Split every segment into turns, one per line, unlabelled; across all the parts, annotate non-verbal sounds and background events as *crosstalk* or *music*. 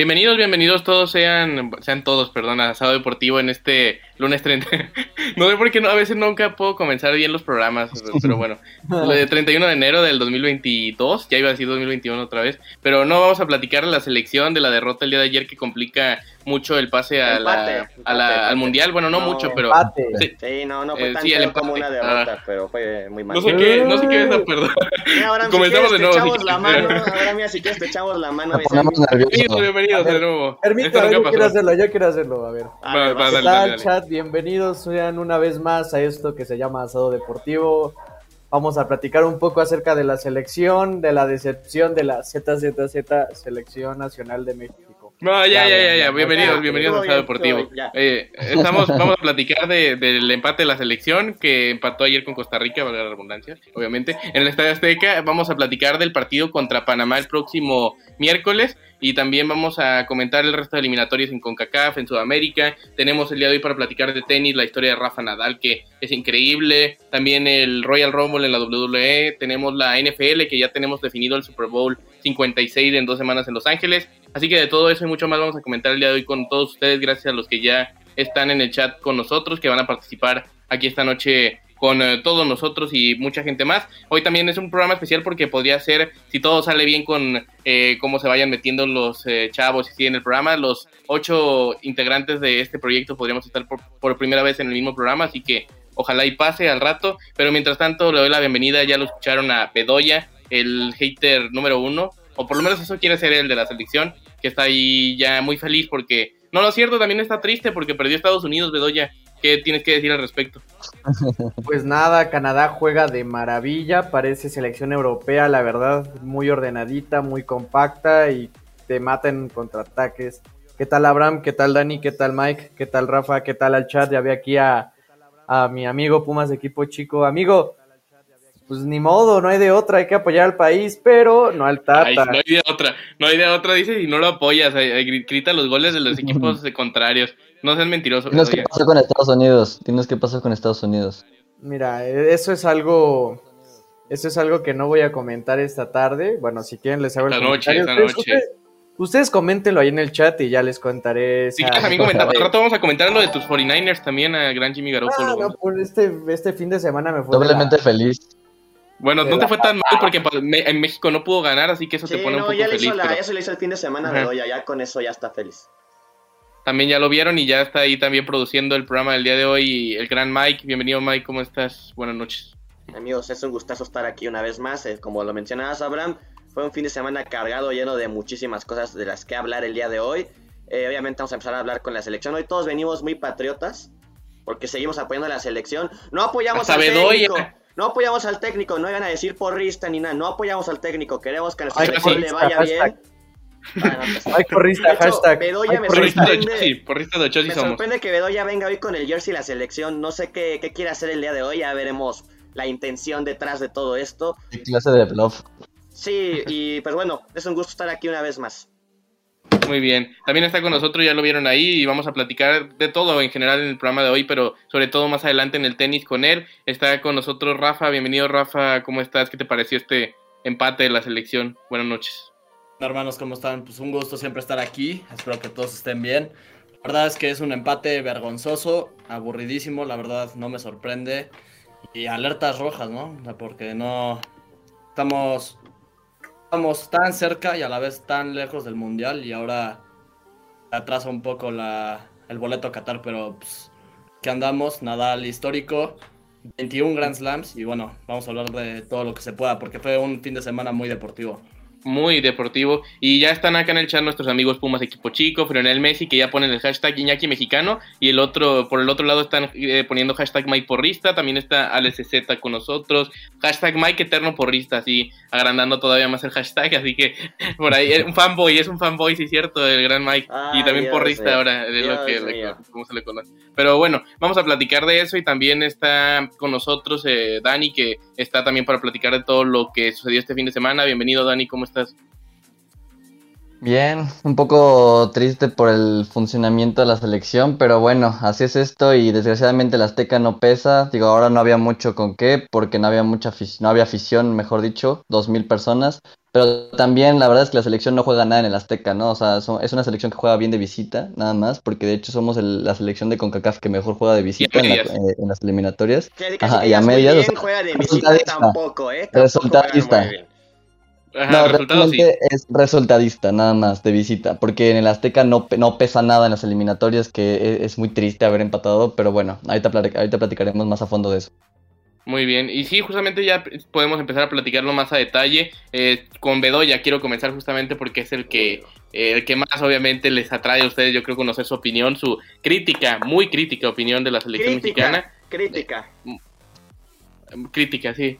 Bienvenidos, bienvenidos todos, sean, sean todos, perdón, a Asado Deportivo en este lunes 30. *laughs* no sé por qué no, a veces nunca puedo comenzar bien los programas, pero bueno. *laughs* El 31 de enero del 2022, ya iba a decir 2021 otra vez, pero no vamos a platicar de la selección, de la derrota el día de ayer que complica mucho el pase a la, a la, al mundial. Bueno, no, mucho, pero.
Sí, sí, no, no fue eh, tan sí, como una derrota, ah. pero fue muy mal.
No sé qué, no sé qué es, perdón.
ahora Comenzamos si de nuevo. Te echamos la mano, ahora mira, si quieres te echamos la mano.
Bienvenidos, bienvenidos de nuevo.
Permítame, yo quiero hacerlo, yo quiero hacerlo, a ver. ¿Qué tal, chat? Bienvenidos sean una vez más a esto que se llama Asado Deportivo. Vamos a platicar un poco acerca de la selección, de la decepción de la ZZZ Selección Nacional de México.
No, ya, ya, ya, ya. Bienvenidos, bienvenidos a Estado Deportivo. Eh, estamos, vamos a platicar de, del empate de la selección que empató ayer con Costa Rica, valga la redundancia, obviamente. En el Estadio Azteca vamos a platicar del partido contra Panamá el próximo miércoles y también vamos a comentar el resto de eliminatorias en CONCACAF, en Sudamérica. Tenemos el día de hoy para platicar de tenis, la historia de Rafa Nadal, que es increíble. También el Royal Rumble en la WWE. Tenemos la NFL, que ya tenemos definido el Super Bowl 56 en dos semanas en Los Ángeles. Así que de todo eso y mucho más vamos a comentar el día de hoy con todos ustedes, gracias a los que ya están en el chat con nosotros, que van a participar aquí esta noche con eh, todos nosotros y mucha gente más. Hoy también es un programa especial porque podría ser, si todo sale bien con eh, cómo se vayan metiendo los eh, chavos y siguen el programa, los ocho integrantes de este proyecto podríamos estar por, por, primera vez en el mismo programa, así que ojalá y pase al rato. Pero mientras tanto, le doy la bienvenida, ya lo escucharon a Bedoya, el hater número uno o por lo menos eso quiere ser el de la selección, que está ahí ya muy feliz porque, no lo cierto, también está triste porque perdió Estados Unidos, Bedoya. ¿Qué tienes que decir al respecto? *laughs*
Pues nada, Canadá juega de maravilla, parece selección europea, la verdad, muy ordenadita, muy compacta y te matan en contraataques. ¿Qué tal Abraham? ¿Qué tal Dani? ¿Qué tal Mike? ¿Qué tal Rafa? ¿Qué tal al chat? Ya vi aquí a, a mi amigo Pumas de equipo chico. Amigo, pues ni modo, no hay de otra, hay que apoyar al país, pero no al Tata.
no hay de otra, no hay de otra, dice, y no lo apoyas, grita los goles de los *laughs* equipos contrarios. No seas mentiroso.
Tienes que pasar con Estados Unidos, tienes que pasar con Estados Unidos.
Mira, e, eso es algo, eso es algo que no voy a comentar esta tarde. Bueno, si quieren les hago el comentario.
Noche, esta noche.
Ustedes, coméntenlo ahí en el chat y ya les contaré.
Si quieres también comentar, rato vamos a comentar lo de tus 49ers también a Gran Jimmy Garoppolo.
Ah, no, por este, este fin de semana me fue.
Doblemente feliz.
Bueno, no te fue tan mal porque en México no pudo ganar, así que eso te pone un poco
ya
feliz.
Hizo la, Eso le hizo el fin de semana de Doya, ya con eso ya está feliz.
También ya lo vieron y ya está ahí también produciendo el programa del día de hoy el gran Mike. Bienvenido Mike, ¿cómo estás? Buenas noches.
Amigos, es un gustazo estar aquí una vez más. Eh, como lo mencionabas, Abraham, fue un fin de semana cargado, lleno de muchísimas cosas de las que hablar el día de hoy. Eh, obviamente vamos a empezar a hablar con la selección. Hoy todos venimos muy patriotas porque seguimos apoyando a la selección. No apoyamos a técnico. No apoyamos al técnico, no iban a decir porrista ni nada, no apoyamos al técnico, queremos que a nuestra selección le vaya bien.
Ay, *laughs* porrista, hashtag.
Bedoya me sorprende. me sorprende que Bedoya venga hoy con el jersey y la selección. No sé qué, qué, quiere hacer el día de hoy. Ya veremos la intención detrás de todo esto.
¿Qué clase de bluff?
Sí, y pues bueno, es un gusto estar aquí una vez más.
Muy bien. También está con nosotros, ya lo vieron ahí, y vamos a platicar de todo en general en el programa de hoy, pero sobre todo más adelante en el tenis con él. Está con nosotros Rafa. Bienvenido, Rafa. ¿Cómo estás? ¿Qué te pareció este empate de la selección? Buenas noches.
Hermanos, ¿cómo están? Pues un gusto siempre estar aquí. Espero que todos estén bien. La verdad es que es un empate vergonzoso, aburridísimo, la verdad no me sorprende. Y alertas rojas, ¿no? Porque no estamos estamos tan cerca y a la vez tan lejos del mundial y ahora atrasa un poco la, el boleto a Qatar, pero pues, que andamos, Nadal histórico, 21 Grand Slams y bueno, vamos a hablar de todo lo que se pueda porque fue un fin de semana muy deportivo
muy deportivo. Y ya están acá en el chat nuestros amigos Pumas Equipo Chico, Frenel Messi, que ya ponen el hashtag Iñaki Mexicano. Y el otro, por el otro lado están eh, poniendo hashtag Mike Porrista. También está ALCZ con nosotros. Hashtag Mike Eterno Porrista, así agrandando todavía más el hashtag. Así que *laughs* por ahí, un fanboy, es un fanboy, sí, cierto, el gran Mike. y también porrista ahora, de lo que se le conoce. Pero bueno, vamos a platicar de eso. Y también está con nosotros eh, Dani, que está también para platicar de todo lo que sucedió este fin de semana. Bienvenido, Dani, ¿cómo estás?
Bien, un poco triste por el funcionamiento de la selección, pero bueno, así es esto y desgraciadamente la Azteca no pesa. Digo, ahora no había mucho con qué, porque no había mucha no había afición, mejor dicho, dos mil personas. Pero también la verdad es que la selección no juega nada en el Azteca, ¿no? O sea, es una selección que juega bien de visita, nada más, porque de hecho somos la selección de CONCACAF que mejor juega de visita en, eh, las eliminatorias.
Ajá, y a medias. juega de *laughs* visita tampoco, ¿eh? resultadista.
No, realmente es resultadista, nada más, de visita, porque en el Azteca no, no pesa nada en las eliminatorias, que e, es, muy triste haber empatado, pero bueno, ahorita, ahorita platicaremos más a fondo de eso.
Muy bien, y sí, justamente ya podemos empezar a platicarlo más a detalle. Eh, con Bedoya quiero comenzar justamente porque es el que, eh, el que más obviamente les atrae a ustedes, yo creo, conocer su opinión, su crítica, muy crítica opinión de la selección mexicana.
Crítica.
Mm, crítica, sí.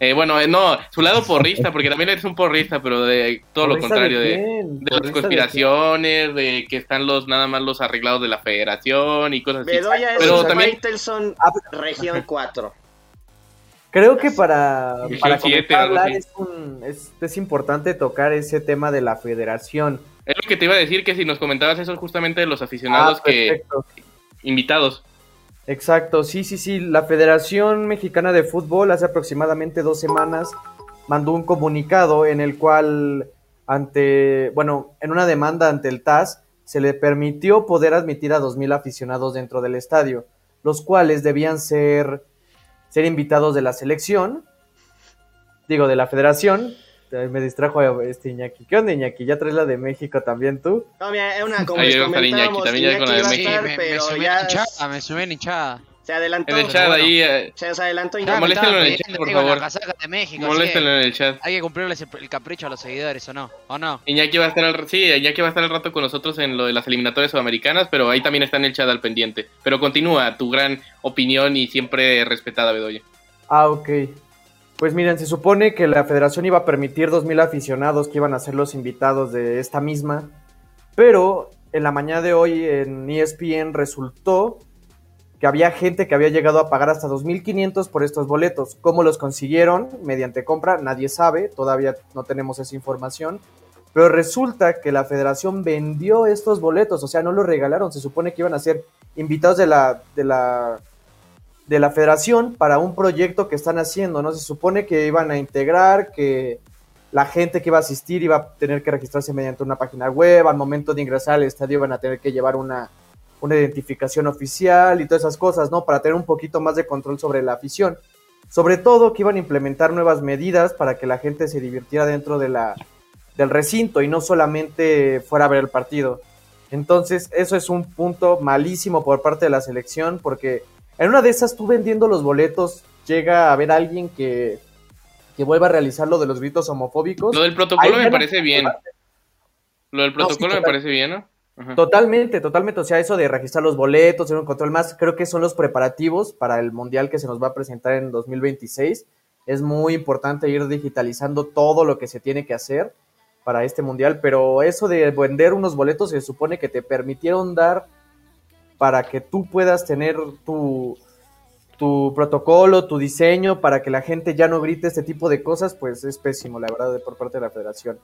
Eh, bueno, no, su lado *laughs* porrista, porque también eres un porrista, pero de todo lo contrario, de, las conspiraciones, de, que están los nada más los arreglados de la federación y cosas así.
Pero es también región 4.
Creo que para, para hablar es, es, importante tocar ese tema de la federación.
Es lo que te iba a decir, que si nos comentabas eso justamente de los aficionados ah, que invitados.
Exacto, sí, sí, sí. La Federación Mexicana de Fútbol hace aproximadamente dos semanas mandó un comunicado en el cual ante, bueno, en una demanda ante el TAS se le permitió poder admitir a 2.000 aficionados dentro del estadio, los cuales debían ser ser invitados de la selección, digo, de la federación. Me distrajo este Iñaki. ¿Qué onda, Iñaki? ¿Ya traes la de México también tú?
No, mira, es una como Iñaki, también ya con la de México.
me, me, subí en hinchada, me subí en hinchada.
Se adelantó.
En el chat ahí.
Eh, se adelantó y
Moléstenlo en el chat, por favor.
de México,
Moléstenlo en el chat.
Hay que cumplirles el, capricho a los seguidores, ¿o no? ¿O no?
Iñaki va a estar al, sí, Iñaki va a estar al rato con nosotros en lo de las eliminatorias sudamericanas, pero ahí también está en el chat al pendiente. Pero continúa tu gran opinión y siempre respetada, Bedoya.
Ah, ok. Pues miren, se supone que la federación iba a permitir 2.000 aficionados que iban a ser los invitados de esta misma, pero en la mañana de hoy en ESPN resultó que había gente que había llegado a pagar hasta 2.500 por estos boletos. ¿Cómo los consiguieron? Mediante compra, nadie sabe, todavía no tenemos esa información. Pero resulta que la federación vendió estos boletos, o sea, no los regalaron, se supone que iban a ser invitados de la, de la de la federación para un proyecto que están haciendo, ¿no? Se supone que iban a integrar, que la gente que iba a asistir iba a tener que registrarse mediante una página web, al momento de ingresar al estadio iban a tener que llevar una, una identificación oficial y todas esas cosas, ¿no? Para tener un poquito más de control sobre la afición. Sobre todo que iban a implementar nuevas medidas para que la gente se divirtiera dentro de la, del recinto y no solamente fuera a ver el partido. Entonces, eso es un punto malísimo por parte de la selección porque en una de esas, tú vendiendo los boletos, llega a haber alguien que, que vuelva a realizar lo de los gritos homofóbicos.
Lo del protocolo me parece bien. Lo del protocolo me parece bien, ¿no?
Totalmente, totalmente. O sea, eso de registrar los boletos, tener un control más, creo que son los preparativos para el mundial que se nos va a presentar en 2026. Es muy importante ir digitalizando todo lo que se tiene que hacer para este mundial, pero eso de vender unos boletos se supone que te permitieron dar para que tú puedas tener tu, tu protocolo, tu diseño, para que la gente ya no grite este tipo de cosas, pues es pésimo, la verdad, por parte de la federación.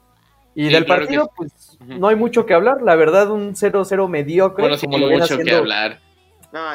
Y del partido, pues no hay mucho que hablar, la verdad, un 0-0 mediocre.
Bueno, sí, como lo mucho que hablar.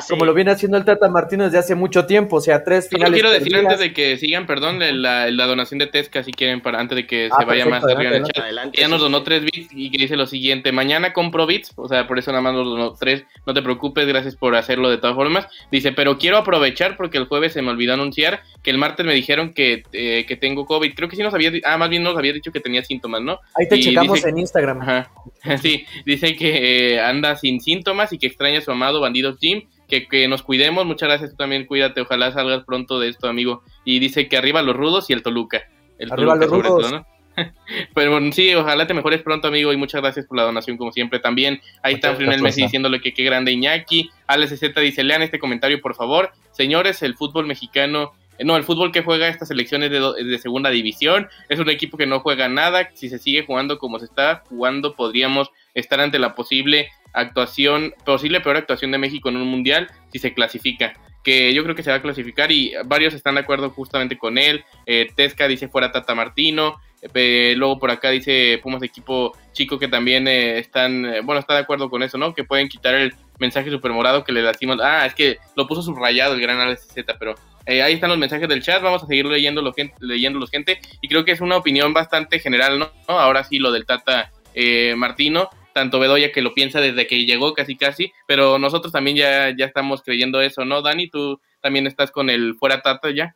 Como lo viene haciendo el Tata Martino desde hace mucho tiempo, o sea, tres finales.
Yo quiero decir antes de que sigan, perdón, la, la donación de Tesca, si quieren, para antes de que ah, se vaya más arriba en el chat. ya nos donó tres bits y que dice lo siguiente: Mañana compro bits, o sea, por eso nada más nos donó tres. No te preocupes, gracias por hacerlo de todas formas. Dice, pero quiero aprovechar porque el jueves se me olvidó anunciar que el martes me dijeron que, eh, que tengo COVID. Creo que sí nos había, ah, más bien nos había dicho que tenía síntomas, ¿no?
Ahí te checamos en Instagram.
Ajá. *laughs* sí, dice que eh, anda sin síntomas y que extraña a su amado bandido Jim que, nos cuidemos. Muchas gracias, tú también cuídate. Ojalá salgas pronto de esto, amigo. Y dice que arriba los rudos y el Toluca. El
arriba los rudos. ¿no? *laughs*
Pero bueno, sí, ojalá te mejores pronto, amigo, y muchas gracias por la donación, como siempre. También ahí está Frionel Messi diciéndole que qué grande Iñaki. Alex Z dice: lean este comentario, por favor. Señores, el fútbol mexicano. Eh, no, el fútbol que juega estas selecciones de, de segunda división es un equipo que no juega nada. Si se sigue jugando como se está jugando, podríamos estar ante la posible actuación, posible peor actuación de México en un mundial si se clasifica. Que yo creo que se va a clasificar y varios están de acuerdo justamente con él. Eh, Tesca dice fuera Tata Martino. Eh, luego por acá dice Pumas equipo chico que también eh, están, bueno, está de acuerdo con eso, ¿no? Que pueden quitar el mensaje super morado que le decimos. Ah, es que lo puso subrayado el gran Z, pero Eh, ahí están los mensajes del chat, vamos a seguir leyéndolo, gente, leyéndolos, gente. Y creo que es una opinión bastante general, ¿no? Ahora sí, lo del Tata eh, Martino, tanto Bedoya que lo piensa desde que llegó casi casi, pero nosotros también ya, ya estamos creyendo eso, ¿no? Dani, tú también estás con el fuera Tata ya.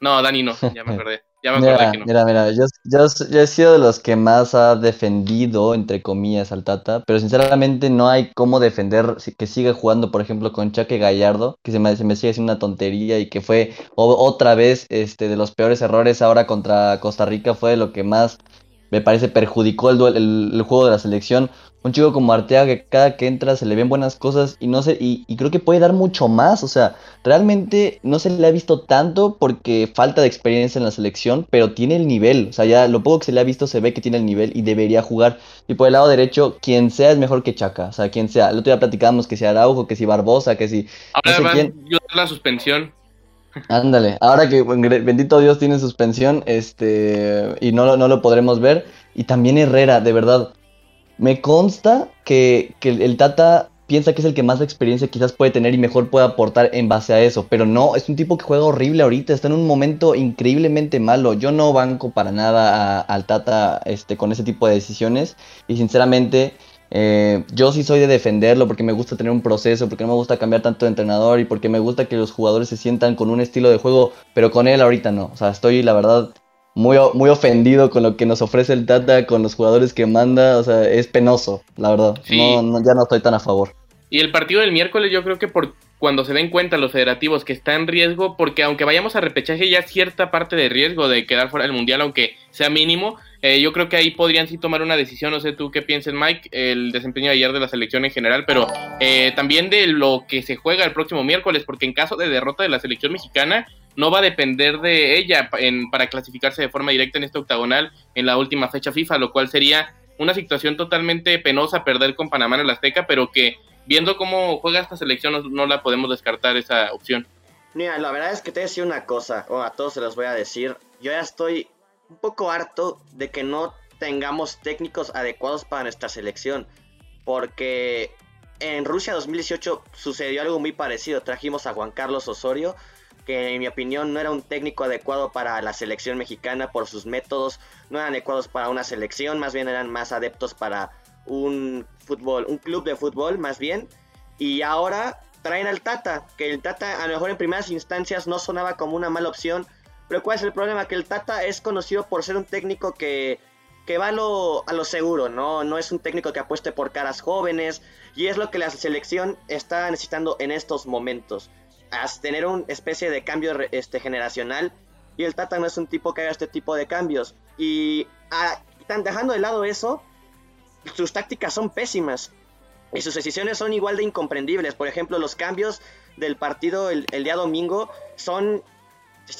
No, Dani no, ya me *laughs* acordé. Ya me
mira, que no. mira, mira, yo, yo, he sido de los que más ha defendido, entre comillas, al Tata, pero sinceramente no hay cómo defender que siga jugando, por ejemplo, con Chaque Gallardo, que se me, se me sigue haciendo una tontería y que fue otra vez este, de los peores errores ahora contra Costa Rica, fue lo que más me parece perjudicó el, el, juego de la selección. Un chico como Arteaga que cada que entra se le ven buenas cosas y no sé, y, creo que puede dar mucho más. O sea, realmente no se le ha visto tanto porque falta de experiencia en la selección, pero tiene el nivel. O sea, ya lo poco que se le ha visto se ve que tiene el nivel y debería jugar. Y por el lado derecho, quien sea es mejor que Chaca. O sea, quien sea. El otro día platicábamos que si Araujo, que si Barbosa, que si.
Ahora no sé la suspensión.
Ándale, ahora que bendito Dios tiene suspensión, este, y no, no lo podremos ver. Y también Herrera, de verdad. Me consta que, que, el Tata piensa que es el que más experiencia quizás puede tener y mejor puede aportar en base a eso. Pero no, es un tipo que juega horrible ahorita, está en un momento increíblemente malo. Yo no banco para nada al Tata este, con ese tipo de decisiones. Y sinceramente, eh, yo sí soy de defenderlo porque me gusta tener un proceso, porque no me gusta cambiar tanto de entrenador y porque me gusta que los jugadores se sientan con un estilo de juego, pero con él ahorita no. O sea, estoy la verdad muy, muy ofendido con lo que nos ofrece el Tata, con los jugadores que manda. O sea, es penoso, la verdad. No, ya no estoy tan a favor.
Y el partido del miércoles yo creo que por cuando se den cuenta los federativos que está en riesgo, porque aunque vayamos a repechaje ya cierta parte de riesgo de quedar fuera del mundial, aunque sea mínimo, eh, yo creo que ahí podrían sí tomar una decisión, no sé tú qué pienses Mike, el desempeño de ayer de la selección en general, pero eh, también de lo que se juega el próximo miércoles, porque en caso de derrota de la selección mexicana, no va a depender de ella para clasificarse de forma directa en este octagonal en la última fecha FIFA, lo cual sería una situación totalmente penosa perder con Panamá en el Azteca, pero que viendo cómo juega esta selección no, la podemos descartar esa opción.
Mira, la verdad es que te voy a decir una cosa, o a todos se los voy a decir, yo ya estoy un poco harto de que no tengamos técnicos adecuados para nuestra selección. Porque en Rusia 2018 sucedió algo muy parecido. Trajimos a Juan Carlos Osorio, que en mi opinión no era un técnico adecuado para la selección mexicana por sus métodos, no eran adecuados para una selección, más bien eran más adeptos para un fútbol, un club de fútbol más bien. Y ahora traen al Tata, que el Tata a lo mejor en primeras instancias no sonaba como una mala opción, pero ¿cuál es el problema? Que el Tata es conocido por ser un técnico que, que va a lo, a lo seguro, ¿no? No es un técnico que apueste por caras jóvenes y es lo que la selección está necesitando en estos momentos. As tener una especie de cambio este, generacional y el Tata no es un tipo que haga este tipo de cambios. Y ah, dejando de lado eso, sus tácticas son pésimas y sus decisiones son igual de incomprendibles. Por ejemplo, los cambios del partido el, el día domingo son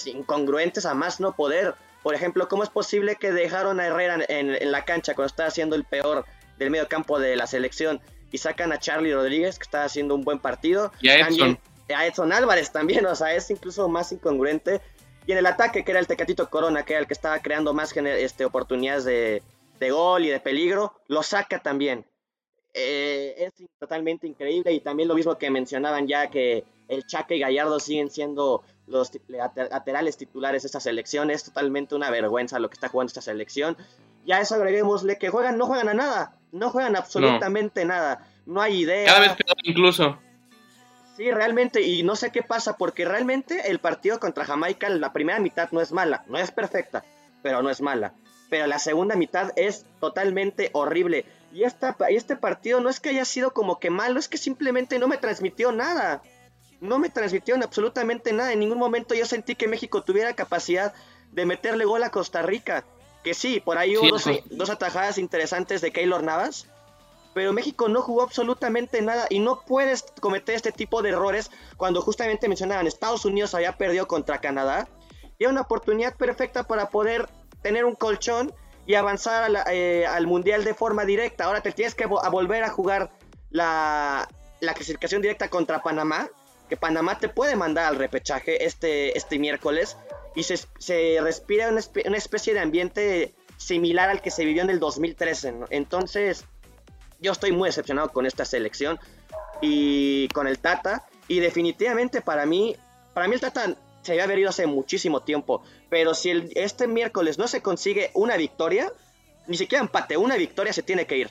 incongruentes a más no poder. Por ejemplo, ¿cómo es posible que dejaron a Herrera en, la cancha cuando está haciendo el peor del medio campo de la selección y sacan a Charlie Rodríguez que está haciendo un buen partido?
Y a Edson.
a Edson Álvarez también, o sea, es incluso más incongruente. Y en el ataque, que era el Tecatito Corona, que era el que estaba creando más este, oportunidades de, gol y de peligro, lo saca también. Eh, es totalmente increíble y también lo mismo que mencionaban ya que el Chaca y Gallardo siguen siendo los laterales titulares de esta selección. Es totalmente una vergüenza lo que está jugando esta selección. Y a eso agreguémosle que juegan, no juegan a nada. No juegan absolutamente nada. No hay idea.
Cada vez peor incluso.
Sí, realmente, y no sé qué pasa, porque realmente el partido contra Jamaica, la primera mitad no es mala, no es perfecta, pero no es mala. Pero la segunda mitad es totalmente horrible. Y, esta, y este partido no es que haya sido como que malo, es que simplemente no me transmitió nada no me transmitieron absolutamente nada. En ningún momento yo sentí que México tuviera capacidad de meterle gol a Costa Rica. Que sí, por ahí hubo dos, atajadas interesantes de Keylor Navas. Pero México no jugó absolutamente nada y no puedes cometer este tipo de errores cuando justamente mencionaban Estados Unidos había perdido contra Canadá. Y era una oportunidad perfecta para poder tener un colchón y avanzar eh, al Mundial de forma directa. Ahora te tienes que volver a jugar la, la clasificación directa contra Panamá que Panamá te puede mandar al repechaje este, este miércoles y se, se respira una, especie de ambiente similar al que se vivió en el 2013. Entonces, yo estoy muy decepcionado con esta selección y con el Tata. Y definitivamente para mí, para mí el Tata se había haber ido hace muchísimo tiempo. Pero si el, este miércoles no se consigue una victoria, ni siquiera empate, una victoria se tiene que ir.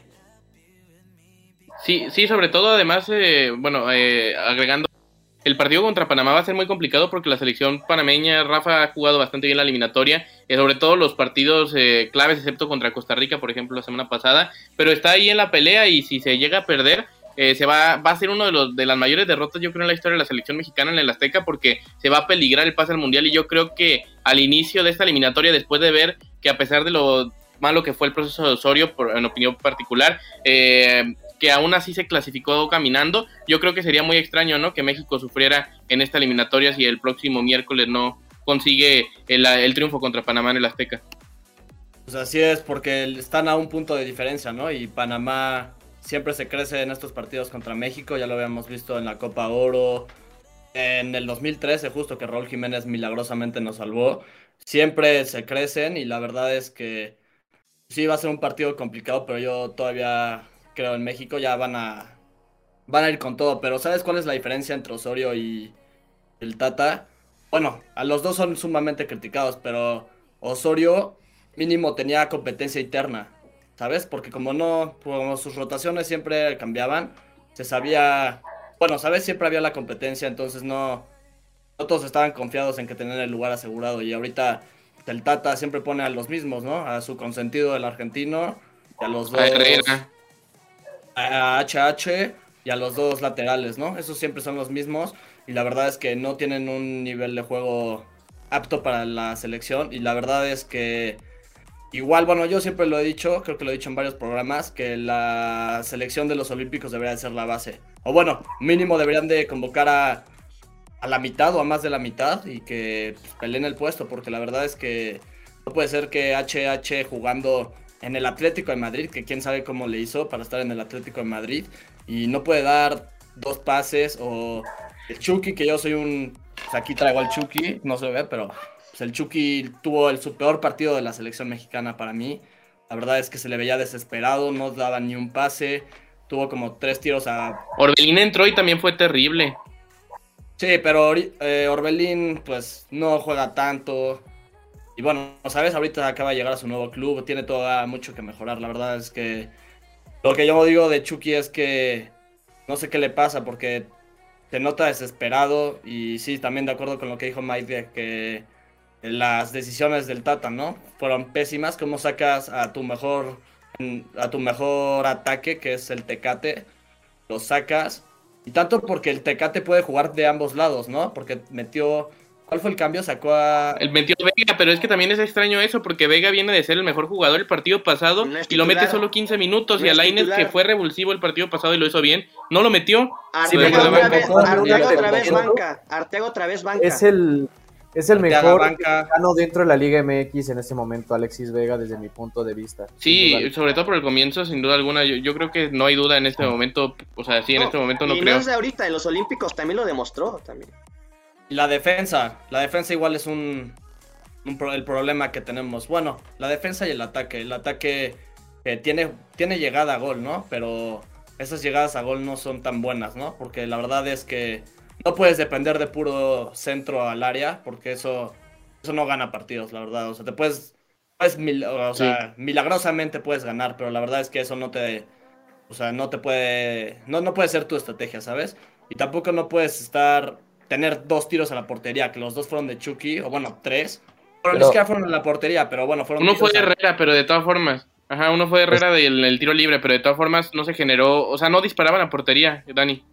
Sí, sí, sobre todo además, eh, bueno, eh, agregando, el partido contra Panamá va a ser muy complicado porque la selección panameña, Rafa, ha jugado bastante bien la eliminatoria, y sobre todo los partidos eh, claves, excepto contra Costa Rica, por ejemplo, la semana pasada, pero está ahí en la pelea y si se llega a perder, se va, va a ser uno de, los, de las mayores derrotas, yo creo, en la historia de la selección mexicana en el Azteca, porque se va a peligrar el pase al Mundial y yo creo que al inicio de esta eliminatoria, después de ver que a pesar de lo malo que fue el proceso de Osorio, por, en opinión particular, eh, que aún así se clasificó caminando. Yo creo que sería muy extraño, ¿no? Que México sufriera en esta eliminatoria si el próximo miércoles no consigue el, triunfo contra Panamá en el Azteca.
Pues así es, porque están a un punto de diferencia, ¿no? Y Panamá siempre se crece en estos partidos contra México, ya lo habíamos visto en la Copa Oro, en el 2013 justo que Raúl Jiménez milagrosamente nos salvó. Siempre se crecen y la verdad es que sí va a ser un partido complicado, pero yo todavía creo en México ya van a van a ir con todo, pero ¿sabes cuál es la diferencia entre Osorio y el Tata? Bueno, a los dos son sumamente criticados, pero Osorio mínimo tenía competencia interna, ¿sabes? Porque como no, como sus rotaciones siempre cambiaban, se sabía, bueno, ¿sabes? Siempre había la competencia, entonces no, no todos estaban confiados en que tenían el lugar asegurado y ahorita el Tata siempre pone a los mismos, ¿no? A su consentido, el argentino, y a los dos a HH y a los dos laterales, ¿no? Esos siempre son los mismos y la verdad es que no tienen un nivel de juego apto para la selección y la verdad es que igual, bueno, yo siempre lo he dicho, creo que lo he dicho en varios programas, que la selección de los Olímpicos debería ser la base. O bueno, mínimo deberían de convocar a, a la mitad o a más de la mitad y que pues, peleen el puesto, porque la verdad es que no puede ser que HH jugando en el Atlético de Madrid, que quién sabe cómo le hizo para estar en el Atlético de Madrid, y no puede dar dos pases, o el Chucky, que yo soy un... Pues, aquí traigo al Chucky, no se ve, pero pues, el Chucky tuvo el, su peor partido de la selección mexicana para mí. La verdad es que se le veía desesperado, no daba ni un pase, tuvo como tres tiros a...
Orbelín entró y también fue terrible.
Sí, pero eh, Orbelín pues no juega tanto. Y bueno, sabes, ahorita acaba de llegar a su nuevo club, tiene todavía mucho que mejorar. La verdad es que lo que yo digo de Chucky es que no sé qué le pasa porque se nota desesperado y sí, también de acuerdo con lo que dijo Mike que las decisiones del Tata, ¿no? Fueron pésimas. ¿Cómo sacas a tu mejor a tu mejor ataque, que es el Tecate? Lo sacas. Y tanto porque el Tecate puede jugar de ambos lados, ¿no? Porque metió ¿Cuál fue el cambio? Sacó a.
El metió Vega, pero es que también es extraño eso, porque Vega viene de ser el mejor jugador el partido pasado y lo mete solo 15 minutos. y a Lainez, que fue revulsivo el partido pasado y lo hizo bien, no lo metió.
Arteaga, otra, vez, otra vez banca. Arteaga otra vez banca.
Es el, es el mejor mexicano dentro de la Liga MX en este momento, Alexis Vega, desde mi punto de vista.
Sí, sobre todo por el comienzo, sin duda alguna. Yo, creo que no hay duda en este momento. O sea, sí, en este momento no y creo.
No es de ahorita, en los Olímpicos también lo demostró. también.
La defensa, la defensa igual es un, el problema que tenemos. Bueno, la defensa y el ataque. El ataque eh, tiene, tiene llegada a gol, ¿no? Pero esas llegadas a gol no son tan buenas, ¿no? Porque la verdad es que no puedes depender de puro centro al área, porque eso, eso no gana partidos, la verdad. O sea, te puedes, o sea, milagrosamente puedes ganar, pero la verdad es que eso no te, o sea, no te puede, no, no puede ser tu estrategia, ¿sabes? Y tampoco no puedes estar tener dos tiros a la portería, que los dos fueron de Chucky, o bueno, tres. Pero, ni siquiera fueron en la portería, pero bueno, fueron
Uno fue de Herrera, pero de todas formas. Ajá, uno fue de Herrera del el tiro libre, pero de todas formas no se generó, o sea, no disparaban a portería, Dani.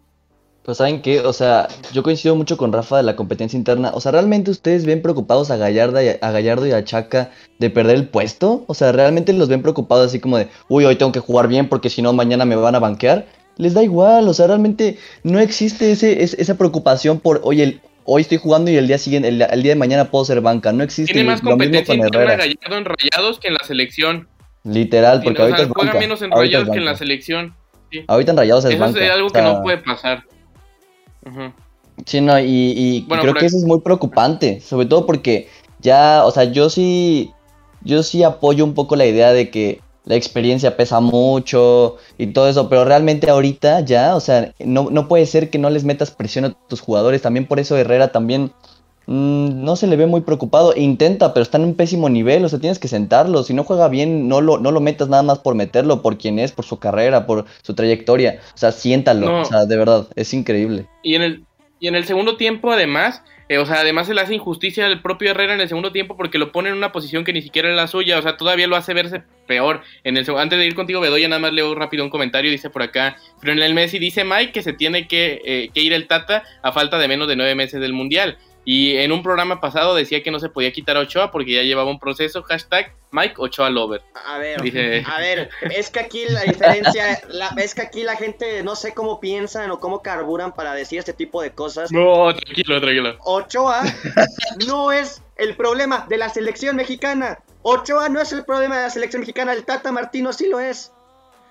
Pues saben qué, o sea, yo coincido mucho con Rafa de la competencia interna. O sea, ¿realmente ustedes ven preocupados a, Gallarda y a, Gallardo y a Chaca de perder el puesto? O sea, ¿realmente los ven preocupados así como de, uy, hoy tengo que jugar bien porque si no mañana me van a banquear? Les da igual, o sea, realmente no existe ese, esa preocupación por, oye, hoy estoy jugando y el día siguiente, el, día de mañana puedo ser banca, no existe.
Tiene más competencia en Gallardo en rayados que en la selección.
Literal, porque ahorita
juega menos en rayados que en la selección.
Ahorita en rayados es
Eso es algo que no puede pasar.
Sí, no, y, creo que eso es muy preocupante, sobre todo porque ya, o sea, yo sí, yo sí apoyo un poco la idea de que la experiencia pesa mucho y todo eso, pero realmente ahorita ya, o sea, no, no puede ser que no les metas presión a tus jugadores, también por eso Herrera también Mm, no se le ve muy preocupado. Intenta, pero está en un pésimo nivel. O sea, tienes que sentarlo. Si no juega bien, no lo, no lo metas nada más por meterlo, por quién es, por su carrera, por su trayectoria. O sea, siéntalo. O sea, de verdad, es increíble.
Y en el, y en el segundo tiempo, además, eh, o sea, además se le hace injusticia al propio Herrera en el segundo tiempo porque lo pone en una posición que ni siquiera es la suya. O sea, todavía lo hace verse peor. En el, antes de ir contigo, Bedoya, nada más leo rápido un comentario. Dice por acá: el Messi dice Mike que se tiene que, eh, que ir el Tata a falta de menos de nueve meses del Mundial. Y en un programa pasado decía que no se podía quitar a Ochoa porque ya llevaba un proceso, hashtag Mike Ochoa Lover.
A ver, a ver, es que aquí la diferencia, es que aquí la gente no sé cómo piensan o cómo carburan para decir este tipo de cosas.
No, tranquilo, tranquilo.
Ochoa no es el problema de la selección mexicana. Ochoa no es el problema de la selección mexicana, el Tata Martino sí lo es.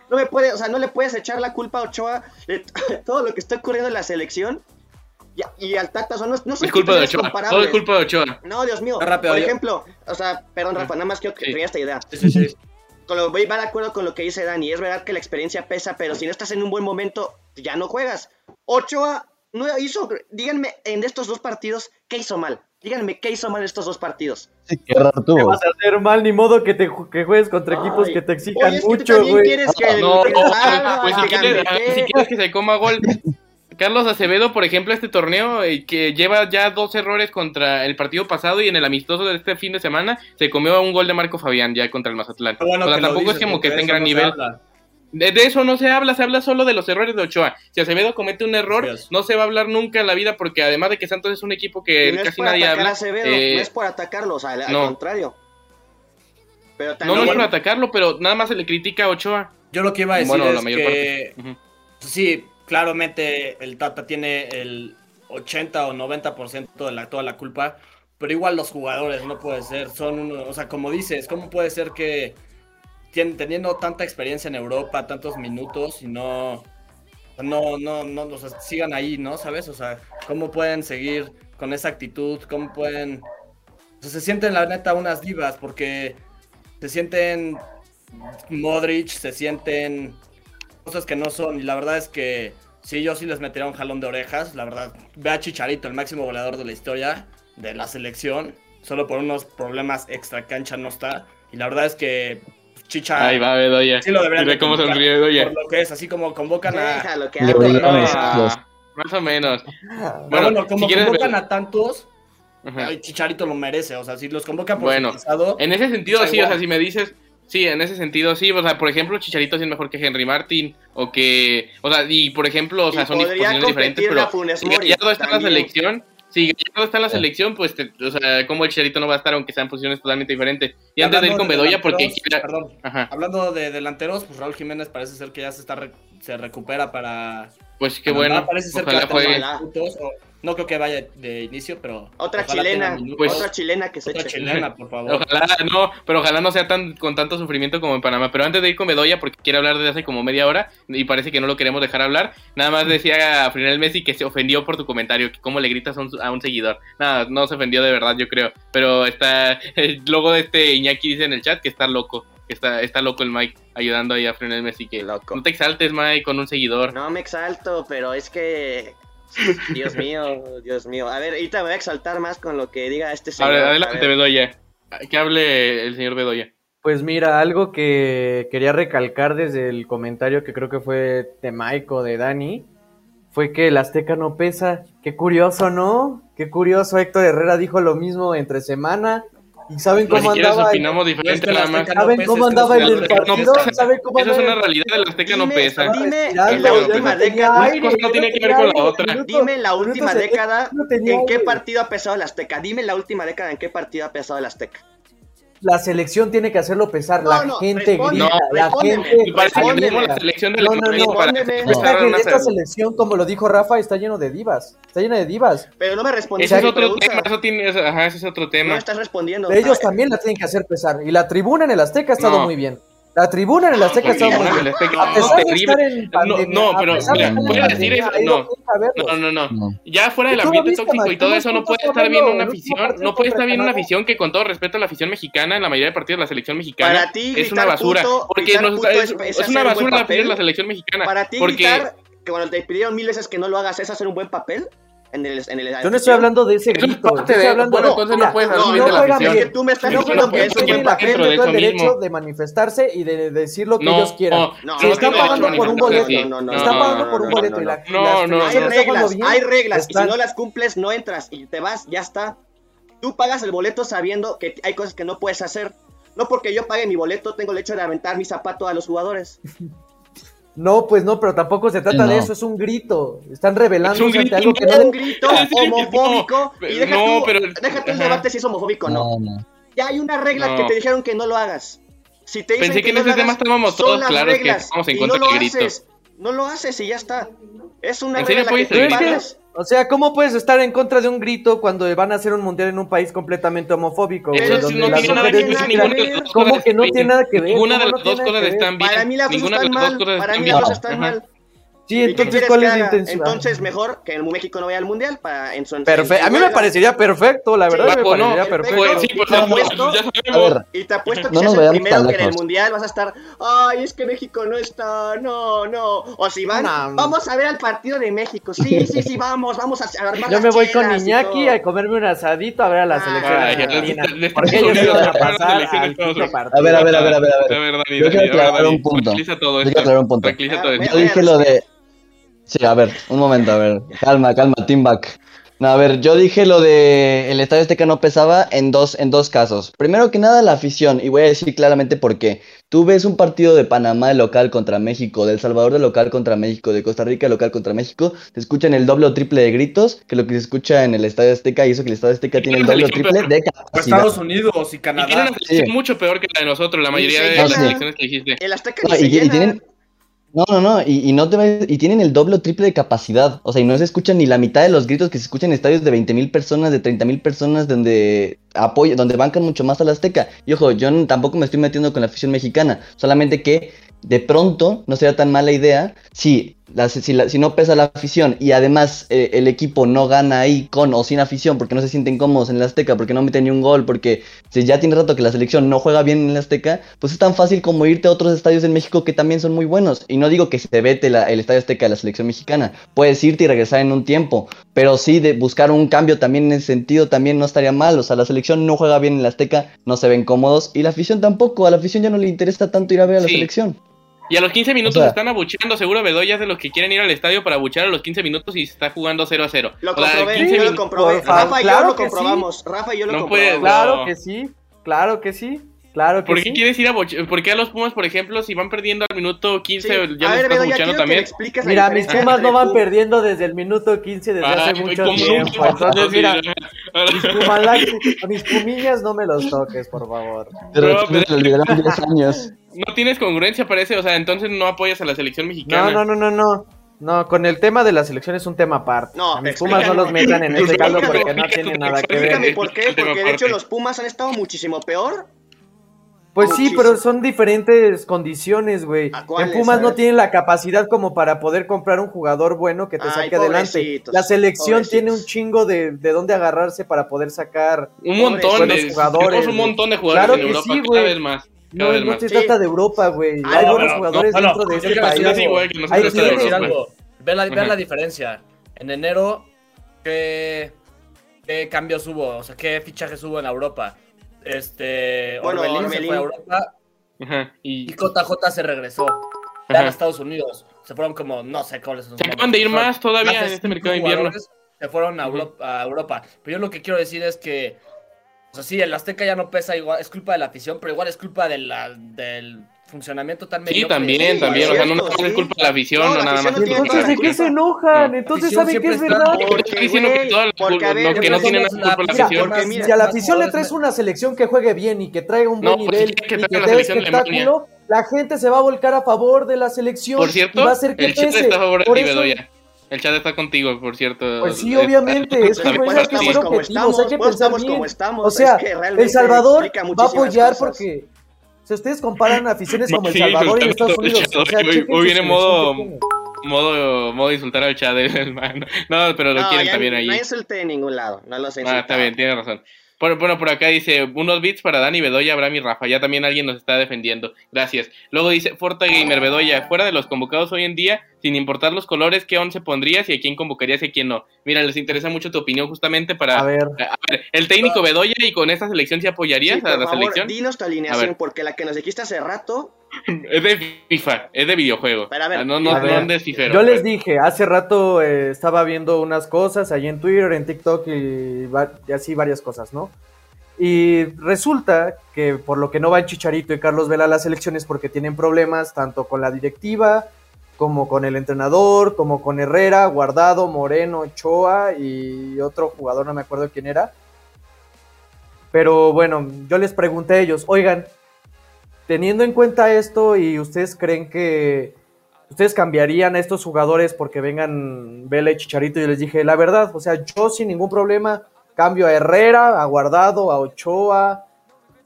No me puede, o sea, no le puedes echar la culpa a Ochoa de *laughs* todo lo que está ocurriendo en la selección y, al Tata, no, no
son es culpa de Ochoa. Todo es culpa de Ochoa.
No, Dios mío. Por ejemplo, o sea, perdón, Rafa, nada más quiero que sí. esta idea. Sí, sí, Con lo, voy, va de acuerdo con lo que dice Dani. Es verdad que la experiencia pesa, pero si no estás en un buen momento, ya no juegas. Ochoa no hizo. Díganme en estos dos partidos, ¿qué hizo mal? Díganme, ¿qué hizo mal estos dos partidos?
Sí, qué raro tú. vas a hacer mal? Ni modo que te que juegues contra equipos que te exijan mucho, güey.
quieres que... No, no, pues si quieres, si quieres que se coma gol, Carlos Acevedo, por ejemplo, este torneo eh, que lleva ya dos errores contra el partido pasado y en el amistoso de este fin de semana se comió un gol de Marco Fabián ya contra el Mazatlán. o sea, tampoco es como que esté en gran nivel. De, eso no se habla, se habla solo de los errores de Ochoa. Si Acevedo comete un error, no se va a hablar nunca en la vida porque además de que Santos es un equipo que casi nadie habla.
Eh, no es por atacarlo, o sea, al, contrario.
no, no es por atacarlo, pero nada más se le critica a Ochoa.
Yo lo que iba a decir es que... Sí, claramente el Tata tiene el 80 o 90% de toda la culpa, pero igual los jugadores no puede ser, son uno, o sea, como dices, ¿cómo puede ser que teniendo tanta experiencia en Europa, tantos minutos y no no no no o sigan ahí, ¿no? ¿Sabes? O sea, ¿cómo pueden seguir con esa actitud? ¿Cómo pueden se sienten la neta unas divas porque se sienten Modric, se sienten cosas que no son. Y la verdad es que sí, yo sí les metería un jalón de orejas. La verdad, ve a Chicharito, el máximo goleador de la historia de la selección. Solo por unos problemas extra cancha no está. Y la verdad es que Chicha.
Ahí va Bedoya.
Sí lo deberían.
cómo sonríe Bedoya.
Por lo que es, así como convocan a.
Lo que
más o menos.
Bueno, como convocan a tantos. Chicharito lo merece, o sea, si los convocan por
bueno, en ese sentido, sí, o sea, si me dices, Sí, en ese sentido sí, o sea, por ejemplo, Chicharito sí es mejor que Henry Martin, o que, o sea, y por ejemplo, o sea, son posiciones diferentes, pero ya todo está en la selección, si todo está en la selección, pues, o sea, como el Chicharito no va a estar, aunque sean posiciones totalmente diferentes. Y antes de ir con Bedoya, porque...
Perdón, hablando de delanteros, pues Raúl Jiménez parece ser que ya se está se recupera para...
Pues qué bueno,
parece ser ojalá que no creo que vaya de inicio, pero.
Otra chilena. Pues, otra chilena que se
Otra chilena, por *laughs* favor.
Ojalá, no, pero ojalá no sea tan con tanto sufrimiento como en Panamá. Pero antes de ir con Bedoya, porque quiere hablar desde hace como media hora y parece que no lo queremos dejar hablar, nada más decía a Frinel Messi que se ofendió por tu comentario, que cómo le gritas a un, a un, seguidor. Nada, no se ofendió de verdad, yo creo. Pero está. *laughs* El logo de este Iñaki dice en el chat que está loco. Que está, está loco el Mike ayudando ahí a Frinel Messi. Que loco. no te exaltes, Mike, con un seguidor.
No me exalto, pero es que Dios mío, Dios mío. A ver, ahorita me voy a exaltar más con lo que diga este señor.
adelante, Bedoya. Que hable el señor Bedoya.
Pues mira, algo que quería recalcar desde el comentario que creo que fue de Mike o de Dani, fue que el Azteca no pesa. Qué curioso, ¿no? Qué curioso, Héctor Herrera dijo lo mismo entre semana ¿Y saben cómo andaba?
opinamos diferente nada más.
¿Saben cómo andaba en el partido? ¿Saben cómo
Esa es una realidad, el Azteca no pesa.
Dime, en la última década.
No tiene que ver con la otra.
Dime la última década en qué partido ha pesado el Azteca. Dime la última década en qué partido ha pesado el Azteca
la selección tiene que hacerlo pesar, la gente grita, la gente...
la selección de no, no,
no, esta selección, como lo dijo Rafa, está lleno de divas, está llena de divas.
Pero no me respondiste.
Ese es otro tema, eso tiene, ajá, ese es otro tema.
No estás respondiendo.
Ellos también la tienen que hacer pesar, y la tribuna en el Azteca ha estado muy bien. La tribuna en el Azteca está muy bien.
No, pero mira, puede decir eso. No, no, no, no. Ya fuera del ambiente tóxico y todo eso, no puede estar viendo una afición. No puede estar viendo una afición que, con todo respeto a la afición mexicana, en la mayoría de partidos de la selección mexicana, es una basura. Porque es una basura la selección mexicana.
Para ti, gritar que cuando te pidieron mil veces que no lo hagas, ¿es hacer un buen papel? En el, en el,
Yo no estoy hablando de ese grito. estoy hablando
bueno, entonces no puedes
no,
no,
no, bien. Tú me estás diciendo que eso
tiene la gente todo el derecho de manifestarse y de decir lo que ellos quieran. Si están pagando por un boleto, están pagando por un boleto y la
no, no, hay reglas, hay reglas y si no las cumples no entras y te vas, ya está. Tú pagas el boleto sabiendo que hay cosas que no puedes hacer. No porque yo pague mi boleto tengo el hecho de aventar mi zapato a los jugadores.
No, pues no, pero tampoco se trata de eso, es un grito. Están revelando
un grito, algo que no... un grito homofóbico. y deja tú, pero... déjate el debate si es homofóbico o no. Ya hay una regla que te dijeron que no lo hagas. Si te dicen
Pensé que, en ese tema estábamos todos claros que estamos en contra del grito.
no lo haces y ya está. Es una regla que te
o sea, ¿cómo puedes estar en contra de un grito cuando van a hacer un mundial en un país completamente homofóbico?
Eso no tiene nada que ver.
¿Cómo que no tiene nada que ver?
Ninguna de las dos cosas están bien.
Para mí las dos están mal. Para mí las dos están mal.
Sí, entonces, ¿cuál es la intención?
Entonces, mejor que el México no vaya al mundial para en su,
Perfecto. A mí me parecería perfecto, la verdad. me parecería perfecto.
Sí, pues, te apuesto, y te apuesto que no si es el primero que en el mundial vas a estar, ay, es que México no está, no, no. O si van, vamos a ver al partido de México. Sí, sí, sí, vamos, vamos a armar
Yo me voy con Iñaki a comerme un asadito a ver a la selección. Porque ellos iban a pasar al
partido. A ver, a ver, a ver, a ver. A ver. Yo quiero aclarar un punto. Yo quiero aclarar un punto. Yo dije lo de Sí, a ver, un momento, a ver. Calma, calma, team back. No, a ver, yo dije lo de el Estadio Azteca no pesaba en dos, en dos casos. Primero que nada, la afición, y voy a decir claramente por qué. Tú ves un partido de Panamá de local contra México, de El Salvador de local contra México, de Costa Rica de local contra México, se escuchan el doble o triple de gritos que lo que se escucha en el Estadio Azteca, y eso que el Estadio Azteca tiene el doble o triple de
capacidad. Estados Unidos y Canadá.
Y tienen una selección mucho peor que la de nosotros, la mayoría de las selecciones que dijiste.
El Azteca no, y, y tienen
no, no, no, y, no te y tienen el doble o triple de capacidad. O sea, y no se escuchan ni la mitad de los gritos que se escuchan en estadios de 20 mil personas, de 30 mil personas, donde apoya, donde bancan mucho más a la Azteca. Y ojo, yo tampoco me estoy metiendo con la afición mexicana, solamente que de pronto no sería tan mala idea si, si, no pesa la afición y además eh, el equipo no gana ahí con o sin afición porque no se sienten cómodos en la Azteca, porque no meten ni un gol, porque si ya tiene rato que la selección no juega bien en la Azteca, pues es tan fácil como irte a otros estadios en México que también son muy buenos. Y no digo que se vete el estadio Azteca de la selección mexicana, puedes irte y regresar en un tiempo, pero sí de buscar un cambio también en ese sentido también no estaría mal. O sea, la selección no juega bien en la Azteca, no se ven cómodos y la afición tampoco, a la afición ya no le interesa tanto ir a ver a la selección.
Y a los 15 minutos están abucheando, seguro Bedoya es de los que quieren ir al estadio para abuchear a los 15 minutos y se está jugando 0 a 0.
Lo comprobé, yo lo comprobé. Rafa y yo lo comprobamos. Rafa y yo lo comprobamos.
Claro que sí, claro que sí. Claro que
¿Por qué quieres ir a ¿Por qué a los Pumas, por ejemplo, si van perdiendo al minuto 15, ya los estás bucheando también?
Mira, mis Pumas no van perdiendo desde el minuto 15 desde hace mucho tiempo. Entonces, mira, mis, a mis Pumillas no me los toques, por favor.
Pero, pero, 10 años.
No tienes congruencia, parece, o sea, entonces no apoyas a la selección mexicana.
No, no, no, no, no. No, con el tema de la selección es un tema aparte. No, a mis Pumas no los metan en ese caldo porque no tiene nada que ver.
Explícame por qué, porque de hecho los Pumas han estado muchísimo peor
pues sí, pero son diferentes condiciones, güey. En Pumas no tienen la capacidad como para poder comprar un jugador bueno que te saque adelante. La selección tiene un chingo de, de dónde agarrarse para poder sacar
un montón de jugadores. un montón de jugadores claro en Europa, sí, cada vez más.
No, no se trata de Europa, güey. Hay buenos jugadores dentro de ese país.
Hay que decir algo. Ve la, la diferencia. En enero, ¿qué, ¿qué cambios hubo? O sea, ¿qué fichajes hubo en Europa? Este, bueno, Orbelín, se fue a Europa y... JJ se regresó a Estados Unidos. Se fueron como, no sé cuáles son.
Se acaban de ir más todavía en este mercado de invierno.
Se fueron a, Europa, Pero yo lo que quiero decir es que, o sea, sí, el Azteca ya no pesa igual, es culpa de la afición, pero igual es culpa de la, del funcionamiento tan
Sí, también, también, o sea, no, es culpa de la afición, no, nada más.
Entonces, ¿de qué se enojan? Entonces, ¿saben qué es verdad?
Porque, diciendo que todo lo que no tiene nada culpa la afición.
Si a la afición le traes una selección que juegue bien y que traiga un buen nivel y que dé espectáculo, la gente se va a volcar a favor de la selección.
Por cierto, va a ser que el chat está a favor de Bedoya. El chat está contigo, por cierto.
Pues sí, obviamente. Es que, *laughs* hay que ser objetivos, hay que pensar bien. O sea, El Salvador va a apoyar porque si ustedes comparan *laughs* aficiones como El Salvador y Estados Unidos, o sea,
hoy, viene modo, modo, modo insultar al chat, *laughs* hermano. No, pero lo quieren también ahí.
No insulté en ningún lado, no lo sé.
Ah, está bien, tiene razón. Bueno, por acá dice, unos bits para Dani Bedoya, Abraham y Rafa. Ya también alguien nos está defendiendo. Gracias. Luego dice, Forta Gamer Bedoya, fuera de los convocados hoy en día, sin importar los colores, ¿qué once pondrías y a quién convocarías y a quién no? Mira, les interesa mucho tu opinión justamente para...
A ver.
el técnico Bedoya y con esta selección, ¿se apoyarías a la selección?
dinos tu alineación, porque la que nos dijiste hace rato... *laughs*
Es de FIFA, es de videojuego.
Pero a ver,
no, no, no de FIFA.
Yo les dije, hace rato eh, estaba viendo unas cosas ahí en Twitter, en TikTok y, y así varias cosas, ¿no? Y resulta que por lo que no van Chicharito y Carlos Vela a las elecciones porque tienen problemas tanto con la directiva, como con el entrenador, como con Herrera, Guardado, Moreno, Ochoa y otro jugador, no me acuerdo quién era. Pero bueno, yo les pregunté a ellos, oigan, teniendo en cuenta esto y ustedes creen que ustedes cambiarían a estos jugadores porque vengan Vela y Chicharito, y yo les dije, la verdad, o sea, yo sin ningún problema Cambio a Herrera, a Guardado, a Ochoa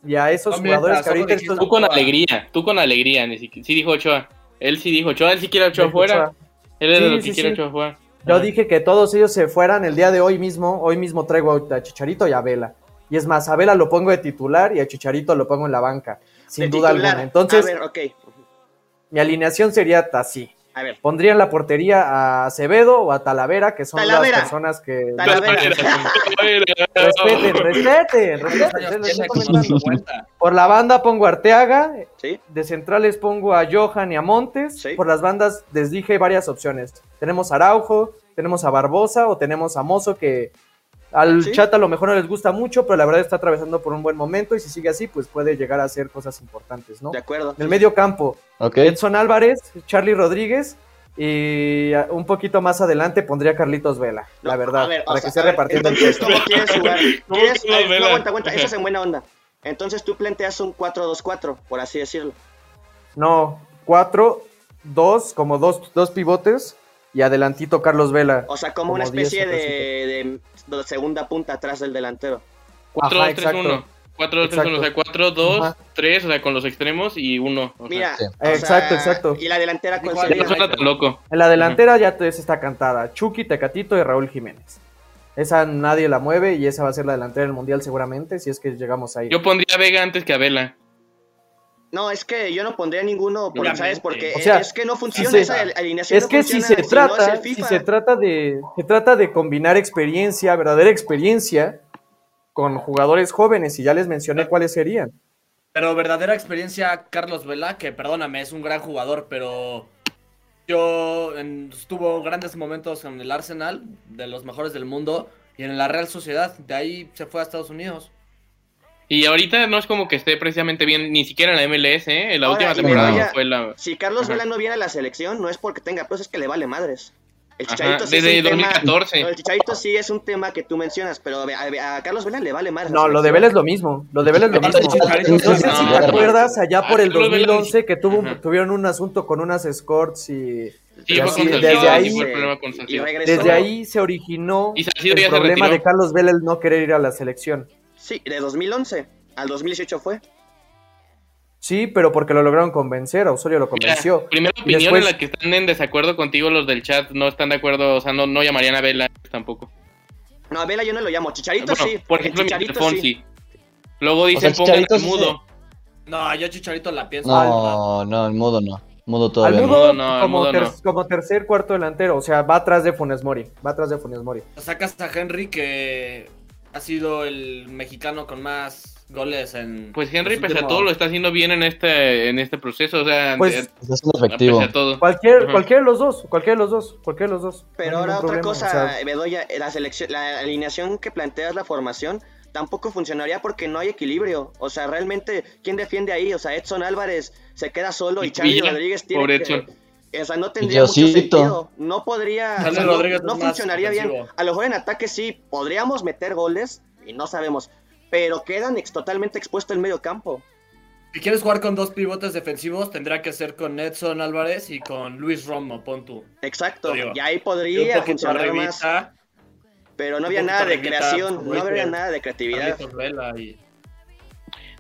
y a esos jugadores que ahorita...
Tú con alegría, tú con alegría, ni siquiera, sí dijo Ochoa. Él sí dijo Ochoa, él sí quiere Ochoa fuera. Él es de los que quiere Ochoa fuera.
Yo dije que todos ellos se fueran el día de hoy mismo. Hoy mismo traigo a Chicharito y a Vela. Y es más, a Vela lo pongo de titular y a Chicharito lo pongo en la banca. Sin duda alguna. Entonces, mi alineación sería así. A ver. Pondría en la portería a Acevedo o a Talavera, que son las personas que. Talavera. *laughs* respeten, respeten, respeten. Por la banda pongo a Arteaga. De centrales pongo a Johan y a Montes. Por las bandas les dije varias opciones. Tenemos a Araujo, tenemos a Barbosa o tenemos a Mozo que al chat a lo mejor no les gusta mucho, pero la verdad está atravesando por un buen momento y si sigue así, pues puede llegar a hacer cosas importantes, ¿no?
De acuerdo.
En el medio campo, Edson Álvarez, Charlie Rodríguez y un poquito más adelante pondría Carlitos Vela, la verdad, para que se repartiendo el
peso. ¿Cómo quieres jugar? *laughs* ¿Quieres? no, aguanta, aguanta, eso es en buena onda. Entonces tú planteas un 4-2-4, por así decirlo.
No, 4, 2, como dos, dos pivotes y adelantito Carlos Vela.
O sea, como, una especie de, de, segunda punta atrás del delantero.
4-2-3-1. 4-2-3-1, o sea, 4-2-3, o sea, con los extremos y uno.
Mira,
exacto, exacto.
¿Y la delantera cuál sería?
No tan loco.
En la delantera ya ya está cantada. Chucky, Tecatito y Raúl Jiménez. Esa nadie la mueve y esa va a ser la delantera del Mundial seguramente, si es que llegamos ahí.
Yo pondría a Vega antes que a Vela.
No, es que yo no pondría ninguno, ¿sabes? Porque es que no funciona esa alineación.
Es que si se trata, si se trata de, se trata de combinar experiencia, verdadera experiencia, con jugadores jóvenes y ya les mencioné cuáles serían.
Pero verdadera experiencia, Carlos Vela, que perdóname, es un gran jugador, pero yo en, tuvo grandes momentos en el Arsenal, de los mejores del mundo, y en la Real Sociedad, de ahí se fue a Estados Unidos.
Y ahorita no es como que esté precisamente bien, ni siquiera en la MLS, ¿eh? En la última temporada fue la...
Si Carlos Vela no viene a la selección, no es porque tenga pues es que le vale madres. El Chicharito sí
desde 2014.
el Chicharito sí es un tema que tú mencionas, pero a, Carlos Vela le vale madres.
No, lo de Vela es lo mismo. Lo de Vela es lo mismo. No sé si te acuerdas allá por el 2011 que tuvo, tuvieron un asunto con unas escorts y...
Sí, desde ahí,
desde ahí se originó el problema de Carlos Vela el no querer ir a la selección.
Sí, de 2011 al 2018 fue.
Sí, pero porque lo lograron convencer, Osorio lo convenció.
primera opinión en la que están en desacuerdo contigo los del chat, no están de acuerdo, o sea, no, no llamarían a Vela tampoco.
No, a Vela yo no lo llamo, Chicharito sí.
Por ejemplo, Chicharito sí. Luego dicen o sea, pongan mudo.
No, yo Chicharito la pienso.
No, no, el mudo no. Mudo todavía
Al mudo, no. como, como, tercer, cuarto delantero, o sea, va atrás de Funes Mori, va atrás de Funes Mori.
Sacas a Henry que ha sido el mexicano con más goles en.
Pues Henry, pese a todo, lo está haciendo bien en este, en este proceso. O sea,
pues,
es efectivo.
Cualquier, cualquier de los dos, cualquier de los dos, cualquier de los dos.
Pero ahora otra cosa, Bedoya, la selección, la alineación que planteas la formación tampoco funcionaría porque no hay equilibrio. O sea, realmente, ¿quién defiende ahí? O sea, Edson Álvarez se queda solo y, Charlie Rodríguez tiene que, o sea, no tendría mucho sentido. No podría. no, funcionaría bien. A lo mejor en ataque sí, podríamos meter goles y no sabemos. Pero quedan totalmente expuestos el medio campo.
Si quieres jugar con dos pivotes defensivos, tendrá que ser con Edson Álvarez y con Luis Romo, pon tú.
Exacto, y ahí podría funcionar más. Pero no había nada de creación, no había nada de creatividad.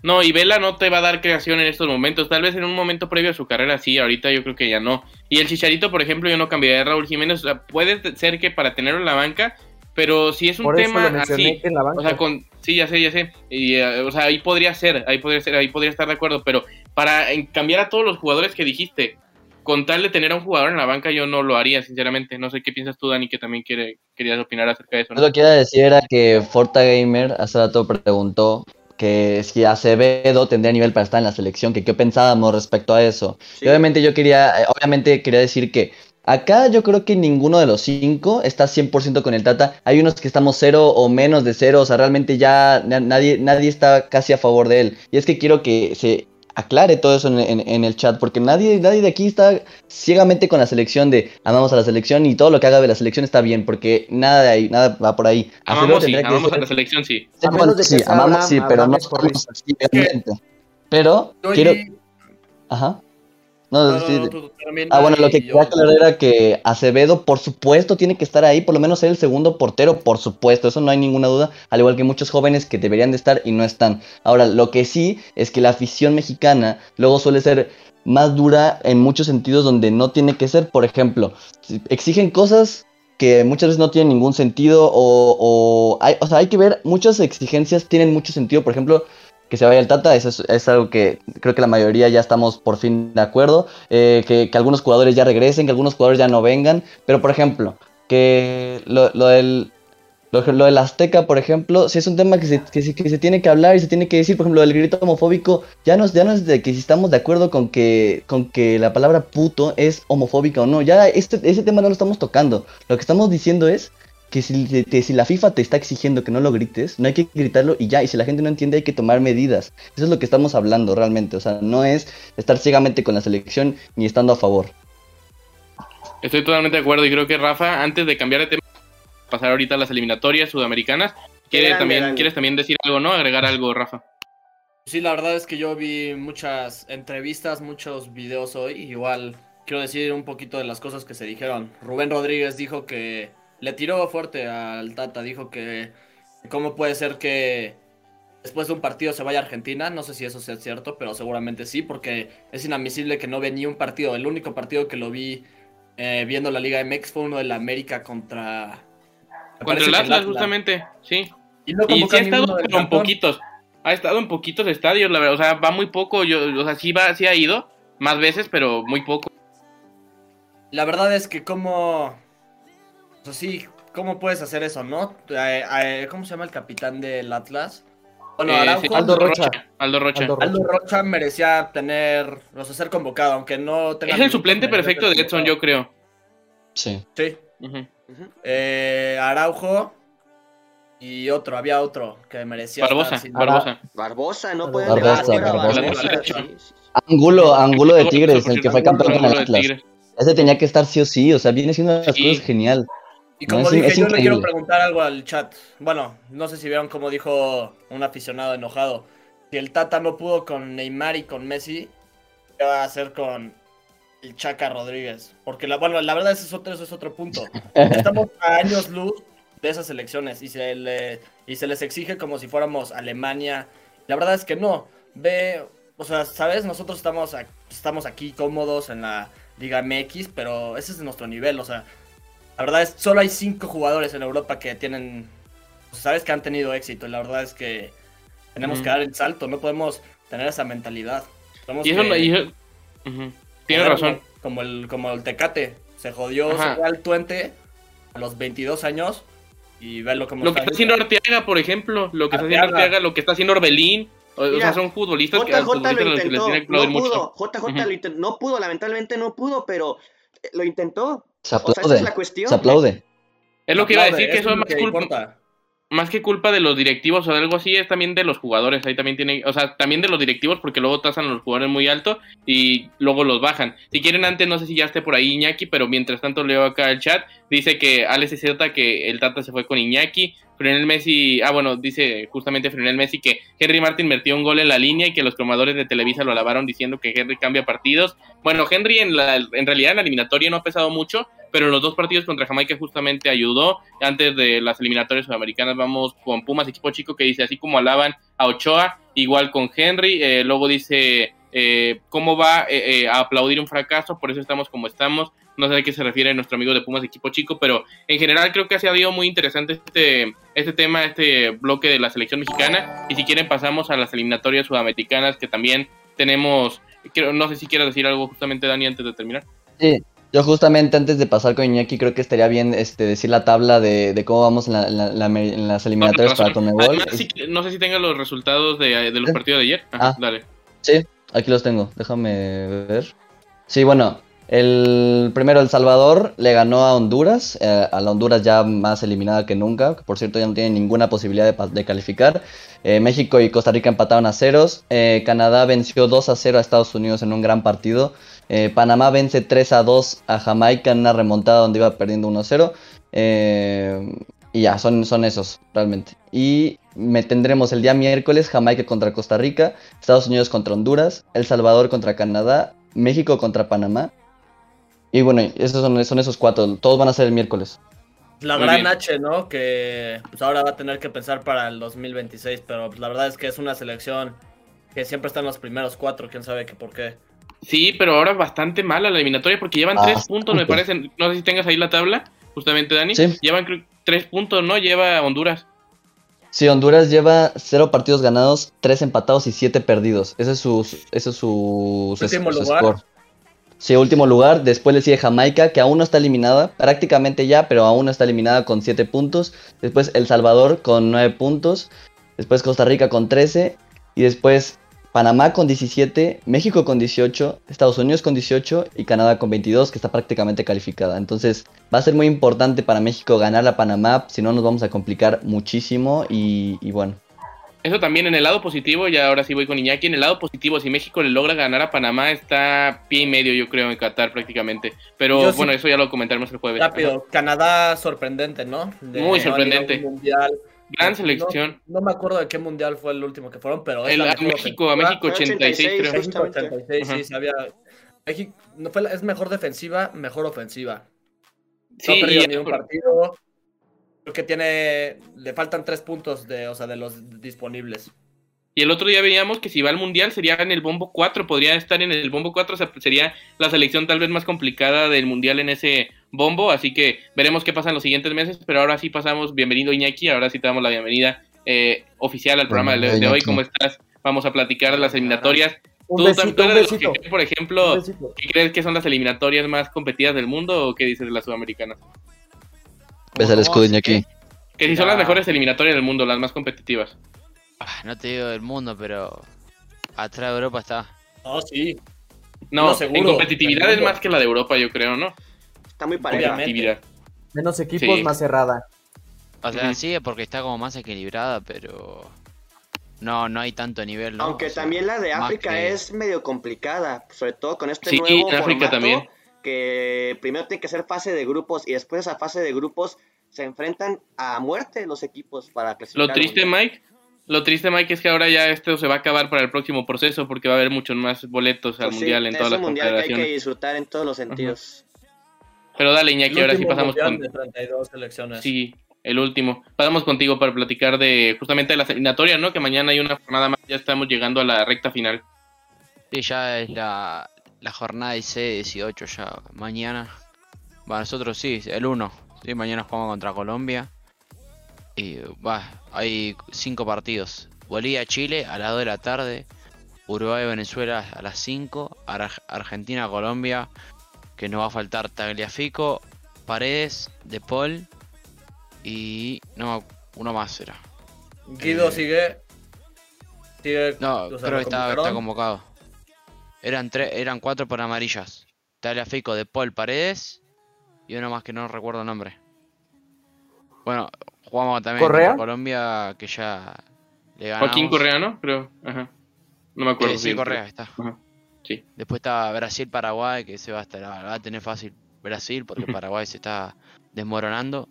No, y Vela no te va a dar creación en estos momentos. Tal vez en un momento previo a su carrera sí, ahorita yo creo que ya no. Y el Chicharito, por ejemplo, yo no cambiaría de Raúl Jiménez. puede ser que para tenerlo en la banca pero si es un tema así, o sea, con, sí, ya sé, ya sé, y, eh, o sea, ahí podría ser, ahí podría ser, ahí podría estar de acuerdo, pero para cambiar a todos los jugadores que dijiste, con tal de tener a un jugador en la banca, yo no lo haría, sinceramente. No sé qué piensas tú, Dani, que también quiere, querías opinar acerca de eso.
Lo que quiero decir era que Forta Gamer hace rato preguntó que si Acevedo tendría nivel para estar en la selección, que qué pensábamos respecto a eso. obviamente yo quería, eh, obviamente quería decir que acá yo creo que ninguno de los cinco está 100% con el Tata. Hay unos que estamos cero o menos de cero, o sea, realmente ya nadie, nadie está casi a favor de él. Y es que quiero que se aclare todo eso en, el chat, porque nadie, nadie de aquí está ciegamente con la selección de amamos a la selección y todo lo que haga de la selección está bien, porque nada de ahí, nada va por ahí.
Amamos, sí, amamos a la selección, sí.
sí, amamos, sí, pero no Pero quiero... Ajá ah, bueno, lo que quería aclarar era que Acevedo, por supuesto, tiene que estar ahí, por lo menos ser el segundo portero, por supuesto, eso no hay ninguna duda, al igual que muchos jóvenes que deberían de estar y no están. Ahora, lo que sí es que la afición mexicana luego suele ser más dura en muchos sentidos donde no tiene que ser, por ejemplo, exigen cosas que muchas veces no tienen ningún sentido o, o, hay, o sea, hay que ver, muchas exigencias tienen mucho sentido, por ejemplo, que se vaya el Tata, eso es, algo que creo que la mayoría ya estamos por fin de acuerdo, eh, que, algunos jugadores ya regresen, que algunos jugadores ya no vengan, pero por ejemplo, que lo, del... Lo, del Azteca, por ejemplo, si es un tema que se, que, se, tiene que hablar y se tiene que decir, por ejemplo, el grito homofóbico, ya no, ya no es de que si estamos de acuerdo con que, con que la palabra puto es homofóbica o no, ya este, ese tema no lo estamos tocando. Lo que estamos diciendo es que si, la FIFA te está exigiendo que no lo grites, no hay que gritarlo y ya, y si la gente no entiende hay que tomar medidas. Eso es lo que estamos hablando realmente, o sea, no es estar ciegamente con la selección ni estando a favor.
Estoy totalmente de acuerdo y creo que Rafa, antes de cambiar de tema, pasar ahorita a las eliminatorias sudamericanas, ¿quiere también, ¿quieres también decir algo, no? Agregar algo, Rafa.
Sí, la verdad es que yo vi muchas entrevistas, muchos videos hoy, igual quiero decir un poquito de las cosas que se dijeron. Rubén Rodríguez dijo que le tiró fuerte al Tata, dijo que cómo puede ser que después de un partido se vaya a Argentina, no sé si eso sea cierto, pero seguramente sí, porque es inadmisible que no ve ni un partido, el único partido que lo vi eh, viendo la Liga MX fue uno de la América contra...
Contra el Atlas, justamente, sí. Y, sí ha estado en poquitos, ha estado en poquitos estadios, la verdad, o sea, va muy poco, yo, o sea, sí, va, sí ha ido más veces, pero muy poco.
La verdad es que como sí, ¿cómo puedes hacer eso, no? Eh, eh, ¿Cómo se llama el capitán del Atlas?
Bueno, eh, Aldo, Rocha. Aldo Rocha.
Aldo Rocha. merecía tener, o sea, ser convocado, aunque no
tenga... Es el suplente perfecto de Edson, yo creo.
Sí.
Sí. Araujo y otro, había otro que merecía.
Barbosa, Barbosa.
Barbosa, no puede
Barbosa, Angulo, Angulo de Tigres, el que fue campeón con el Atlas. Ese tenía que estar sí o sí, o sea, viene siendo una las cosas genial.
Y como dije, yo le quiero preguntar algo al chat. Bueno, no sé si vieron cómo dijo un aficionado enojado. Si el Tata no pudo con Neymar y con Messi, ¿qué va a hacer con el Chaca Rodríguez? Porque, la, bueno, la verdad ese es otro, es otro punto. *laughs* Estamos a años luz de esas elecciones y se, le, y se les exige como si fuéramos Alemania. La verdad es que no. Ve, o sea, ¿sabes? Nosotros estamos, estamos aquí cómodos en la Liga MX, pero ese es nuestro nivel, o sea la verdad es solo hay cinco jugadores en Europa que tienen, pues, sabes que han tenido éxito. Y la verdad es que tenemos que dar el salto, no podemos tener esa mentalidad.
y eso, Tiene razón.
Como el, como el Tecate, se jodió al Tuente a los 22 años y verlo como
Lo que está haciendo Arteaga, por ejemplo, lo que está haciendo Arteaga, lo que está haciendo Orbelín. O, sea, son futbolistas
que, JJ lo intentó, no pudo, JJ no pudo, lamentablemente no pudo, pero lo intentó.
Se aplaude. Se aplaude.
Es lo que iba a decir, que eso es más culpa. Más que culpa de los directivos o de algo así, es también de los jugadores. Ahí también tiene, o sea, también de los directivos, porque luego tasan a los jugadores muy alto y luego los bajan. Si quieren, antes, no sé si ya esté por ahí Iñaki, pero mientras tanto leo acá el chat. Dice que Alex es cierta que el Tata se fue con Iñaki. Frenel Messi, ah, bueno, dice justamente Frenel Messi que Henry Martin metió un gol en la línea y que los cromadores de Televisa lo alabaron diciendo que Henry cambia partidos. Bueno, Henry en, la, en realidad en la eliminatoria no ha pesado mucho, pero en los dos partidos contra Jamaica justamente ayudó. Antes de las eliminatorias sudamericanas vamos con Pumas, equipo chico que dice así como alaban a Ochoa, igual con Henry. Eh, luego dice, eh, ¿cómo va eh, a aplaudir un fracaso? Por eso estamos como estamos no sé a qué se refiere nuestro amigo de Pumas equipo chico, pero en general creo que ha sido muy interesante este, este tema, este bloque de la selección mexicana. Y si quieren pasamos a las eliminatorias sudamericanas que también tenemos, no sé si quieres decir algo justamente Dani antes de terminar.
Sí, yo justamente antes de pasar con Iñaki creo que estaría bien este, decir la tabla de, cómo vamos en, las eliminatorias para Conmebol.
no sé si tengan los resultados de, los partidos de ayer.
ah, dale. Sí, aquí los tengo, déjame ver. Sí, bueno, el primero, El Salvador, le ganó a Honduras, eh, a la Honduras ya más eliminada que nunca, por cierto ya no tiene ninguna posibilidad de, calificar. Eh, México y Costa Rica empataron a ceros. Eh, Canadá venció 2 a 0 a Estados Unidos en un gran partido. Panamá vence 3 a 2 a Jamaica en una remontada donde iba perdiendo 1 a 0. Eh, y ya, son, son esos, realmente. Y me tendremos el día miércoles Jamaica contra Costa Rica, Estados Unidos contra Honduras, El Salvador contra Canadá, México contra Panamá. Y bueno, esos son, son esos cuatro, todos van a ser el miércoles.
La gran H, ¿no? Que pues, ahora va a tener que pensar para el 2026, pero pues, la verdad es que es una selección que siempre está en los primeros cuatro, quién sabe qué por qué.
Sí, pero ahora bastante mala la eliminatoria porque llevan tres ah, puntos, me parece. No sé si tengas ahí la tabla, justamente, Dani. Llevan tres puntos, ¿no? Lleva Honduras.
Sí, Honduras lleva cero partidos ganados, tres empatados y siete perdidos. Ese es su, ese es su,
lugar.
Sí, último lugar. Después le sigue Jamaica, que aún no está eliminada, prácticamente ya, pero aún no está eliminada con siete puntos. Después El Salvador con nueve puntos. Después Costa Rica con trece. Y después Panamá con 17, México con 18, Estados Unidos con 18 y Canadá con 22, que está prácticamente calificada. Entonces va a ser muy importante para México ganar a Panamá, si no nos vamos a complicar muchísimo y, bueno.
Eso también en el lado positivo, y ahora sí voy con Iñaki, en el lado positivo, si México le logra ganar a Panamá, está pie y medio, yo creo, en Qatar prácticamente. Pero bueno, eso ya lo comentaremos el jueves.
Rápido, Canadá sorprendente, ¿no?
muy sorprendente. Mundial. Gran selección.
No, me acuerdo de qué mundial fue el último que fueron, pero.
El, a México, a México 86, creo.
México 86, sí, sabía. México no fue, es mejor defensiva, mejor ofensiva. No ha perdido ni un partido. Creo que tiene. Le faltan tres puntos de, o sea, de los disponibles.
Y el otro día veíamos que si va al Mundial sería en el Bombo 4, podría estar en el Bombo 4, o sea, sería la selección tal vez más complicada del Mundial en ese Bombo, así que veremos qué pasa en los siguientes meses, pero ahora sí pasamos, bienvenido Iñaki, ahora sí te damos la bienvenida eh, oficial al programa de, hoy, ¿cómo estás? Vamos a platicar de las eliminatorias. ¿Tú, por ejemplo, ¿qué crees que son las eliminatorias más competidas del mundo o qué dices de las sudamericanas?
Ves el escudo Iñaki.
Que si son las mejores eliminatorias del mundo, las más competitivas.
Ah, no te digo del mundo, pero atrás de Europa está.
Ah, sí.
No, en competitividad es más que la de Europa, yo creo, ¿no?
Está muy pareja.
Menos equipos, más cerrada.
O sea, sí, porque está como más equilibrada, pero no, no hay tanto nivel.
Aunque también la de África es medio complicada, sobre todo con este nuevo formato también. Que primero tiene que ser fase de grupos y después esa fase de grupos se enfrentan a muerte los equipos para
clasificar. Lo triste, Mike, lo triste, Mike, es que ahora ya esto se va a acabar para el próximo proceso porque va a haber muchos más boletos al pues mundial en todas las mundial que hay
que disfrutar en todos los sentidos.
Pero dale, Iñaki, ahora sí pasamos
con. De 32 selecciones.
Sí, el último. Pasamos contigo para platicar de justamente de las eliminatorias, ¿no? Que mañana hay una jornada más, ya estamos llegando a la recta final.
Sí, ya es la, la jornada IC18 ya. Mañana. Bueno, nosotros sí, el 1. Sí, mañana jugamos contra Colombia. Y va, hay cinco partidos. Bolivia-Chile a las 2 de la tarde. Uruguay-Venezuela a las 5. Argentina-Colombia. Que nos va a faltar Tagliafico, Paredes, De Paul. Y no, uno más será.
Guido eh, sigue.
sigue. No, creo que está, está, convocado. Eran, tres, eran cuatro por amarillas. Tagliafico, De Paul, Paredes. Y uno más que no recuerdo el nombre. Bueno, Jugamos también con Colombia, que ya
le ganamos. Joaquín Correa, ¿no? Creo. Ajá. No me acuerdo.
sí, Correa está. Sí. Después está Brasil-Paraguay, que se va a, estar, va a tener fácil Brasil, porque *laughs* Paraguay se está desmoronando.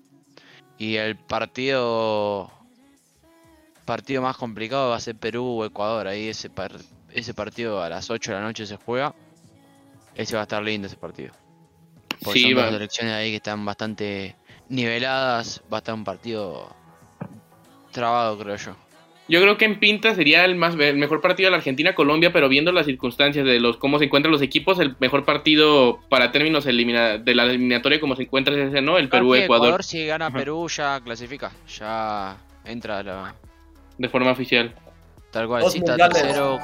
Y el partido partido más complicado va a ser Perú o Ecuador. Ahí ese, ese partido a las 8 de la noche se juega. Ese va a estar lindo ese partido. Porque sí, son dos selecciones ahí que están bastante niveladas, va a estar un partido trabado, creo yo.
Yo creo que en pinta sería el más el mejor partido de la Argentina-Colombia, pero viendo las circunstancias de los cómo se encuentran los equipos, el mejor partido para términos elimina, de la eliminatoria como se encuentra es ese, ¿no? El Perú-Ecuador. Ecuador
si gana Perú ya clasifica, ya entra la...
De forma oficial.
Tal cual, si está tercero,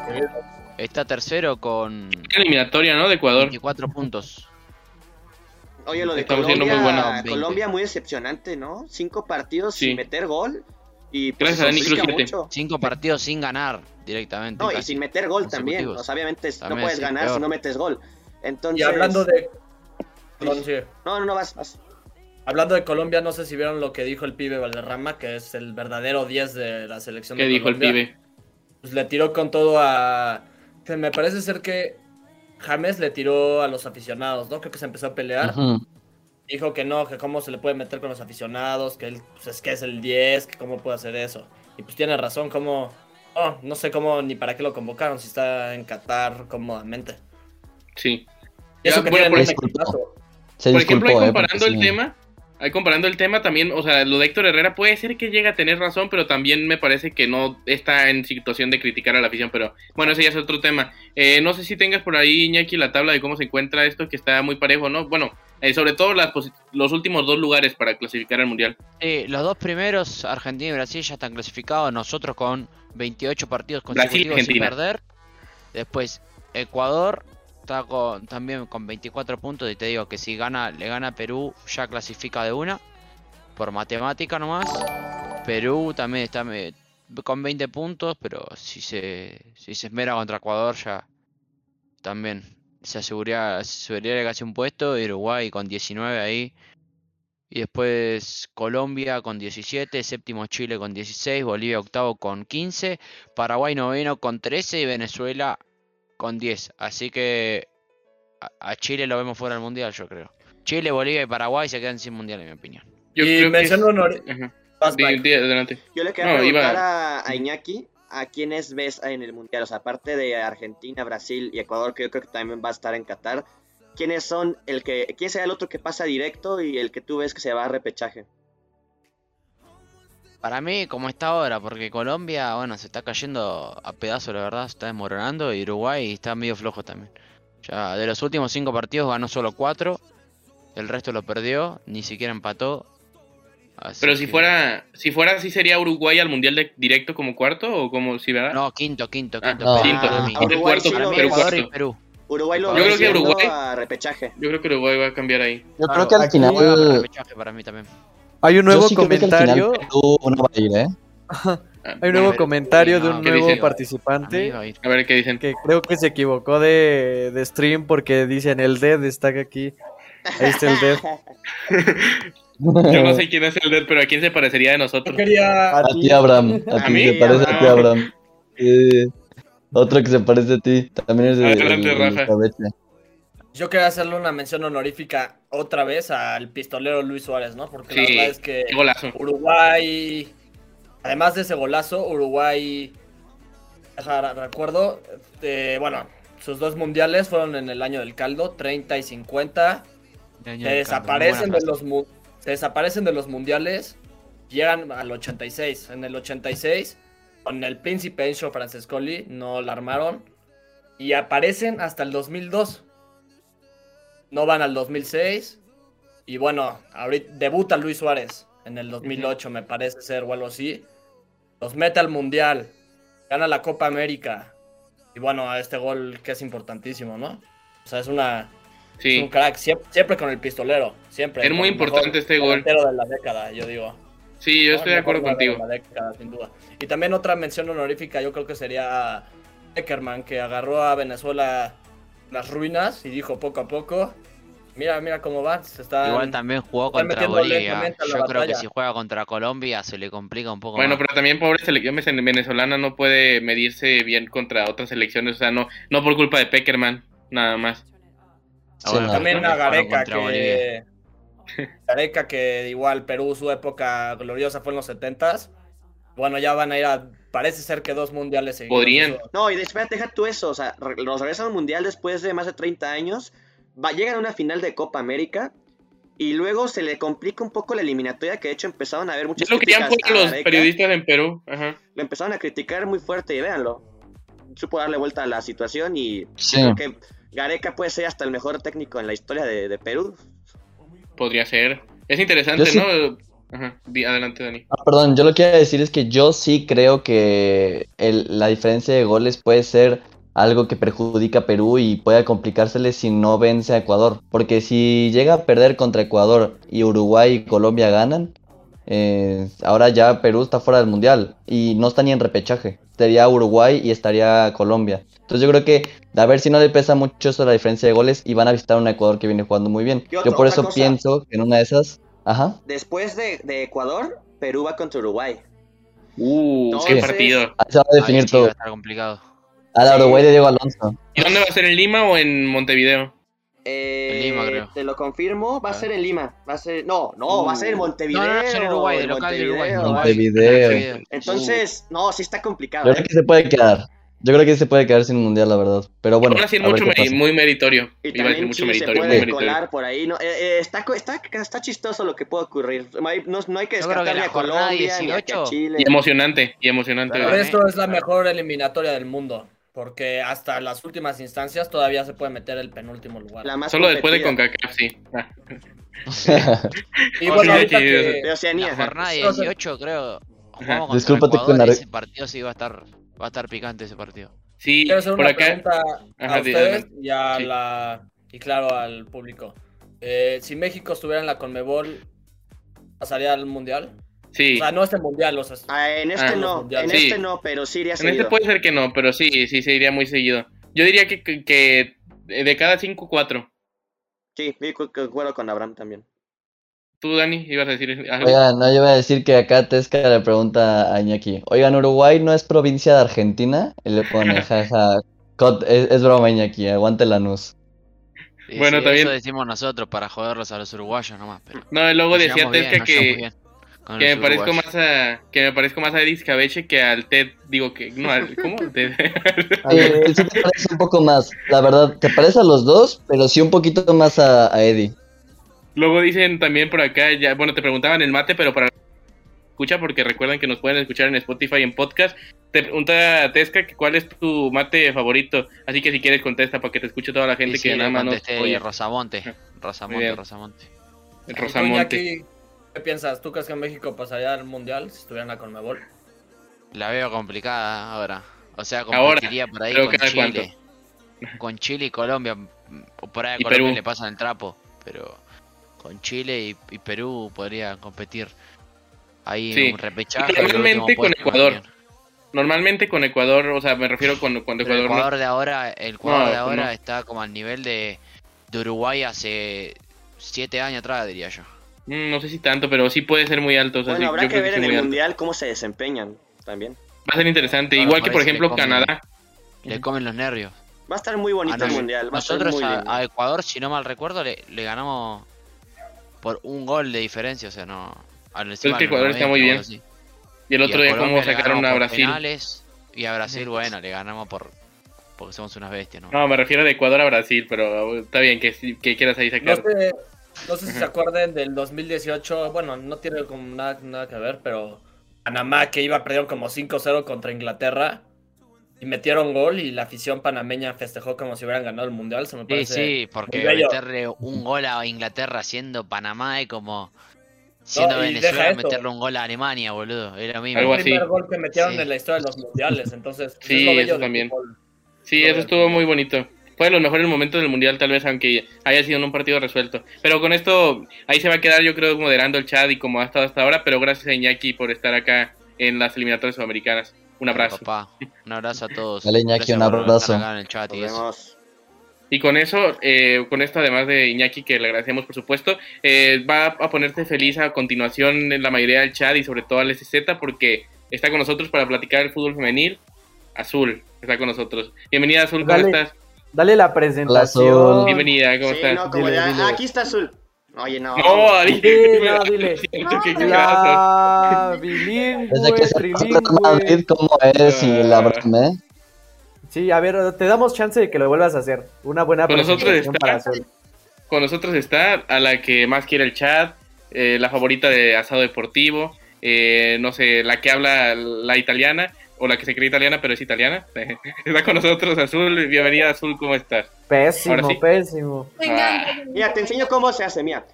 está tercero con...
Eliminatoria, ¿no? De Ecuador.
24 puntos.
Oye, lo de Colombia, muy Colombia muy decepcionante, ¿no? Cinco partidos sin meter gol. Y pues,
Cinco partidos sin ganar directamente.
No, y sin meter gol también. obviamente no puedes ganar si no metes gol. Entonces...
Y hablando de...
No, no, no, vas, vas.
Hablando de Colombia, no sé si vieron lo que dijo el pibe Valderrama, que es el verdadero 10 de la selección
¿Qué dijo el pibe?
Pues le tiró con todo a... Me parece ser que James le tiró a los aficionados, ¿no? Creo que se empezó a pelear. Dijo que no, que cómo se le puede meter con los aficionados, que él pues, es que es el 10, que cómo puede hacer eso. Y pues tiene razón, cómo... Oh, no sé cómo ni para qué lo convocaron si está en Qatar cómodamente.
Sí.
eso que
por, ejemplo, ahí comparando el tema, ahí comparando el tema también, o sea, lo de Héctor Herrera puede ser que llegue a tener razón, pero también me parece que no está en situación de criticar a la afición, pero bueno, ese ya es otro tema. Eh, no sé si tengas por ahí, Iñaki, la tabla de cómo se encuentra esto, que está muy parejo, ¿no? Bueno, eh, sobre todo las los últimos dos lugares para clasificar al Mundial.
Sí, los dos primeros, Argentina y Brasil, ya están clasificados. Nosotros con 28 partidos consecutivos sin perder. Después, Ecuador también con 24 puntos. Y te digo que si gana, le gana Perú, ya clasifica de una. Por matemática nomás. Perú también está con 20 puntos, pero si se, si se esmera contra Ecuador, ya también se aseguraría, aseguraría casi un puesto, Uruguay con 19 ahí. Y después Colombia con 17, séptimo Chile con 16, Bolivia octavo con 15, Paraguay noveno con 13 y Venezuela con 10. Así que a, Chile lo vemos fuera del mundial, yo creo. Chile, Bolivia y Paraguay se quedan sin mundial, en mi opinión.
Yo
y
creo
Yo le quería preguntar a Iñaki ¿a quiénes ves en el Mundial? O sea, aparte de Argentina, Brasil y Ecuador, que yo creo que también va a estar en Qatar, ¿quiénes son el que, quién será el otro que pasa directo y el que tú ves que se va a repechaje?
Para mí, como está ahora, porque Colombia, bueno, se está cayendo a pedazos, la verdad, se está desmoronando, y Uruguay está medio flojo también. Ya de los últimos cinco partidos ganó solo cuatro, el resto lo perdió, ni siquiera empató,
pero si fuera, si fuera así, ¿sería Uruguay al Mundial de directo como cuarto o como si, verdad?
No, quinto, quinto,
ah, quinto. quinto, cuarto,
pero Perú. Uruguay lo
yo creo que Uruguay,
a repechaje.
Yo creo que Uruguay va a cambiar ahí.
Yo creo que al final...
repechaje para mí también.
Hay un nuevo comentario. Hay un nuevo comentario de un nuevo participante.
A ver qué dicen.
Que creo que se equivocó de, de stream porque dicen el dead está aquí. Ahí está el dead. *laughs*
Yo no sé quién es el Dead, pero ¿a quién se parecería de nosotros?
A, ti, Abraham. A, ti se parece a ti, ah. Abraham. Otro que se parece a ti. También es de,
Yo quería hacerle una mención honorífica otra vez al pistolero Luis Suárez, ¿no? Porque la verdad es que Uruguay, además de ese golazo, Uruguay, recuerdo, eh, bueno, sus dos mundiales fueron en el año del caldo, 30 y 50. Se desaparecen de los se desaparecen de los mundiales, llegan al 86. En el 86, con el príncipe Enzo Francescoli, no la armaron. Y aparecen hasta el 2002. No van al 2006. Y bueno, ahorita debuta Luis Suárez en el 2008, me parece ser, o algo así. Los mete al mundial, gana la Copa América. Y bueno, a este gol que es importantísimo, ¿no? O sea, es una un crack, siempre, con el pistolero, siempre.
Es muy importante este gol.
de la década, yo digo.
Sí, yo estoy de acuerdo contigo.
sin duda. Y también otra mención honorífica, yo creo que sería Eckerman, que agarró a Venezuela las ruinas y dijo poco a poco, mira, mira cómo va, se.
Igual también jugó contra Bolivia. Yo creo que si juega contra Colombia se le complica un poco
Bueno, pero también pobre selección venezolana no puede medirse bien contra otras selecciones, o sea, no, no por culpa de Peckerman, nada más.
Ah, también a Gareca que. *laughs* Gareca que igual Perú su época gloriosa fue en los 70s. Bueno, ya van a ir a. Parece ser que dos mundiales
seguidos. Podrían.
No, y después deja tú eso. O sea, los regresan al mundial después de más de 30 años. Va, llegan a una final de Copa América. Y luego se le complica un poco la eliminatoria, que de hecho empezaron a ver muchas
Es lo que los periodistas en Perú.
Lo empezaron a criticar muy fuerte y véanlo. Supo darle vuelta a la situación y creo que Gareca puede ser hasta el mejor técnico en la historia de, Perú.
Podría ser. Es interesante, ¿no? Ajá. Adelante, Dani.
Ah, perdón, yo lo que quiero decir es que yo sí creo que la diferencia de goles puede ser algo que perjudica a Perú y puede complicársele si no vence a Ecuador. Porque si llega a perder contra Ecuador y Uruguay y Colombia ganan, eh, ahora ya Perú está fuera del mundial y no está ni en repechaje. Estaría Uruguay y estaría Colombia. Entonces yo creo que a ver si no le pesa mucho eso la diferencia de goles y van a visitar un Ecuador que viene jugando muy bien. yo por eso pienso que en una de esas... Ajá.
Después de, Ecuador, Perú va contra Uruguay.
Uh, qué partido.
Se va a definir todo. Va a
estar complicado.
A la Uruguay de Diego Alonso.
¿Y dónde va a ser en Lima o en Montevideo?
Eh, en Lima, creo. Te lo confirmo, va a ser en Lima. Va a ser, no, no, va a ser en Montevideo. No, no,
en Uruguay, de local de Uruguay.
Montevideo.
Entonces, no, sí está complicado.
Yo creo ¿eh? que se puede quedar. Yo creo que se puede quedar sin mundial, la verdad. Pero bueno.
Aún así, mucho muy meritorio.
Y Iba a decir mucho meritorio. Se puede muy colar por ahí. No, eh, eh, está, está, está chistoso lo que puede ocurrir. No hay, no, no hay que descartarle a Colombia 18. ni a Chile.
Y emocionante. Y emocionante.
Pero esto es la mejor eliminatoria del mundo. Porque hasta las últimas instancias todavía se puede meter el penúltimo lugar.
Solo después de CONCACAF, sí. *laughs*
y bueno, ahorita que... De Oceanía. La jornada 18, creo. Jugamos Discúlpate con Ese partido sí va a estar, va a estar picante ese partido.
Sí,
Quiero hacer por una acá. pregunta a ustedes y a la y claro al público. Eh, si México estuviera en la Conmebol, ¿pasaría al mundial?
Sí.
O sea, no es el mundial, o sea,
ah, en este ah, no, en este no, pero sí iría seguido.
En este puede ser que no, pero sí, sí se iría muy seguido. Yo diría que, que, de cada 5, 4.
Sí, acuerdo con Abraham también.
Tú, Dani, ibas a decir
algo. Oigan, no, yo iba a decir que acá Tesca le pregunta a Iñaki. Oigan, ¿Uruguay no es provincia de Argentina? Y le pone, *laughs* jaja, es, es broma Iñaki, aguante la nus.
bueno, también. Eso decimos nosotros para joderlos a los uruguayos nomás. Pero
no, luego decía Tesca que, que me parezco más a que me parezco más a Eddie Cabeche que al Ted digo que no al cómo *laughs* Ted
sí, te parece un poco más la verdad te parece a los dos pero sí un poquito más a, Eddie
luego dicen también por acá ya bueno te preguntaban el mate pero para escucha porque recuerdan que nos pueden escuchar en Spotify en podcast te pregunta Tesca que cuál es tu mate favorito así que si quieres contesta para que te escuche toda la gente que nada más nos
oye Rosamonte Rosamonte Rosamonte
Rosamonte
¿Qué piensas? ¿Tú crees que México pasaría al mundial si estuviera en la Conmebol?
La veo complicada ahora. O sea, competiría por ahí con Chile. Con Chile y Colombia. Por ahí a Colombia le pasan el trapo. Pero con Chile y, Perú podría competir ahí en un repechaje.
Normalmente con Ecuador. Normalmente con Ecuador, o sea, me refiero con, Ecuador.
El Ecuador de ahora, el Ecuador de ahora está como al nivel de, de Uruguay hace siete años atrás, diría yo.
Mm, no sé si tanto, pero sí puede ser muy alto.
bueno, habrá que ver en el mundial cómo se desempeñan también.
Va a ser interesante, igual que por ejemplo Canadá.
Le comen los nervios.
Va a estar muy bonito ah, el mundial.
Nosotros a, Ecuador, si no mal recuerdo, le, ganamos por un gol de diferencia, o sea, no.
es que Ecuador está muy bien. Y el otro día cómo sacaron a Brasil.
y a Brasil, bueno, le ganamos por porque somos unas bestias, ¿no?
No, me refiero de Ecuador a Brasil, pero está bien que, que quieras ahí sacar.
No sé si se acuerden del 2018, bueno, no tiene como nada, nada que ver, pero Panamá que iba perdiendo como 5-0 contra Inglaterra y metieron gol y la afición panameña festejó como si hubieran ganado el mundial. Se me
sí, sí, porque meterle un gol a Inglaterra siendo Panamá y como siendo Venezuela meterle un gol a Alemania, boludo. Era lo mismo.
el primer gol que metieron en la historia de los mundiales, entonces.
sí, eso también. Sí, eso estuvo muy bonito fue de los mejores momentos del mundial, tal vez, aunque haya sido en un partido resuelto. Pero con esto, ahí se va a quedar, yo creo, moderando el chat y como ha estado hasta ahora. Pero gracias a Iñaki por estar acá en las eliminatorias sudamericanas. Un abrazo.
Un abrazo a todos.
Dale, Iñaki, un abrazo.
y, con eso, eh, con esto, además de Iñaki, que le agradecemos por supuesto, eh, va a ponerte feliz a continuación en la mayoría del chat y sobre todo al SZ porque está con nosotros para platicar el fútbol femenil. Azul está con nosotros. Bienvenida, Azul, ¿cómo estás?
Dale la presentación.
Bienvenida, ¿cómo
sí, No, como ya, aquí está Azul. Oye, no.
No,
dile. no, dile. *laughs* la bilingüe,
Desde que se Madrid, ¿cómo es? Y la broma,
Sí, a ver, te damos chance de que lo vuelvas a hacer. Una buena
presentación
para Azul.
con nosotros está a la que más quiere el chat, eh, la favorita de Asado Deportivo, eh, no sé, la que habla la italiana o la que se cree italiana pero es italiana. *laughs* está con nosotros Azul, bienvenida Azul, ¿cómo estás?
Pésimo, pésimo.
Ah. Mira, te enseño cómo se hace, mira.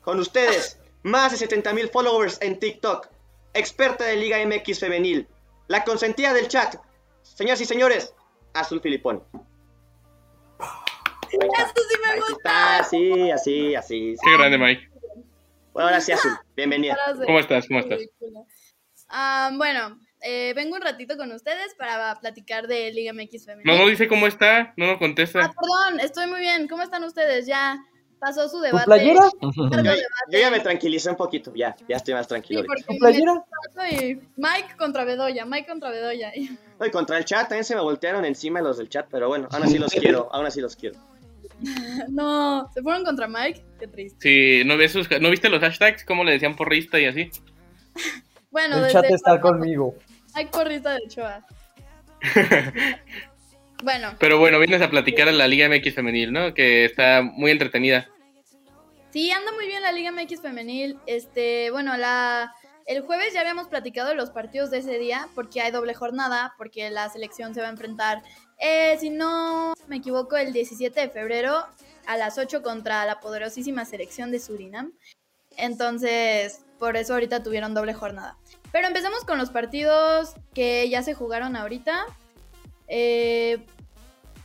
Con ustedes, más de 70 mil followers en TikTok, experta de Liga MX femenil, la consentida del chat, señoras y señores, Azul Filipón.
Eso sí me gusta.
así, así, así.
Qué grande, Mike.
Bueno, ahora sí, Azul. Bienvenida.
¿Cómo estás? ¿Cómo estás?
Ah, bueno, eh, vengo un ratito con ustedes para platicar de Liga MX Femenil.
No, no dice cómo está, no lo contesta.
Ah, perdón, estoy muy bien. ¿Cómo están ustedes? Ya pasó su debate.
¿Tu playera?
Yo, ya me tranquilicé un poquito, ya, ya estoy más tranquilo.
Sí, ¿Tu playera? Mike contra Bedoya, Mike contra Bedoya.
Oye, contra el chat también se me voltearon encima los del chat, pero bueno, aún así los quiero, aún así los quiero. *laughs*
No, se fueron contra Mike, qué triste.
Sí, ¿no, ves ¿no viste los hashtags? ¿Cómo le decían porrista y así? *laughs*
bueno,
el chat está conmigo.
Hay porrista de Choa. *laughs* bueno.
Pero bueno, vienes a platicar a la Liga MX Femenil, ¿no? Que está muy entretenida.
Sí, anda muy bien la Liga MX Femenil. Este, bueno, la el jueves ya habíamos platicado los partidos de ese día porque hay doble jornada, porque la selección se va a enfrentar, eh, si no me equivoco, el 17 de febrero a las 8 contra la poderosísima selección de Surinam. Entonces, por eso ahorita tuvieron doble jornada. Pero empecemos con los partidos que ya se jugaron ahorita. Eh,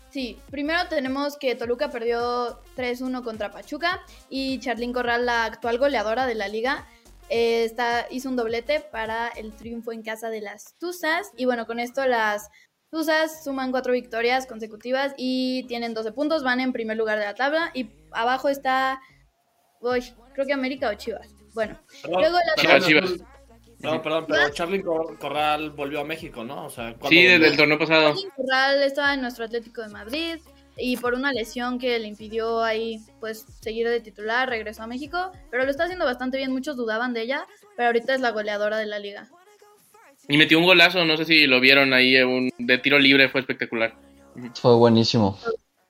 sí, primero tenemos que Toluca perdió 3-1 contra Pachuca y Charlín Corral, la actual goleadora de la liga, eh, hizo un doblete para el triunfo en casa de las Tuzas. Y bueno, con esto las Tuzas suman cuatro victorias consecutivas y tienen 12 puntos, van en primer lugar de la tabla. Y abajo está, uy, creo que América o Chivas. Bueno, luego
la Chivas, No, perdón, pero Charly Corral volvió a México, ¿no? O sea,
sí, desde el torneo pasado.
Charly Corral estaba en nuestro Atlético de Madrid y por una lesión que le impidió ahí pues seguir de titular, regresó a México, pero lo está haciendo bastante bien, muchos dudaban de ella, pero ahorita es la goleadora de la liga.
Y metió un golazo, no sé si lo vieron ahí, un, de tiro libre, fue espectacular.
Fue buenísimo.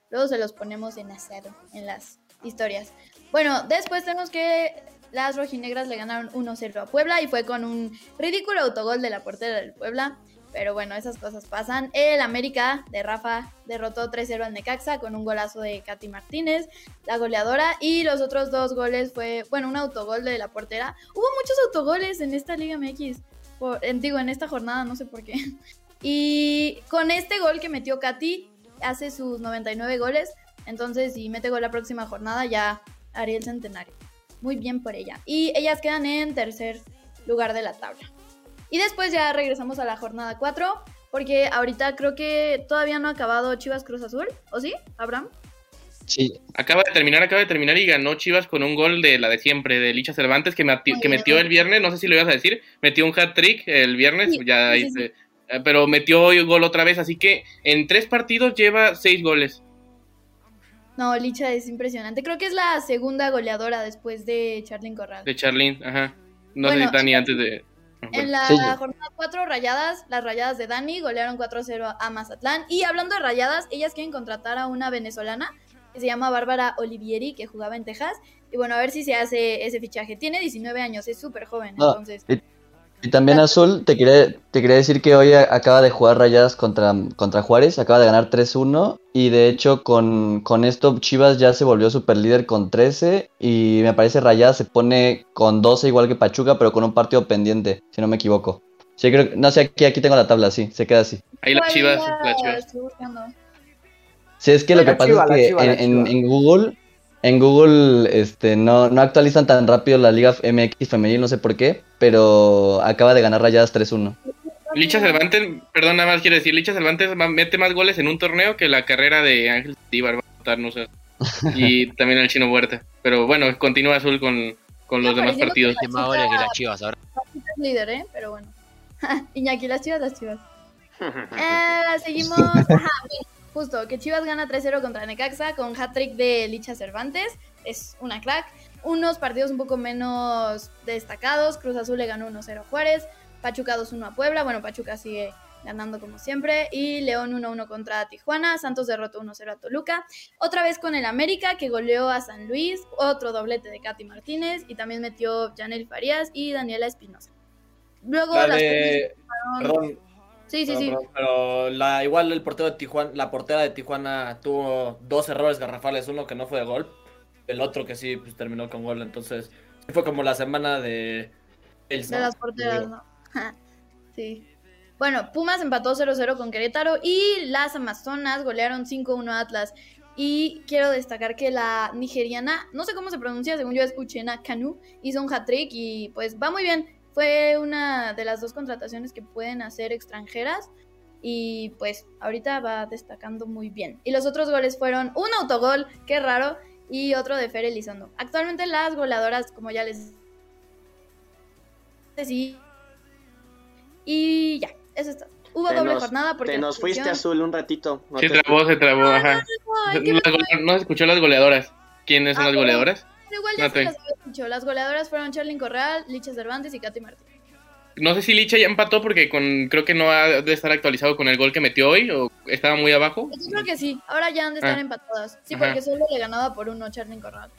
Luego se los ponemos en acero, en las historias. Bueno, después tenemos que las rojinegras le ganaron 1-0 a Puebla y fue con un ridículo autogol de la portera del Puebla. Pero bueno, esas cosas pasan. El América de Rafa derrotó 3-0 al Necaxa con un golazo de Katy Martínez, la goleadora. Y los otros dos goles fue, bueno, un autogol de la portera. Hubo muchos autogoles en esta Liga MX. Por, digo, en esta jornada, no sé por qué. *laughs* Y con este gol que metió Katy, hace sus 99 goles. Entonces, si mete gol la próxima jornada, ya haría el centenario. Muy bien por ella. Y ellas quedan en tercer lugar de la tabla. Y después ya regresamos a la jornada 4, porque ahorita creo que todavía no ha acabado Chivas Cruz Azul, ¿o sí, Abraham?
Sí.
Acaba de terminar, acaba de terminar y ganó Chivas con un gol de la de siempre, de Licha Cervantes, que, metió, que metió el viernes, no sé si lo ibas a decir, metió un hat-trick el viernes, ya eh, pero metió gol otra vez, así que en tres partidos lleva seis goles.
No, Licha es impresionante. Creo que es la segunda goleadora después de Charlyn Corral.
De Charlyn, ajá. No sé si Dani antes de.
En la jornada 4 rayadas, las rayadas de Dani golearon 4-0 a Mazatlán. Y hablando de rayadas, ellas quieren contratar a una venezolana que se llama Bárbara Olivieri, que jugaba en Texas. Y bueno, a ver si se hace ese fichaje. Tiene 19 años, es súper joven. entonces.
Y, también Azul, te quería, te quería decir que hoy acaba de jugar rayadas contra, contra Juárez, acaba de ganar 3-1. Y de hecho, con, con esto Chivas ya se volvió super líder con 13. Y me parece rayadas se pone con 12 igual que Pachuca, pero con un partido pendiente, si no me equivoco. Sí, creo, no sé, aquí, aquí tengo la tabla, sí, se queda así.
Ahí las chivas, las chivas.
Sí, es que lo que pasa es que en, en, Google, en Google este, no, no actualizan tan rápido la Liga MX femenil, no sé por qué, pero acaba de ganar Rayadas 3-1.
Licha Cervantes, perdón, nada más quiero decir, Licha Cervantes mete más goles en un torneo que la carrera de Ángel Tíbar, no sé. *laughs* Y también el Chino Huerta. Pero bueno, continúa Azul con, con los demás partidos.
Que más goles que las chivas ahora.
líder, ¿eh? Pero bueno. *laughs* Iñaki, las chivas, las chivas. *laughs* Eh, seguimos. Ajá, Justo, que Chivas gana 3-0 contra Necaxa con hat-trick de Licha Cervantes. Es una crack. Unos partidos un poco menos destacados. Cruz Azul le ganó 1-0 a Juárez. Pachuca 2-1 a Puebla. Bueno, Pachuca sigue ganando como siempre. Y León 1-1 contra Tijuana. Santos derrotó 1-0 a Toluca. Otra vez con el América que goleó a San Luis. Otro doblete de Katy Martínez. Y también metió Janel Farías y Daniela Espinosa. Luego las
Perdón.
Sí, sí, sí.
pero la, igual el portero de Tijuana, la portera de Tijuana tuvo dos errores garrafales, uno que no fue de gol, el otro que sí pues, terminó con gol, entonces fue como la semana de
de las porteras, ¿no? *laughs* sí. Bueno, Pumas empató 0-0 con Querétaro y las Amazonas golearon 5-1 a Atlas. Y quiero destacar que la nigeriana, no sé cómo se pronuncia, según yo es Uchena Kanu, hizo un hat-trick y pues va muy bien. Fue una de las dos contrataciones que pueden hacer extranjeras y pues ahorita va destacando muy bien. Y los otros goles fueron un autogol, qué raro, y otro de Fer Elizondo. Actualmente las goleadoras, como ya les decía, y ya, eso está. Hubo doble jornada porque...
Te nos fuiste azul un ratito.
se trabó, se trabó, ajá. No, se escuchó las goleadoras. ¿Quiénes son ah, las goleadoras?
Igual ya se las había dicho. Las goleadoras fueron Charlyn Correal, Licha Cervantes y Katy Martín.
No sé si Licha ya empató porque con creo que no ha de estar actualizado con el gol que metió hoy o estaba muy abajo.
Yo creo que sí. Ahora ya han de estar ah. empatadas. Sí, porque solo le ganaba por uno Charlyn Correal.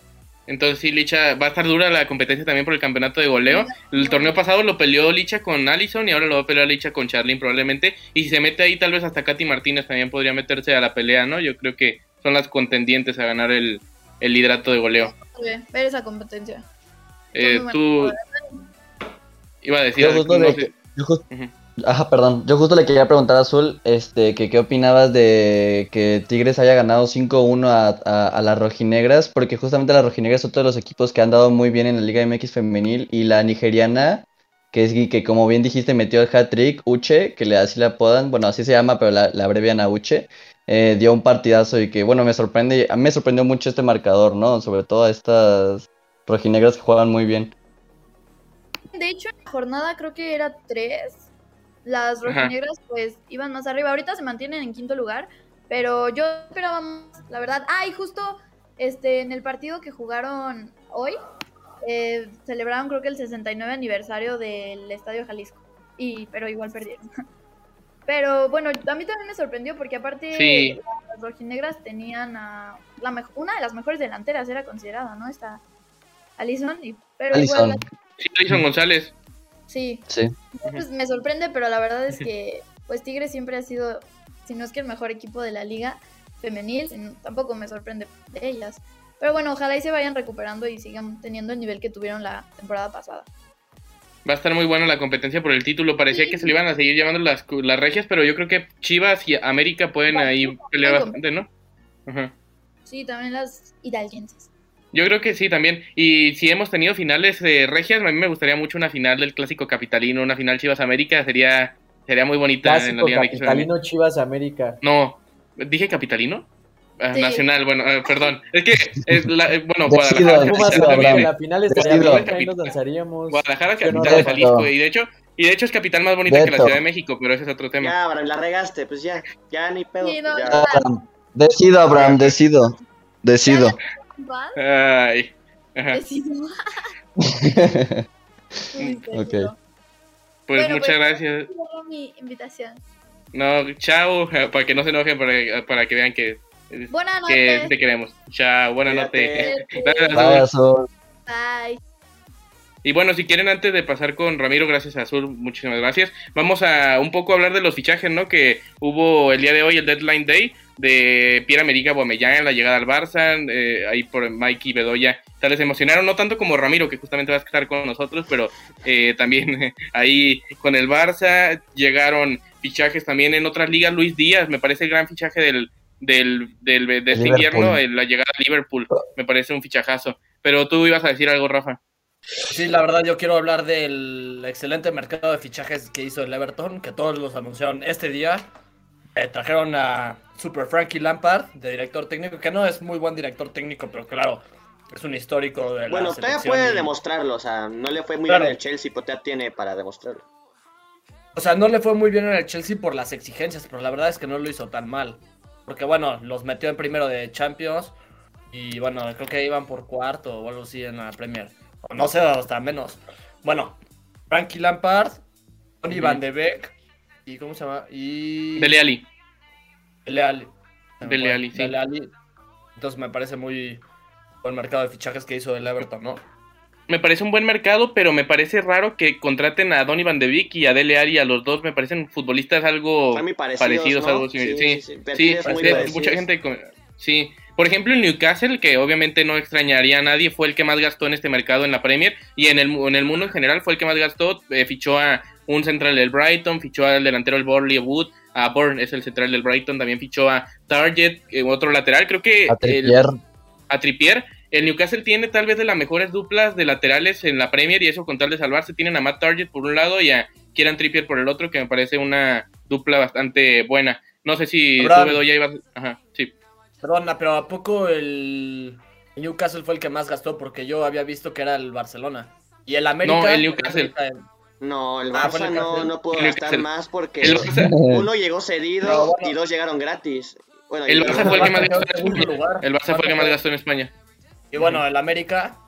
Entonces sí, Licha, va a estar dura la competencia también por el campeonato de goleo. El torneo pasado lo peleó Licha con Allison y ahora lo va a pelear Licha con Charlyn probablemente. Y si se mete ahí tal vez hasta Katy Martínez también podría meterse a la pelea, ¿no? Yo creo que son las contendientes a ganar el, el liderato de goleo.
ver esa competencia.
Eh, tú... Iba a decir...
Ajá, perdón. Yo justo le quería preguntar a Azul, este, que qué opinabas de que Tigres haya ganado 5-1 a, a, las rojinegras, porque justamente las rojinegras son todos los equipos que han dado muy bien en la Liga MX femenil y la nigeriana, que es que como bien dijiste metió el hat-trick, Uche, que le así le apodan, bueno, así se llama, pero la, abrevian a Uche, eh, dio un partidazo y que, bueno, me sorprende, a mí me sorprendió mucho este marcador, ¿no? Sobre todo a estas rojinegras que juegan muy bien.
De hecho, en la jornada creo que era 3 las rojinegras pues iban más arriba. Ahorita se mantienen en quinto lugar, pero yo esperaba más, la verdad. Ah, y justo este, en el partido que jugaron hoy, eh, celebraron creo que el 69 aniversario del Estadio Jalisco. Y, pero igual perdieron. *laughs* Pero bueno, a mí también me sorprendió porque aparte las rojinegras tenían a la una de las mejores delanteras, era considerada, ¿no? Esta Alison, y, pero igual...
Sí, Alison González.
Sí. Sí. Pues me sorprende, pero la verdad es que pues Tigres siempre ha sido, si no es que el mejor equipo de la liga femenil, tampoco me sorprende de ellas. Pero bueno, ojalá y se vayan recuperando y sigan teniendo el nivel que tuvieron la temporada pasada.
Va a estar muy buena la competencia por el título. Parecía que se le iban a seguir llamando las, las regias, pero yo creo que Chivas y América pueden ahí pelear bastante, ¿no?
Sí, también las hidalguenses.
Yo creo que sí, también. Y si hemos tenido finales de regias, a mí me gustaría mucho una final del clásico capitalino, una final Chivas América, sería sería muy bonita
clásico capitalino Chivas América.
No, dije capitalino. Ah, nacional, bueno, ah, perdón. *laughs* Es que, eh, bueno, Guadalajara.
La final estaría nos danzaríamos.
Guadalajara, capital de Jalisco. Y de hecho, y de hecho es capital más bonita que la Ciudad de México, pero ese es otro tema.
Ya, Abraham, la regaste, pues ya, ya ni pedo.
Decido, Abraham, decido. Decido.
Ay. *laughs*
ok.
Pues muchas pues, gracias.
mi invitación.
No, chao, *laughs* para que no se enojen, para, para que vean que,
buenas noches.
te queremos. Chao, buenas noches.
Bye.
Y bueno, si quieren, antes de pasar con Ramiro, gracias a Azul, muchísimas gracias. Vamos a un poco hablar de los fichajes, ¿no? Que hubo el día de hoy, el Deadline Day, de Pierre America Bomellán, la llegada al Barça, eh, ahí por Mikey Bedoya. Tal les emocionaron, no tanto como Ramiro, que justamente va a estar con nosotros, pero eh, también *laughs* ahí con el Barça. Llegaron fichajes también en otras ligas. Luis Díaz, me parece el gran fichaje del, del, del de este invierno, la llegada a Liverpool. Me parece un fichajazo. Pero tú ibas a decir algo, Rafa.
Sí, la verdad yo quiero hablar del excelente mercado de fichajes que hizo el Everton, que todos los anunciaron este día. Eh, trajeron a Super Frankie Lampard, de director técnico, que no es muy buen director técnico, pero claro, es un histórico de
Bueno, todavía puede demostrarlo, o sea, no le fue muy bien en el Chelsea, pero todavía tiene para demostrarlo.
O sea, no le fue muy bien en el Chelsea por las exigencias, pero la verdad es que no lo hizo tan mal. Porque bueno, los metió en primero de Champions y bueno, creo que iban por cuarto o algo así en la Premier no sé, hasta menos. Bueno, Frankie Lampard, Tony Van de Beek, y ¿cómo se llama? Y
Dele Ali.
Dele Ali.
Dele Ali, sí.
Dele Ali. Entonces me parece muy buen mercado de fichajes que hizo el Everton, ¿no?
Me parece un buen mercado, pero me parece raro que contraten a Donny Van de Beek y a Dele Ali, a los dos me parecen futbolistas algo parecidos, algo sí, sí, sí, sí, mucha gente sí, por ejemplo, el Newcastle, que obviamente no extrañaría a nadie, fue el que más gastó en este mercado en la Premier y en el, en el mundo en general fue el que más gastó. Eh, fichó a un central del Brighton, fichó al delantero del Borley Wood, a Bourne es el central del Brighton, también fichó a Target, eh, otro lateral, creo que...
A Trippier.
El, a Trippier. El Newcastle tiene tal vez de las mejores duplas de laterales en la Premier y eso con tal de salvarse tienen a Matt Target por un lado y a Kieran Trippier por el otro, que me parece una dupla bastante buena. No sé si ibas... Ajá, sí.
Perdona, pero ¿a poco el Newcastle fue el que más gastó? Porque yo había visto que era el Barcelona. Y el América.
No, el Newcastle.
No, el ah, Barça no, no pudo gastar más porque uno llegó cedido y dos llegaron gratis.
Bueno, el Barça fue el que más gastó en España. El Barça fue el que más gastó en España.
Y bueno, el América.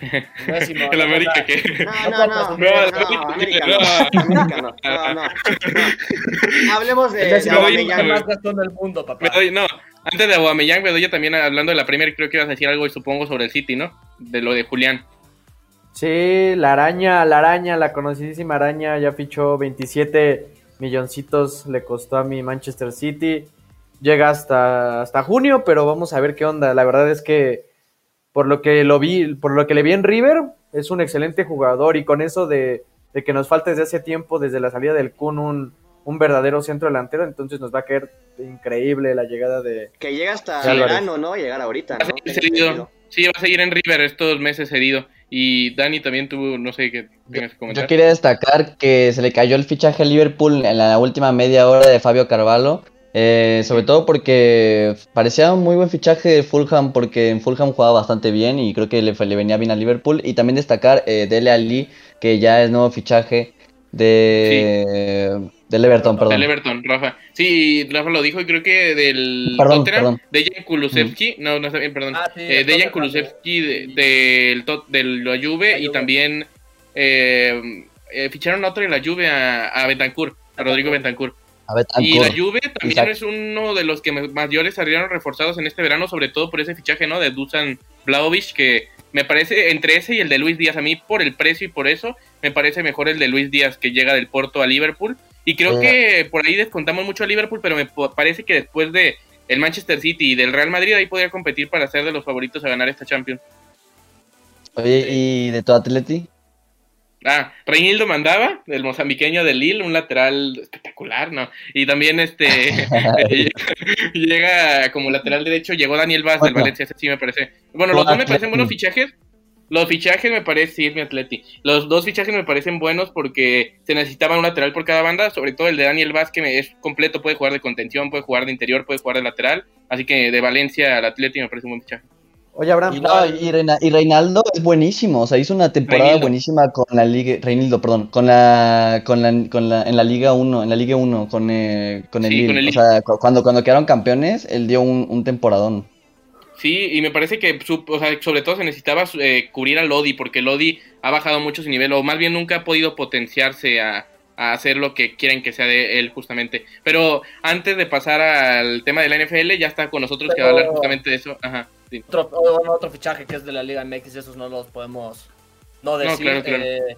*laughs*
el América que.
No, no, no. No, América no. No, no. *laughs* Hablemos de, de
Aubameyang. más gastó en el mundo, papá.
no, antes de Aubameyang, Bedoya también hablando de la Premier, creo que ibas a decir algo, y supongo, sobre el City, ¿no? De lo de Julián.
Sí, la araña, la araña, la conocidísima araña, ya fichó 27 milloncitos, le costó a mi Manchester City. Llega hasta, hasta junio, pero vamos a ver qué onda. La verdad es que por lo que lo vi, por lo que le vi en River, es un excelente jugador y con eso de, de que nos falta desde hace tiempo, desde la salida del Kun, un, un verdadero centro delantero, entonces nos va a caer increíble la llegada de...
Que llega hasta el verano, ¿no? Llegar ahorita, ¿no?
Sí, va a seguir en River estos meses herido. Y Dani también tuvo, no sé qué
tienes que comentar. Yo quería destacar que se le cayó el fichaje a Liverpool en la última media hora de Fabio Carvalho. Eh, sobre todo porque parecía un muy buen fichaje de Fulham, porque en Fulham jugaba bastante bien y creo que le, le venía bien a Liverpool. Y también destacar eh, Dele Ali, que ya es nuevo fichaje de, del Everton, perdón.
Del Everton, Rafa. Sí, Rafa lo dijo y creo que del perdón, Tottenham, Dejan Kulusevski, no, no está bien, perdón. Ah, eh, Dejan Kulusevski del de, la Juve y también eh, eh, ficharon a otro de la Juve a, a Betancourt, a Rodrigo Betancourt. Y la Juve también es uno de los que mayores salieron reforzados en este verano, sobre todo por ese fichaje, ¿no? De Dusan Blaovic, que me parece entre ese y el de Luis Díaz, a mí por el precio y por eso, me parece mejor el de Luis Díaz que llega del Porto a Liverpool. Y creo que por ahí descontamos mucho a Liverpool, pero me parece que después de el Manchester City y del Real Madrid ahí podría competir para ser de los favoritos a ganar esta Champions.
Oye, ¿y de tu Atleti?
Ah, Reinildo mandaba, el mozambiqueño de Lille, un lateral espectacular, ¿no? Y también este *laughs* llega como lateral derecho, llegó Daniel Vaz del Valencia, ese sí me parece. Bueno, los dos me parecen buenos fichajes. Los fichajes me parece, sí, es mi atleti. Los dos fichajes me parecen buenos porque se necesitaba un lateral por cada banda, sobre todo el de Daniel Vaz, que es completo, puede jugar de contención, puede jugar de interior, puede jugar de lateral. Así que de Valencia al Atleti me parece un buen fichaje.
Oye, Abraham.
Y, y, Reinaldo es buenísimo, o sea, hizo una temporada buenísima con la Liga, Reinaldo, perdón, con la, con la, con la, en la Liga 1, en la Liga 1, con, eh, con, el, O sea, cuando, cuando quedaron campeones, él dio un, un temporadón.
Sí, y me parece que o sea, sobre todo se necesitaba eh, cubrir a Lodi, porque Lodi ha bajado mucho su nivel, o más bien nunca ha podido potenciarse a, a hacer lo que quieren que sea de él justamente. Pero antes de pasar al tema de la NFL, ya está con nosotros que va a hablar justamente de eso. Ajá.
Otro, otro fichaje que es de la Liga MX, esos no los podemos no decir. Eh,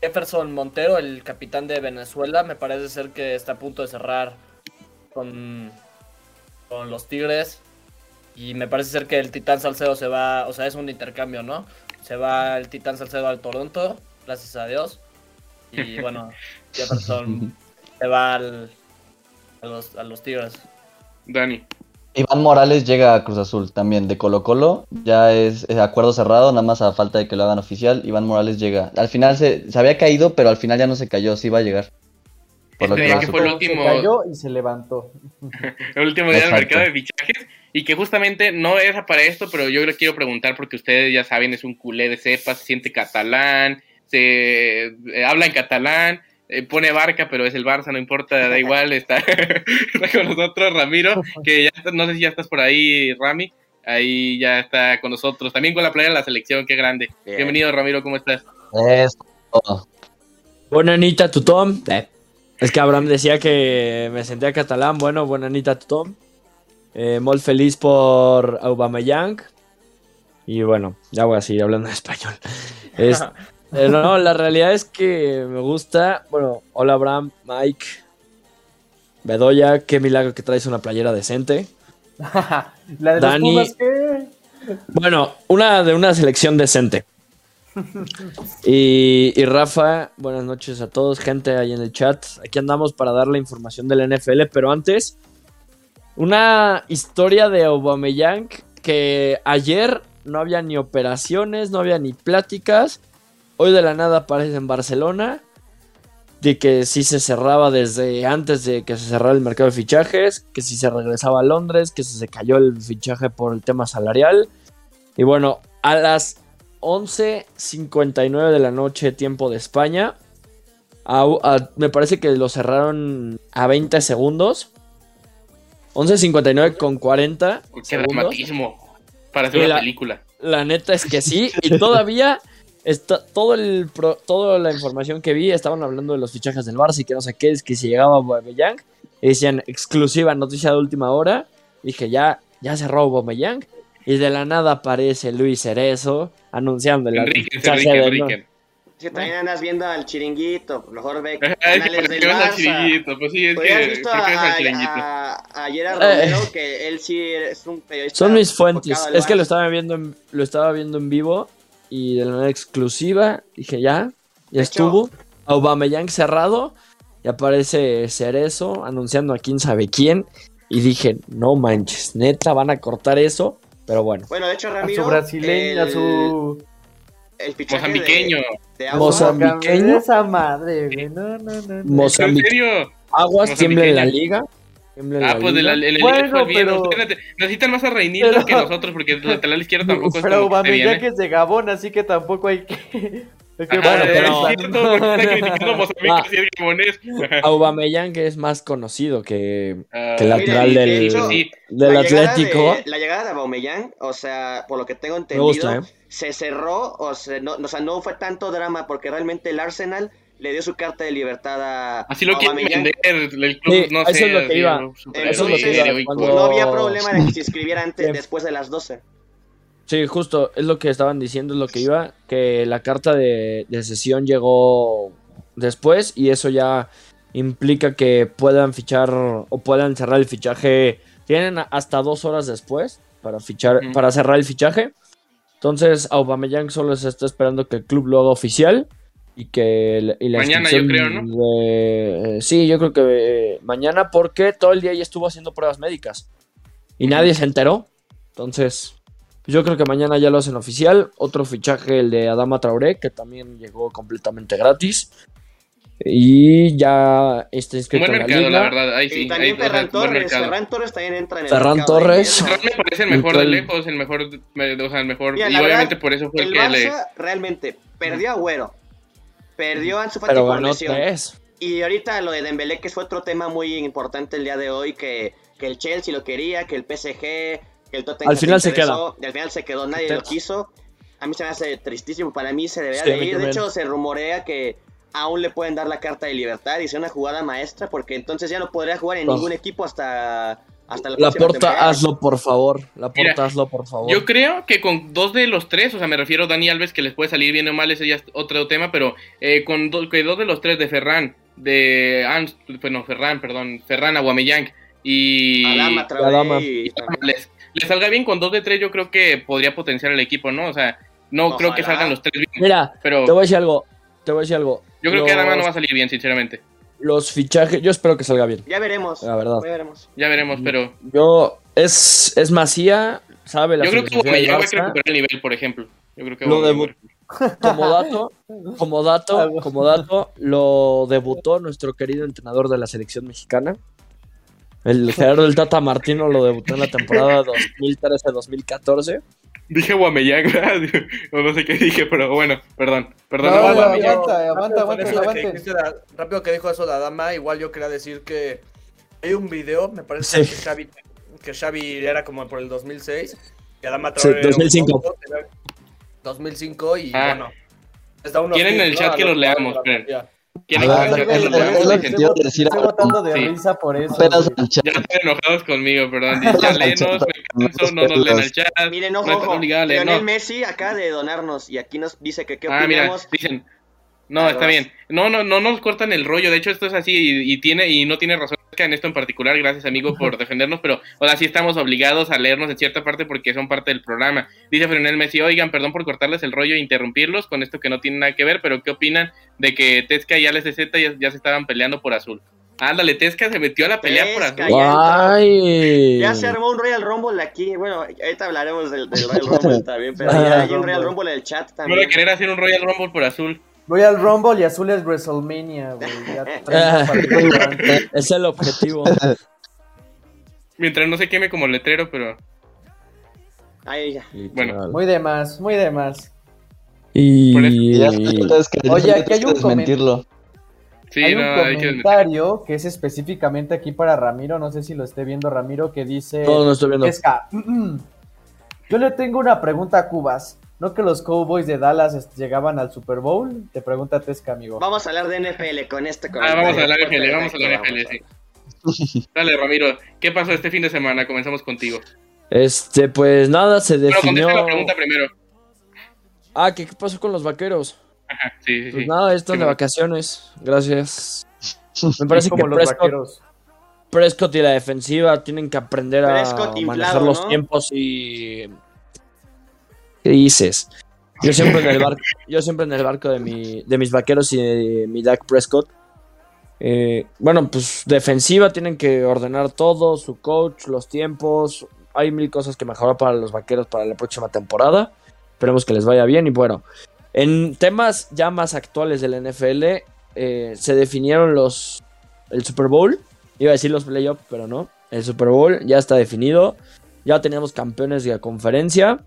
Jefferson Montero, el capitán de Venezuela, me parece ser que está a punto de cerrar con, con los Tigres. Y me parece ser que el Titán Salcedo se va, o sea, es un intercambio, ¿no? Se va el Titán Salcedo al Toronto, gracias a Dios. Y *laughs* bueno, Jefferson *laughs* se va al, a, los, a los Tigres.
Dani.
Iván Morales llega a Cruz Azul también de Colo Colo, ya es, acuerdo cerrado, nada más a falta de que lo hagan oficial. Iván Morales llega. Al final se, se había caído, pero al final ya no se cayó, sí va a llegar.
Por lo que, fue el último...
Se cayó y se levantó. *laughs*
el último día del mercado de fichajes y que justamente no era para esto, pero yo le quiero preguntar porque ustedes ya saben, es un culé de cepa, se siente catalán, se eh, habla en catalán eh, pone barca, pero es el Barça, no importa, da igual, está, *laughs* con nosotros Ramiro, que ya no sé si ya estás por ahí, Rami, ahí ya está con nosotros, también con la playa de la selección, qué grande. Bienvenido Ramiro, ¿cómo estás?
Eso.
Bona nit a tothom. Eh. Es que Abraham decía que me sentía catalán. Bueno, buenanita Tom. Eh, muy feliz por Aubameyang. Y bueno, ya voy a seguir hablando en español. *laughs* Eh, no, la realidad es que me gusta. Bueno, hola Abraham, Mike, Bedoya. Qué milagro que traes una playera decente. *laughs*
la de Dani, los ¿qué?
Bueno, una de una selección decente. *laughs* Y, Rafa, buenas noches a todos, gente ahí en el chat. Aquí andamos para dar la información del NFL, pero antes, una historia de Aubameyang que ayer no había ni operaciones, no había ni pláticas. Hoy de la nada aparece en Barcelona. De que si se cerraba desde antes de que se cerrara el mercado de fichajes. Que si se regresaba a Londres. Que si se cayó el fichaje por el tema salarial. Y bueno, a las 11.59 de la noche, tiempo de España. me parece que lo cerraron a 20 segundos. 11.59 con 40.
Qué dramatismo. Para hacer una película.
La neta es que sí. Y todavía *laughs* está todo el toda la información que vi estaban hablando de los fichajes del Barça y que no sé qué, es que si llegaba Aubameyang y decían exclusiva noticia de última hora, dije ya ya cerró Aubameyang y de la nada aparece Luis Cerezo anunciando el
fichaje del si también andas viendo al chiringuito, mejor ve *laughs* canales del Barça. Chiringuito, pues sí, es que, visto a, a, a, Gerard Romero, eh. que él sí es un periodista.
Son mis fuentes. Es que lo estaba viendo en, lo estaba viendo en vivo y de la manera exclusiva dije ya, ya estuvo. Aubameyang cerrado y aparece Cerezo anunciando a quién sabe quién y dije, no manches, neta van a cortar eso, pero bueno.
Bueno, de hecho Ramiro,
a su brasileño, a su
el Mozambiqueño.
Mozambiqueño.
Esa madre, No, no, no.
Mozambique. Aguas tiembla en la liga.
Ah, pues el, el, bueno, pero... Necesitan más a Reinildo que nosotros porque el lateral izquierdo tampoco
pero es como Aubameyang que es de Gabón, así que tampoco hay que... *laughs*
Es que bueno, pero... es cierto, está criticando Mozambique ah, si es gabonés.
Aubameyang que es más conocido que, uh, que el lateral del, hecho, del Atlético.
De, la llegada de Aubameyang, o sea, por lo que tengo entendido, gusta, ¿eh? se cerró, o sea, no, o sea, no fue tanto drama porque realmente el Arsenal le dio su carta de libertad a
Así lo quiere vender el club, no
eso
sé.
Es lo que iba. eso es lo que iba.
Cuando... No había problema de que se inscribiera *laughs* antes, después de las 12.
Sí, justo, es lo que estaban diciendo, es lo que iba, que la carta de, de sesión llegó después y eso ya implica que puedan fichar o puedan cerrar el fichaje. Tienen hasta dos horas después para fichar, para cerrar el fichaje. Entonces, Aubameyang solo se está esperando que el club lo haga oficial y que
mañana yo creo, ¿no?
Eh, sí, yo creo que eh, mañana porque todo el día ya estuvo haciendo pruebas médicas y nadie se enteró. Entonces, yo creo que mañana ya lo hacen oficial. Otro fichaje, el de Adama Traoré, que también llegó completamente gratis. Y ya está inscrito
en la
liga.
la verdad.
Ahí sí, y también Ferran Torres. Ferran Torres también entra en el
Ferran Torres.
Ferran me parece el mejor de lejos, el mejor, o sea, el mejor. y obviamente por eso fue el,
el
que
Barça
le...
realmente perdió a Güero. Perdió Ansu Fati por lesión. Y ahorita lo de Dembélé, que fue otro tema muy importante el día de hoy, que, que el Chelsea lo quería, que el PSG, que el Tottenham
al final se, queda.
Y al final se quedó, nadie lo quiso. A mí se me hace tristísimo, para mí se debería de ir. De hecho, se rumorea que aún le pueden dar la carta de libertad y sea una jugada maestra, porque entonces ya no podría jugar en ningún equipo hasta, hasta la,
la porta, hazlo por favor. La porta, hazlo por favor.
Yo creo que con dos de los tres, o sea, me refiero a Dani Alves, que les puede salir bien o mal, ese ya es otro tema, pero eh, con que dos de los tres de Ferran, de Ans, bueno, Ferran, perdón, Ferran Aguameyang y
Adama, y...
Les, les, salga bien con dos de tres, yo creo que podría potenciar el equipo, ¿no? O sea, no creo que salgan los tres bien.
Mira, pero... te voy a decir algo, te voy a decir algo.
Yo creo que Adama no va a salir bien, sinceramente.
Los fichajes, yo espero que salga bien.
Ya veremos.
La verdad.
Ya veremos.
Ya veremos, pero.
Yo, es, es Macía, sabe la
Yo creo que va a recuperar el nivel, por ejemplo. Yo creo que
lo Como dato, como dato, como dato, lo debutó nuestro querido entrenador de la selección mexicana. El Gerardo del Tata Martino lo debutó en la temporada *laughs* 2013-2014.
Dije Guameyang, *laughs* o no sé qué dije, pero bueno, perdón. Perdón.
No, no, aguanta, aguanta, aguanta,
rápido que dijo eso la dama, igual yo quería decir que hay un video, me parece que Xavi, que Xavi era como por el 2006, que Adama
sí, 2005.
2005 y ah. bueno.
Está unos Quieren en el chat que los leamos, Estoy
botando de risa por eso.
Ya están enojados conmigo, perdón. Ya lenos, me canso, no nos leen al chat.
Miren, ojo, ojo. Lionel Messi acaba de donarnos y aquí nos dice que qué opinamos.
Ah, mira, dicen, no, está bien. No, no, no nos cortan el rollo. De hecho, esto es así y, tiene y no tiene razón en esto en particular. Gracias, amigo, por defendernos. Pero ahora sí estamos obligados a leernos en cierta parte porque son parte del programa. Dice Frenel Messi, oigan, perdón por cortarles el rollo e interrumpirlos con esto que no tiene nada que ver, pero ¿qué opinan de que Tesca y Alex de Z ya, se estaban peleando por azul? Ándale, Tesca se metió a la pelea por azul.
Ya, se armó un Royal Rumble aquí. Bueno, ahorita hablaremos del, *laughs* Royal Rumble también, pero ya hay un Royal Rumble en el chat también.
No querer hacer un Royal Rumble por azul.
Voy al Rumble y azul es WrestleMania, güey. *laughs* *laughs*
es el objetivo.
Mientras no se queme como letrero, pero.
Ahí
ya. Bueno.
Muy de más, muy de más.
Y.
Oye, aquí hay un comentario.
Sí,
hay un comentario que, es específicamente aquí para Ramiro. No sé si lo esté viendo Ramiro, que dice.
No, no estoy viendo.
Yo le tengo una pregunta a Cubas. ¿No que los Cowboys de Dallas llegaban al Super Bowl? Te pregunta Tesca, amigo.
Vamos a hablar de NFL con este
Ah, vamos a hablar de NFL, vamos a hablar de NFL, sí. *laughs* Dale, Ramiro, ¿qué pasó este fin de semana? Comenzamos contigo.
Este, pues nada, se definió...
Bueno, la pregunta primero.
Ah, ¿qué, pasó con los vaqueros?
Ajá, sí, sí,
Pues nada, están de vacaciones, gracias. *laughs* Me parece que los Prescott, Prescott y la defensiva tienen que aprender a manejar los tiempos y ¿Qué dices? Yo siempre en el barco, *laughs* yo siempre en el barco de, mi, de mis vaqueros y de mi Dak Prescott. Eh, bueno, pues defensiva tienen que ordenar todo, su coach, los tiempos. Hay mil cosas que mejorar para los vaqueros para la próxima temporada. Esperemos que les vaya bien. Y bueno, en temas ya más actuales del NFL, eh, se definieron los. El Super Bowl. Iba a decir los playoffs, pero no. El Super Bowl ya está definido. Ya teníamos campeones de la conferencia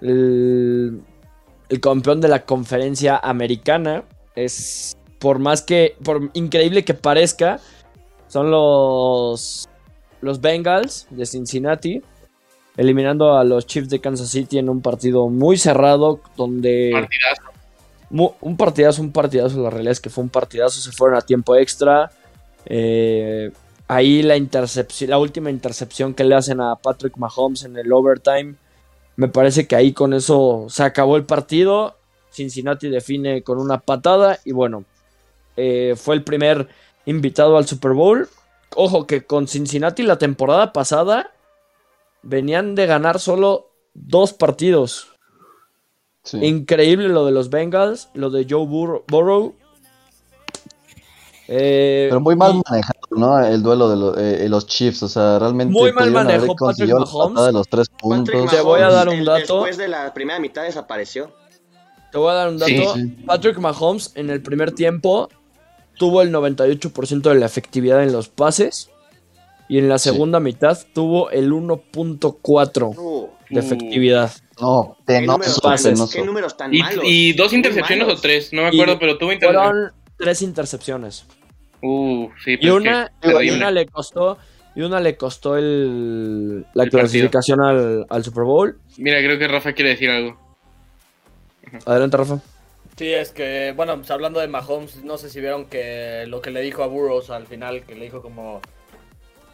el, campeón de la conferencia americana. Es, por más que, por increíble que parezca, son los, los Bengals de Cincinnati. Eliminando a los Chiefs de Kansas City en un partido muy cerrado. Donde. un partidazo, un partidazo. La realidad es que fue un partidazo. Se fueron a tiempo extra. Eh, ahí la intercepción, la última intercepción que le hacen a Patrick Mahomes en el overtime me parece que ahí con eso se acabó el partido. Cincinnati define con una patada y bueno, eh, fue el primer invitado al Super Bowl. Ojo que con Cincinnati la temporada pasada venían de ganar solo dos partidos. Increíble lo de los Bengals, lo de Joe Burrow.
Eh, Pero muy mal manejado, ¿no? El duelo de eh, los Chiefs, o sea, realmente
muy mal manejó Patrick Mahomes.
De los tres puntos.
Te voy a dar un dato.
Después de la primera mitad desapareció.
Te voy a dar un dato. Patrick Mahomes en el primer tiempo tuvo el 98% de la efectividad en los pases y en la segunda mitad tuvo el 1.4 uh. de efectividad.
No,
¿Qué, números, pases. ¿Qué números tan
y,
malos?
Y dos intercepciones o tres, no me acuerdo, pero tuvo
intercepciones tres intercepciones.
Uh, sí,
y, una, y una le costó y una le costó el, la clasificación al, al, Super Bowl.
Mira, creo que Rafa quiere decir algo.
Adelante, Rafa.
Sí, es que, bueno, pues hablando de Mahomes, no sé si vieron que lo que le dijo a Burroughs al final, que le dijo como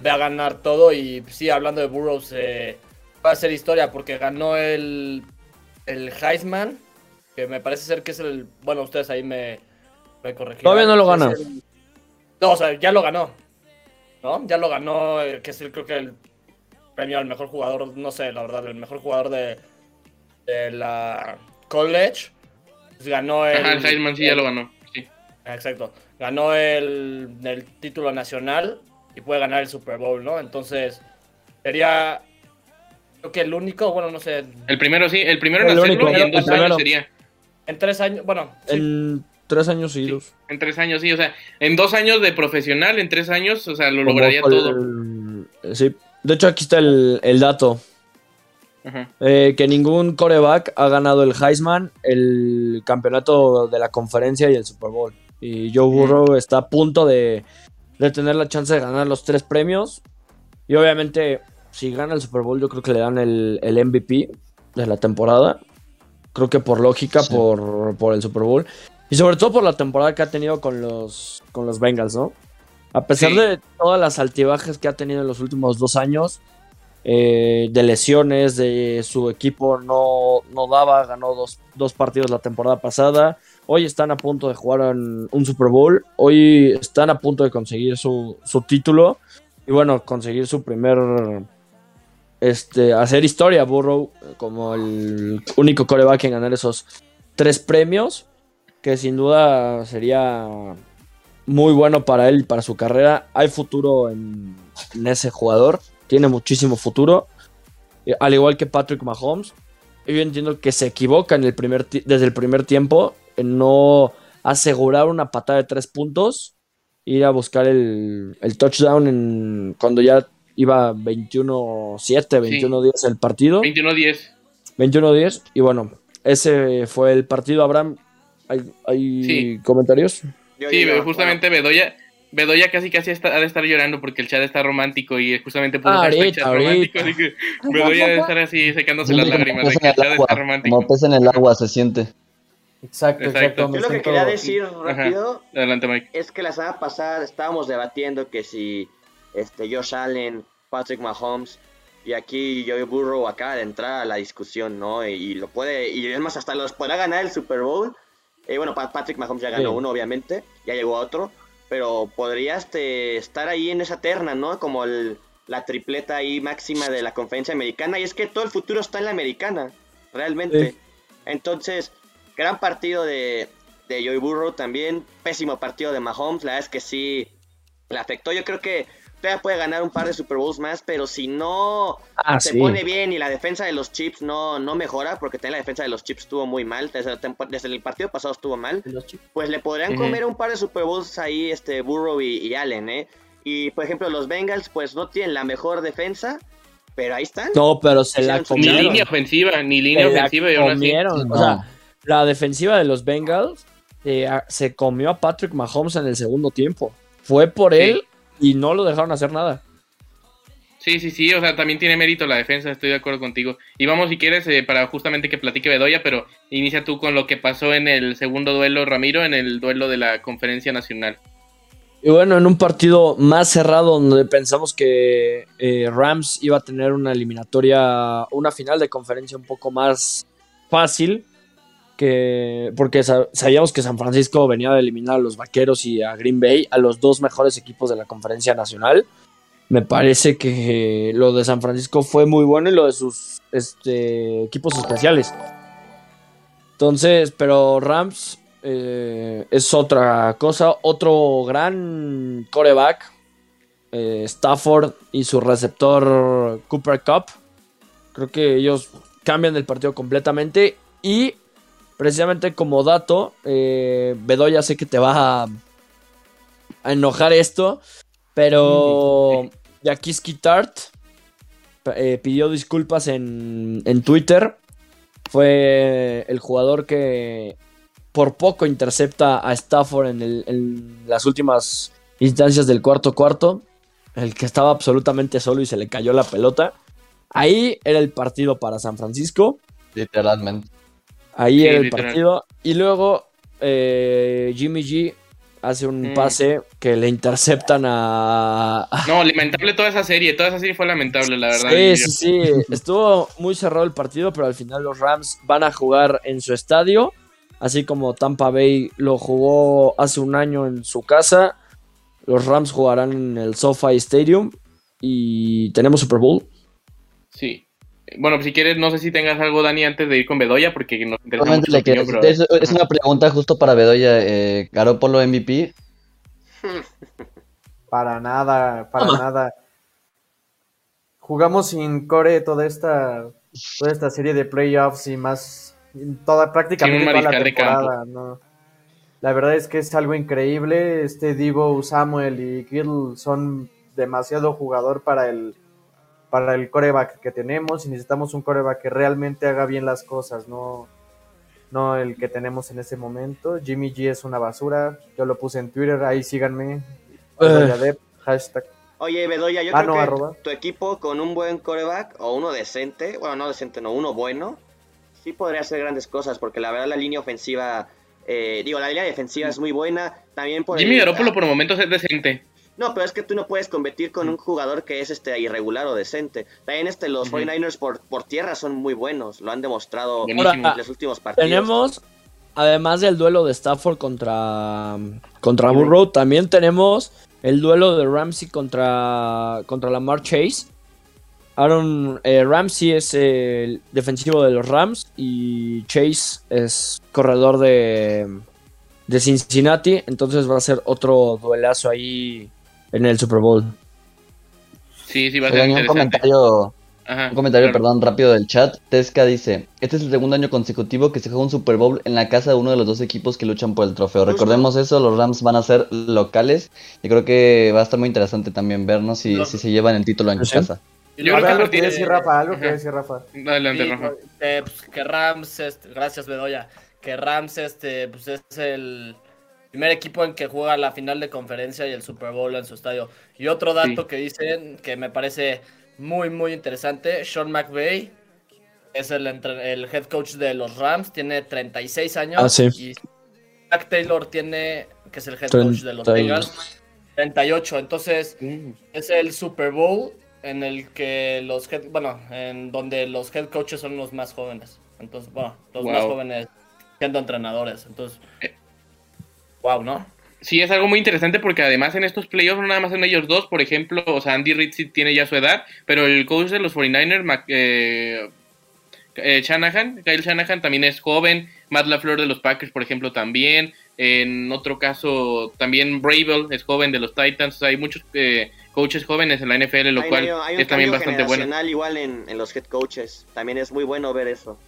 ve a ganar todo y sí, hablando de Burroughs, eh, va a ser historia porque ganó el, el Heisman, que me parece ser que es el, bueno, ustedes ahí me,
Todavía no lo gana.
No, o sea, ya lo ganó. ¿No? Ya lo ganó, eh, que es el, creo que el premio al mejor jugador, no sé, la verdad, el mejor jugador de, la college. Pues ganó el.
Ajá, el Heisman sí ya lo ganó. Sí.
Exacto. Ganó el, el título nacional y puede ganar el Super Bowl, ¿no? Entonces, sería. Creo que el único, bueno, no sé.
El primero sí, el primero en hacerlo y en dos años sería.
En tres años, bueno.
En tres años seguidos.
en tres años, sí, o sea, en dos años de profesional, en tres años, o sea, lo lograría todo.
Sí, de hecho aquí está el, dato. Eh, que ningún coreback ha ganado el Heisman, el campeonato de la conferencia y el Super Bowl. Y Joe Burrow está a punto de, de tener la chance de ganar los tres premios. Y obviamente, si gana el Super Bowl, yo creo que le dan el, el MVP de la temporada. Creo que por lógica, por, por, el Super Bowl. Y sobre todo por la temporada que ha tenido con los, con los Bengals, ¿no? A pesar de todas las altibajes que ha tenido en los últimos dos años, eh, de lesiones, de su equipo no, no daba, ganó dos, dos, partidos la temporada pasada. Hoy están a punto de jugar en un Super Bowl. Hoy están a punto de conseguir su, su título. Y bueno, conseguir su primer. Este, hacer historia, Burrow, como el único coreback en ganar esos tres premios. Que sin duda sería muy bueno para él y para su carrera. Hay futuro en, en ese jugador tiene muchísimo futuro. Eh, al igual que Patrick Mahomes. Yo entiendo que se equivoca en el primer desde el primer tiempo en no asegurar una patada de tres puntos. Ir a buscar el, touchdown en, cuando ya iba 21-7, 21-10 el partido.
21-10.
21-10. Y bueno, ese fue el partido. Abraham, ¿hay, comentarios?
Sí, justamente Bedoya, Bedoya casi casi está, ha de estar llorando porque el chat está romántico y justamente por
ah, el chat romántico.
Así que Bedoya debe estar así secándose las lágrimas de que el chat está romántico.
Como pesa en el agua se siente.
Exacto, exacto.
Yo lo que quería decir rápido
Adelante, Mike.
es que la semana pasada estábamos debatiendo que si este Josh Allen, Patrick Mahomes y aquí Joey Burrow acaba de entrar a la discusión, ¿no? Y, lo puede, y es más, hasta los podrá ganar el Super Bowl. Eh, bueno, Patrick Mahomes ya ganó uno, obviamente, ya llegó a otro pero podrías este, estar ahí en esa terna, ¿no? Como la tripleta ahí máxima de la conferencia americana. Y es que todo el futuro está en la americana, realmente. Entonces, gran partido de, de Joey Burrow también. Pésimo partido de Mahomes. La verdad es que sí le afectó. Yo creo que todavía puede ganar un par de Super Bowls más, pero si no ah, se pone bien y la defensa de los Chips no, no mejora, porque también la defensa de los Chips estuvo muy mal, desde, el partido pasado estuvo mal, pues le podrían comer un par de Super Bowls ahí este Burrow y, Allen, ¿eh? Y por ejemplo los Bengals pues no tienen la mejor defensa, pero ahí están.
No, pero se la comieron.
Ni línea ofensiva, ni línea ofensiva.
La comieron. O sea, la defensiva de los Bengals eh, se comió a Patrick Mahomes en el segundo tiempo. Fue por él y no lo dejaron hacer nada.
Sí, sí, sí, o sea, también tiene mérito la defensa, estoy de acuerdo contigo. Y vamos, si quieres, eh, para justamente que platique Bedoya, pero inicia tú con lo que pasó en el segundo duelo, Ramiro, en el duelo de la Conferencia Nacional.
Y bueno, en un partido más cerrado donde pensamos que eh, Rams iba a tener una eliminatoria, una final de conferencia un poco más fácil, porque sabíamos que San Francisco venía de eliminar a los Vaqueros y a Green Bay, a los dos mejores equipos de la conferencia nacional. Me parece que lo de San Francisco fue muy bueno y lo de sus este, equipos especiales. Entonces, pero Rams eh, es otra cosa. Otro gran coreback, eh, Stafford y su receptor Cooper Cup. Creo que ellos cambian el partido completamente. Y precisamente como dato, eh, Bedoya sé que te va a, enojar esto, pero Yakiski Tart eh, pidió disculpas en, Twitter. Fue el jugador que por poco intercepta a Stafford en, en las últimas instancias del cuarto cuarto. El que estaba absolutamente solo y se le cayó la pelota. Ahí era el partido para San Francisco.
Literalmente.
Ahí en el partido. Y luego eh, Jimmy G hace un mm. pase que le interceptan a...
No, lamentable toda esa serie, toda esa serie fue lamentable, la verdad.
Sí, sí, sí, estuvo muy cerrado el partido, pero al final los Rams van a jugar en su estadio, así como Tampa Bay lo jugó hace un año en su casa. Los Rams jugarán en el SoFi Stadium y tenemos Super Bowl.
Sí. Bueno, pues si quieres, no sé si tengas algo, Dani, antes de ir con Bedoya, porque nos
interesa mucho es, una pregunta justo para Bedoya. Eh, ¿Garópolo MVP? *laughs*
Para nada, para nada. Jugamos sin core toda esta, toda esta serie de playoffs y más, toda, prácticamente toda la temporada. ¿no? La verdad es que es algo increíble. Este Divo, Samuel y Kittle son demasiado jugador para el para el coreback que tenemos y necesitamos un coreback que realmente haga bien las cosas, no, no el que tenemos en ese momento. Jimmy G es una basura, yo lo puse en Twitter, ahí síganme.
Eh. hashtag. Oye, Bedoya, yo ah, creo que tu equipo con un buen coreback o uno decente, bueno, no decente, no, uno bueno, sí podría hacer grandes cosas, porque la verdad la línea ofensiva Eh, digo, la línea defensiva es muy buena. También por
Jimmy Garoppolo por momentos es decente.
No, pero es que tú no puedes competir con un jugador que es este irregular o decente. También este, los 49ers por, por tierra son muy buenos, lo han demostrado en los últimos partidos.
Tenemos, además del duelo de Stafford contra, contra Burrow, también tenemos el duelo de Ramsey contra, contra Lamar Chase. Aaron eh, Ramsey es el defensivo de los Rams y Chase es corredor de, de Cincinnati. Entonces va a ser otro duelazo ahí en el Super Bowl.
Sí, sí, va a ser
un comentario, un comentario perdón, rápido del chat. Tesca dice, este es el segundo año consecutivo que se juega un Super Bowl en la casa de uno de los dos equipos que luchan por el trofeo. Recordemos eso, los Rams van a ser locales y creo que va a estar muy interesante también vernos si, si se llevan el título en su casa.
Yo creo que algo que decir Rafa, algo que decir Rafa.
Adelante, Rafa. Eh, pues, que Rams, este, gracias Bedoya, que Rams este, pues es el primer equipo en que juega la final de conferencia y el Super Bowl en su estadio. Y otro dato que dicen que me parece muy, muy interesante, Sean McVay es el, el head coach de los Rams, tiene 36 años.
Ah, sí.
Y Jack Taylor tiene, que es el head coach de los Bengals, 38. Entonces, mm. es el Super Bowl en el que los head, bueno, en donde los head coaches son los más jóvenes. Entonces, bueno, los más jóvenes siendo entrenadores. Entonces, eh, wow, ¿no?
Sí, es algo muy interesante porque además en estos playoffs no nada más en ellos dos, por ejemplo, o sea, Andy Reid sí tiene ya su edad, pero el coach de los 49ers, eh, eh, Shanahan, Kyle Shanahan también es joven, Matt LaFleur de los Packers, por ejemplo, también, en otro caso también Bravel es joven de los Titans, hay muchos eh, coaches jóvenes en la NFL, lo cual es también bastante bueno.
igual en, en, los head coaches, también es muy bueno ver eso.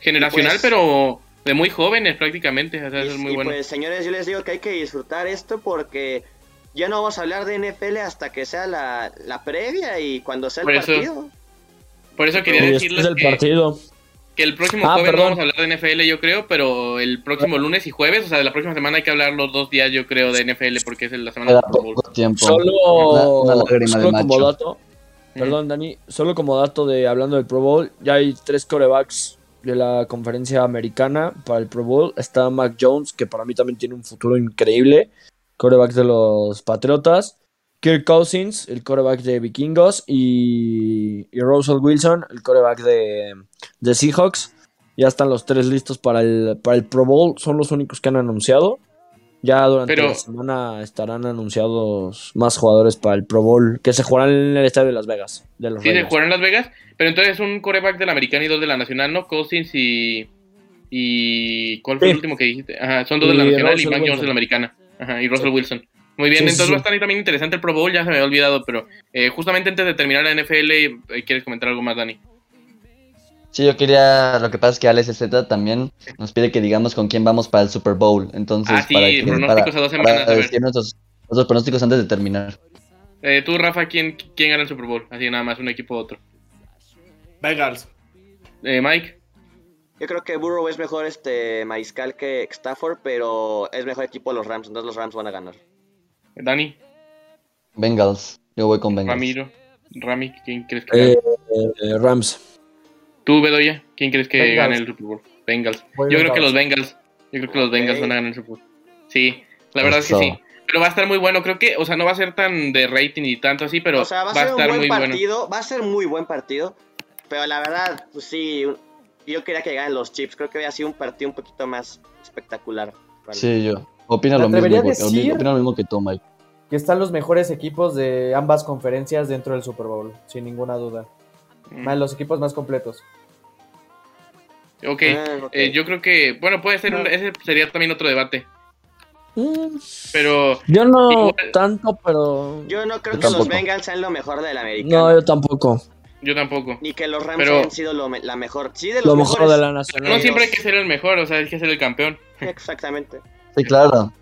Generacional, pues pero de muy jóvenes prácticamente, o sea, eso es muy bueno.
Pues señores, yo les digo que hay que disfrutar esto porque ya no vamos a hablar de NFL hasta que sea la, la previa y cuando sea el partido.
Por eso quería decirles
el que, partido.
que el próximo ah, jueves no vamos a hablar de NFL, yo creo, pero el próximo lunes y jueves, o sea, de la próxima semana hay que hablar los dos días, yo creo, de NFL porque es la semana
de tiempo.
Solo, solo como dato, perdón, Dani, solo como dato de hablando del Pro Bowl, ya hay tres corebacks de la conferencia americana para el Pro Bowl está Mac Jones, que para mí también tiene un futuro increíble, coreback de los Patriotas. Kirk Cousins, el coreback de Vikingos, y, y Russell Wilson, el coreback de, de, Seahawks. Ya están los tres listos para el, para el Pro Bowl, son los únicos que han anunciado. Ya durante la semana estarán anunciados más jugadores para el Pro Bowl que se jugarán en el estadio de Las Vegas. De
los sí, se jugarán en Las Vegas, pero entonces un coreback de la americana y dos de la nacional, ¿no? Cousins y. y ¿Cuál fue el último que dijiste? Ajá, son dos de la nacional y Mac Jones de la americana. Ajá, y Russell Wilson. Muy bien, entonces va a estar también interesante el Pro Bowl, ya se me había olvidado, pero eh, justamente antes de terminar la NFL, eh, ¿quieres comentar algo más, Dani?
Sí, yo quería, lo que pasa es que Alex Z también nos pide que digamos con quién vamos para el Super Bowl. Entonces,
ah, sí,
para,
pronósticos a dos semanas. Para
decir nuestros, pronósticos antes de terminar.
Eh, tú, Rafa, ¿quién, ¿quién gana el Super Bowl? Así nada más, un equipo u otro.
Bengals.
Eh, Mike.
Yo creo que Burrow es mejor este mariscal que Stafford, pero es mejor equipo los Rams, entonces los Rams van a ganar.
Dani.
Bengals. Yo voy con Bengals.
Ramiro. Rami, ¿quién crees que gane?
Eh, Rams.
¿Tú, Bedoya? ¿Quién crees que gane el Super Bowl? Bengals. Yo creo que los Bengals. Yo creo que los Bengals van a ganar el Super Bowl. Sí, la verdad es que sí. Pero va a estar muy bueno. Creo que, o sea, no va a ser tan de rating y tanto así, pero va, a, estar muy
partido, Va a ser muy buen partido. Pero la verdad, pues sí, yo quería que ganen los Chips. Creo que había sido un partido un poquito más espectacular.
Sí, yo. Opina lo mismo, opina lo mismo que tú, Mike.
Que están los mejores equipos de ambas conferencias dentro del Super Bowl, sin ninguna duda. Mm. los equipos más completos.
Ok, ah, eh, yo creo que, bueno, puede ser, ese sería también otro debate. Mm. Pero.
Yo no tanto, pero.
Yo no creo que los Bengals sean lo mejor de la americana.
No, yo tampoco.
Yo tampoco.
Ni que los Rams hayan sido lo, la mejor. Sí, de los
lo mejor de la nacional.
No siempre hay que ser el mejor, o sea, hay que ser el campeón.
Exactamente.
Sí, claro.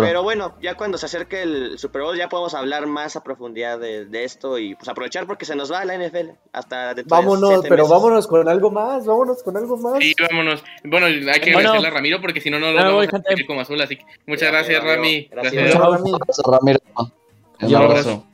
Pero bueno, ya cuando se acerque el Super Bowl ya podemos hablar más a profundidad de, esto y pues aprovechar porque se nos va la NFL hasta de
Vámonos, pero vámonos con algo más, vámonos con algo más.
Sí, vámonos. Bueno, hay que agradecerle a Ramiro porque si no, no lo vamos a como azul, así que muchas gracias, Rami.
Gracias, Rami.
Un abrazo, Ramiro.
Un abrazo.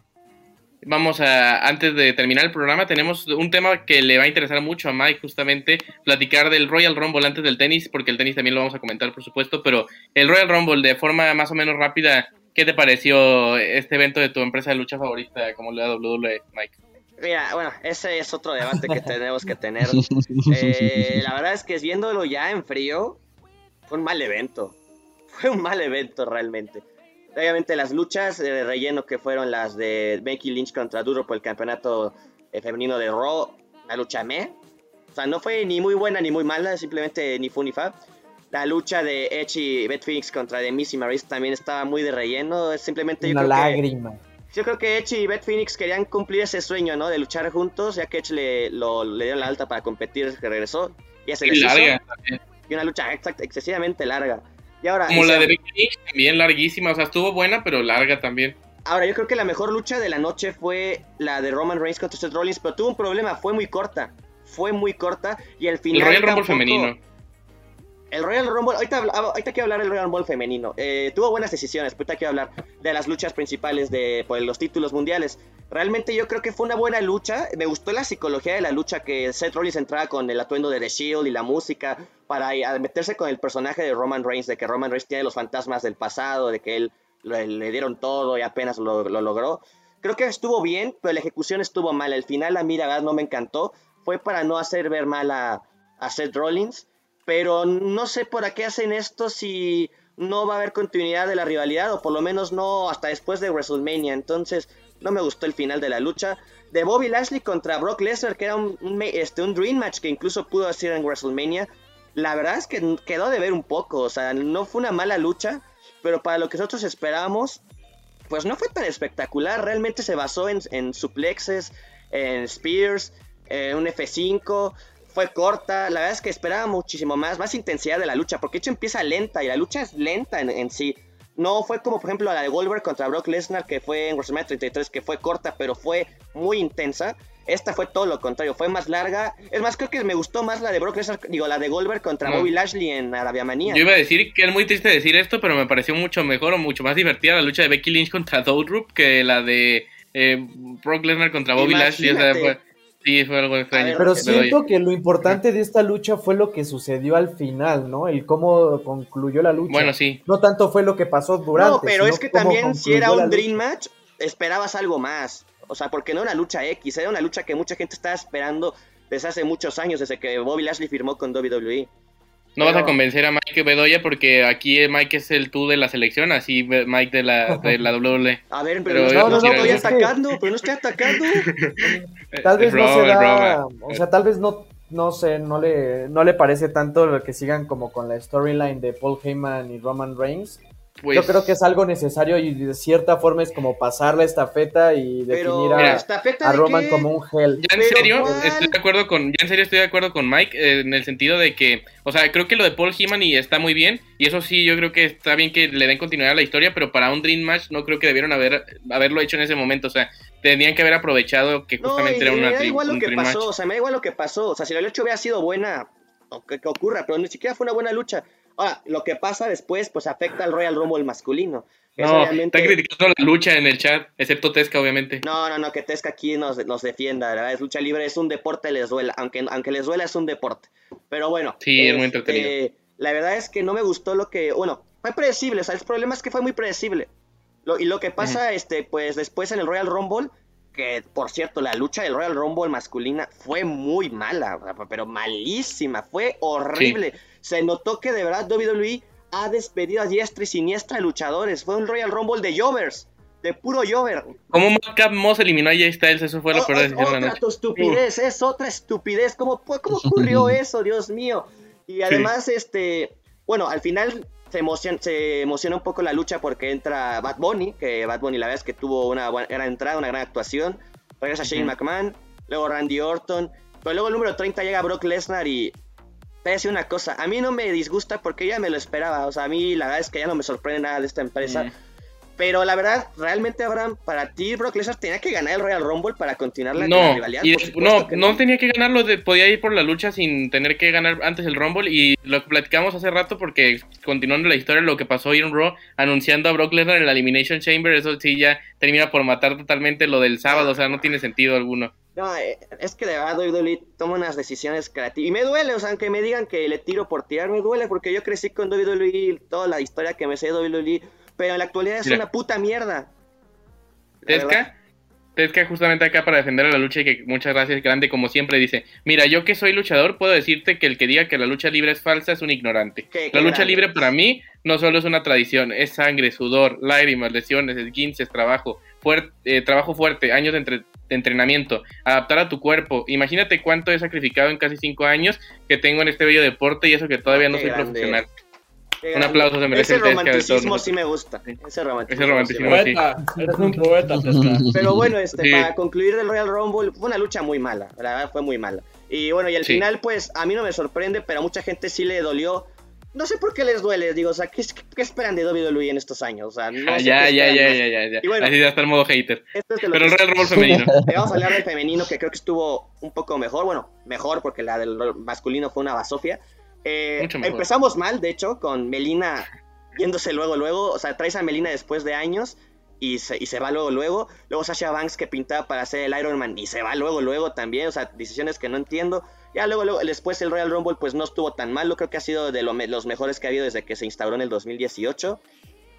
Vamos a, antes de terminar el programa, tenemos un tema que le va a interesar mucho a Mike, justamente, platicar del Royal Rumble antes del tenis, porque el tenis también lo vamos a comentar, por supuesto, pero el Royal Rumble, de forma más o menos rápida, ¿qué te pareció este evento de tu empresa de lucha favorita, como la WWE, Mike?
Mira, bueno, ese es otro debate que *laughs* tenemos que tener. *laughs* Eh, la verdad es que viéndolo ya en frío, fue un mal evento. Fue un mal evento realmente. Obviamente las luchas de relleno que fueron las de Becky Lynch contra Duro por el campeonato eh, femenino de Raw, la lucha me. O sea, no fue ni muy buena ni muy mala, simplemente ni fu ni fa. La lucha de Edge y Beth Phoenix contra The Missy Maris también estaba muy de relleno, simplemente
Una lágrima.
yo creo que Edge y Beth Phoenix querían cumplir ese sueño, ¿no? De luchar juntos, ya que Edge le, lo, le dieron la alta para competir que regresó. Y se les larga, Y una lucha excesivamente larga.
Como la de Becky también larguísima, o sea, estuvo buena, pero larga también.
Ahora, yo creo que la mejor lucha de la noche fue la de Roman Reigns contra Seth Rollins, pero tuvo un problema, fue muy corta. Fue muy corta y al final.
El Royal Rumble femenino.
El Royal Rumble, ahorita, ahorita quiero hablar del Royal Rumble femenino. Eh, tuvo buenas decisiones, ahorita quiero hablar de las luchas principales de por los títulos mundiales. Realmente yo creo que fue una buena lucha. Me gustó la psicología de la lucha que Seth Rollins entraba con el atuendo de The Shield y la música para meterse con el personaje de Roman Reigns, de que Roman Reigns tiene los fantasmas del pasado, de que él le, dieron todo y apenas lo, logró. Creo que estuvo bien, pero la ejecución estuvo mal. El final a mí la verdad no me encantó. Fue para no hacer ver mal a, a Seth Rollins. Pero no sé por qué hacen esto si no va a haber continuidad de la rivalidad, o por lo menos no hasta después de WrestleMania. Entonces, no me gustó el final de la lucha. De Bobby Lashley contra Brock Lesnar, que era un, este, un Dream Match que incluso pudo hacer en WrestleMania. La verdad es que quedó de ver un poco. O sea, no fue una mala lucha. Pero para lo que nosotros esperábamos, pues no fue tan espectacular. Realmente se basó en, en suplexes, en spears, en un F5 fue corta. La verdad es que esperaba muchísimo más, más intensidad de la lucha, porque de hecho empieza lenta y la lucha es lenta en, en, sí. No fue como, por ejemplo, la de Goldberg contra Brock Lesnar, que fue en WrestleMania 33, que fue corta, pero fue muy intensa. Esta fue todo lo contrario, fue más larga. Es más, creo que me gustó más la de Brock Lesnar, digo, la de Goldberg contra Bobby Lashley en Arabia Manía.
Yo iba a decir que es muy triste decir esto, pero me pareció mucho mejor o mucho más divertida la lucha de Becky Lynch contra Doudrop que la de eh, Brock Lesnar contra Bobby Lashley. O sea, fue, Sí, fue algo extraño.
Pero siento que lo importante de esta lucha fue lo que sucedió al final, ¿no? El cómo concluyó la lucha.
Bueno, sí.
No tanto fue lo que pasó durante. No,
pero es que también si era un Dream Match, esperabas algo más. O sea, porque no era una lucha X, era una lucha que mucha gente estaba esperando desde hace muchos años, desde que Bobby Lashley firmó con WWE.
No vas a convencer a Mike Bedoya porque aquí Mike es el tú de la selección, así Mike de la, de la *laughs* WWE.
A ver, pero, no, no, no, estoy atacando, pero no estoy atacando. *laughs*
Tal vez no se da, o sea, tal vez no, no sé, no le, no le parece tanto lo que sigan como con la storyline de Paul Heyman y Roman Reigns. Pues, Yo creo que es algo necesario y de cierta forma es como pasar la estafeta y definir a, Roman como un gel.
Ya en serio, estoy de acuerdo con, ya en serio estoy de acuerdo con Mike eh, en el sentido de que, o sea, creo que lo de Paul Heyman y está muy bien y eso sí, yo creo que está bien que le den continuidad a la historia, pero para un Dream Match no creo que debieron haber haberlo hecho en ese momento, o sea, tenían que haber aprovechado que justamente era una
me da igual lo que pasó, o sea, me da igual lo que pasó, o sea, si la lucha hubiera sido buena, o que ocurra, pero ni siquiera fue una buena lucha. Ahora, lo que pasa después, pues afecta al Royal Rumble masculino.
No, está criticando la lucha en el chat, excepto Tesca, obviamente.
No, no, no, que Tesca aquí nos, nos defienda. La verdad, es lucha libre, es un deporte, les duela. Aunque, aunque les duela, es un deporte. Pero bueno.
Sí, es muy este, entretenido.
La verdad es que no me gustó lo que. Bueno, fue predecible. O sea, el problema es que fue muy predecible. Lo, y lo que pasa, este, pues después en el Royal Rumble, que por cierto, la lucha del Royal Rumble masculina fue muy mala, pero malísima, fue horrible se notó que de verdad WWE ha despedido a diestra y siniestra luchadores. Fue un Royal Rumble de Jovers, de puro Jover.
Como Madcap Moss eliminó a Jay Styles, eso fue la peor
de la noche. estupidez, es otra estupidez. ¿Cómo, cómo ocurrió *laughs* eso, Dios mío? Y además, este, bueno, al final se emociona, se emociona un poco la lucha porque entra Bad Bunny, que Bad Bunny la verdad es que tuvo una gran entrada, una gran actuación. Regresa Shane McMahon, luego Randy Orton, pero luego el número 30 llega Brock Lesnar y te decir una cosa, a mí no me disgusta porque ya me lo esperaba, o sea, a mí la verdad es que ya no me sorprende nada de esta empresa. Pero la verdad, realmente, Abraham, para ti, Brock Lesnar tenía que ganar el Royal Rumble para continuar la,
no,
rivalidad.
no, no, tenía que ganarlo, podía ir por la lucha sin tener que ganar antes el Rumble. Y lo que platicamos hace rato, porque continuando la historia, lo que pasó hoy en Raw, anunciando a Brock Lesnar en la Elimination Chamber, eso sí ya termina por matar totalmente lo del sábado, o sea, no tiene sentido alguno.
No, eh, es que de verdad WWE toma unas decisiones creativas. Y me duele, o sea, aunque me digan que le tiro por tirar, me duele porque yo crecí con WWE, toda la historia que me sé de WWE pero en la actualidad es una puta mierda.
Tesca, Tesca justamente acá para defender a la lucha y que muchas gracias, grande, como siempre dice, mira, yo que soy luchador puedo decirte que el que diga que la lucha libre es falsa es un ignorante. la lucha libre para mí no solo es una tradición, es sangre, sudor, lágrimas, lesiones, esguinces, trabajo, fuerte, eh, trabajo fuerte, años de, entrenamiento, adaptar a tu cuerpo. Imagínate cuánto he sacrificado en casi cinco años que tengo en este bello deporte y eso que todavía no soy profesional. Un aplauso se merece
Ese romanticismo sí me gusta. Ese romanticismo.
Ese sí
Eres un poeta,
Pero bueno, este, para concluir del Royal Rumble, fue una lucha muy mala. La verdad fue muy mala. Y bueno, y al final, pues, a mí no me sorprende, pero a mucha gente sí le dolió. No sé por qué les duele, digo, o sea, ¿qué, qué esperan de WWE en estos años? O sea, no
ah, ya, ya, ya, ya, ya, ya, bueno, Así ya está el modo hater. pero el Royal Rumble femenino. *laughs*
Vamos a hablar del femenino, que creo que estuvo un poco mejor. Bueno, mejor, porque la del masculino fue una basofia. Eh, empezamos mal, de hecho, con Melina yéndose luego, luego. O sea, traes a Melina después de años y se, va luego, luego. Luego Sasha Banks que pintaba para hacer el Iron Man y se va luego, luego también. O sea, decisiones que no entiendo. Ya luego, luego después el Royal Rumble pues no estuvo tan malo. Creo que ha sido de los mejores que ha habido desde que se instauró en el 2018.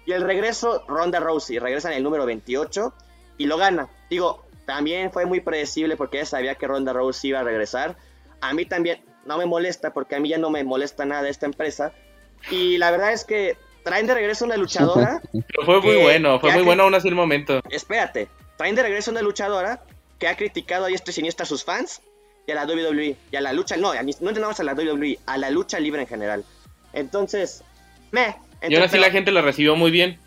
Y el regreso, Ronda Rousey, regresa en el número 28 y lo gana. Digo, también fue muy predecible porque ya sabía que Ronda Rousey iba a regresar. A mí también, no me molesta porque a mí ya no me molesta nada esta empresa. Y la verdad es que traen de regreso una luchadora. *laughs*
Pero fue muy bueno, fue muy bueno aún así el momento.
Espérate, traen de regreso una luchadora que ha criticado a este siniestra a sus fans y a la WWE y a la lucha, no, no entendamos a la WWE, a la lucha libre en general. Entonces, me.
y ahora sí la gente la recibió muy bien.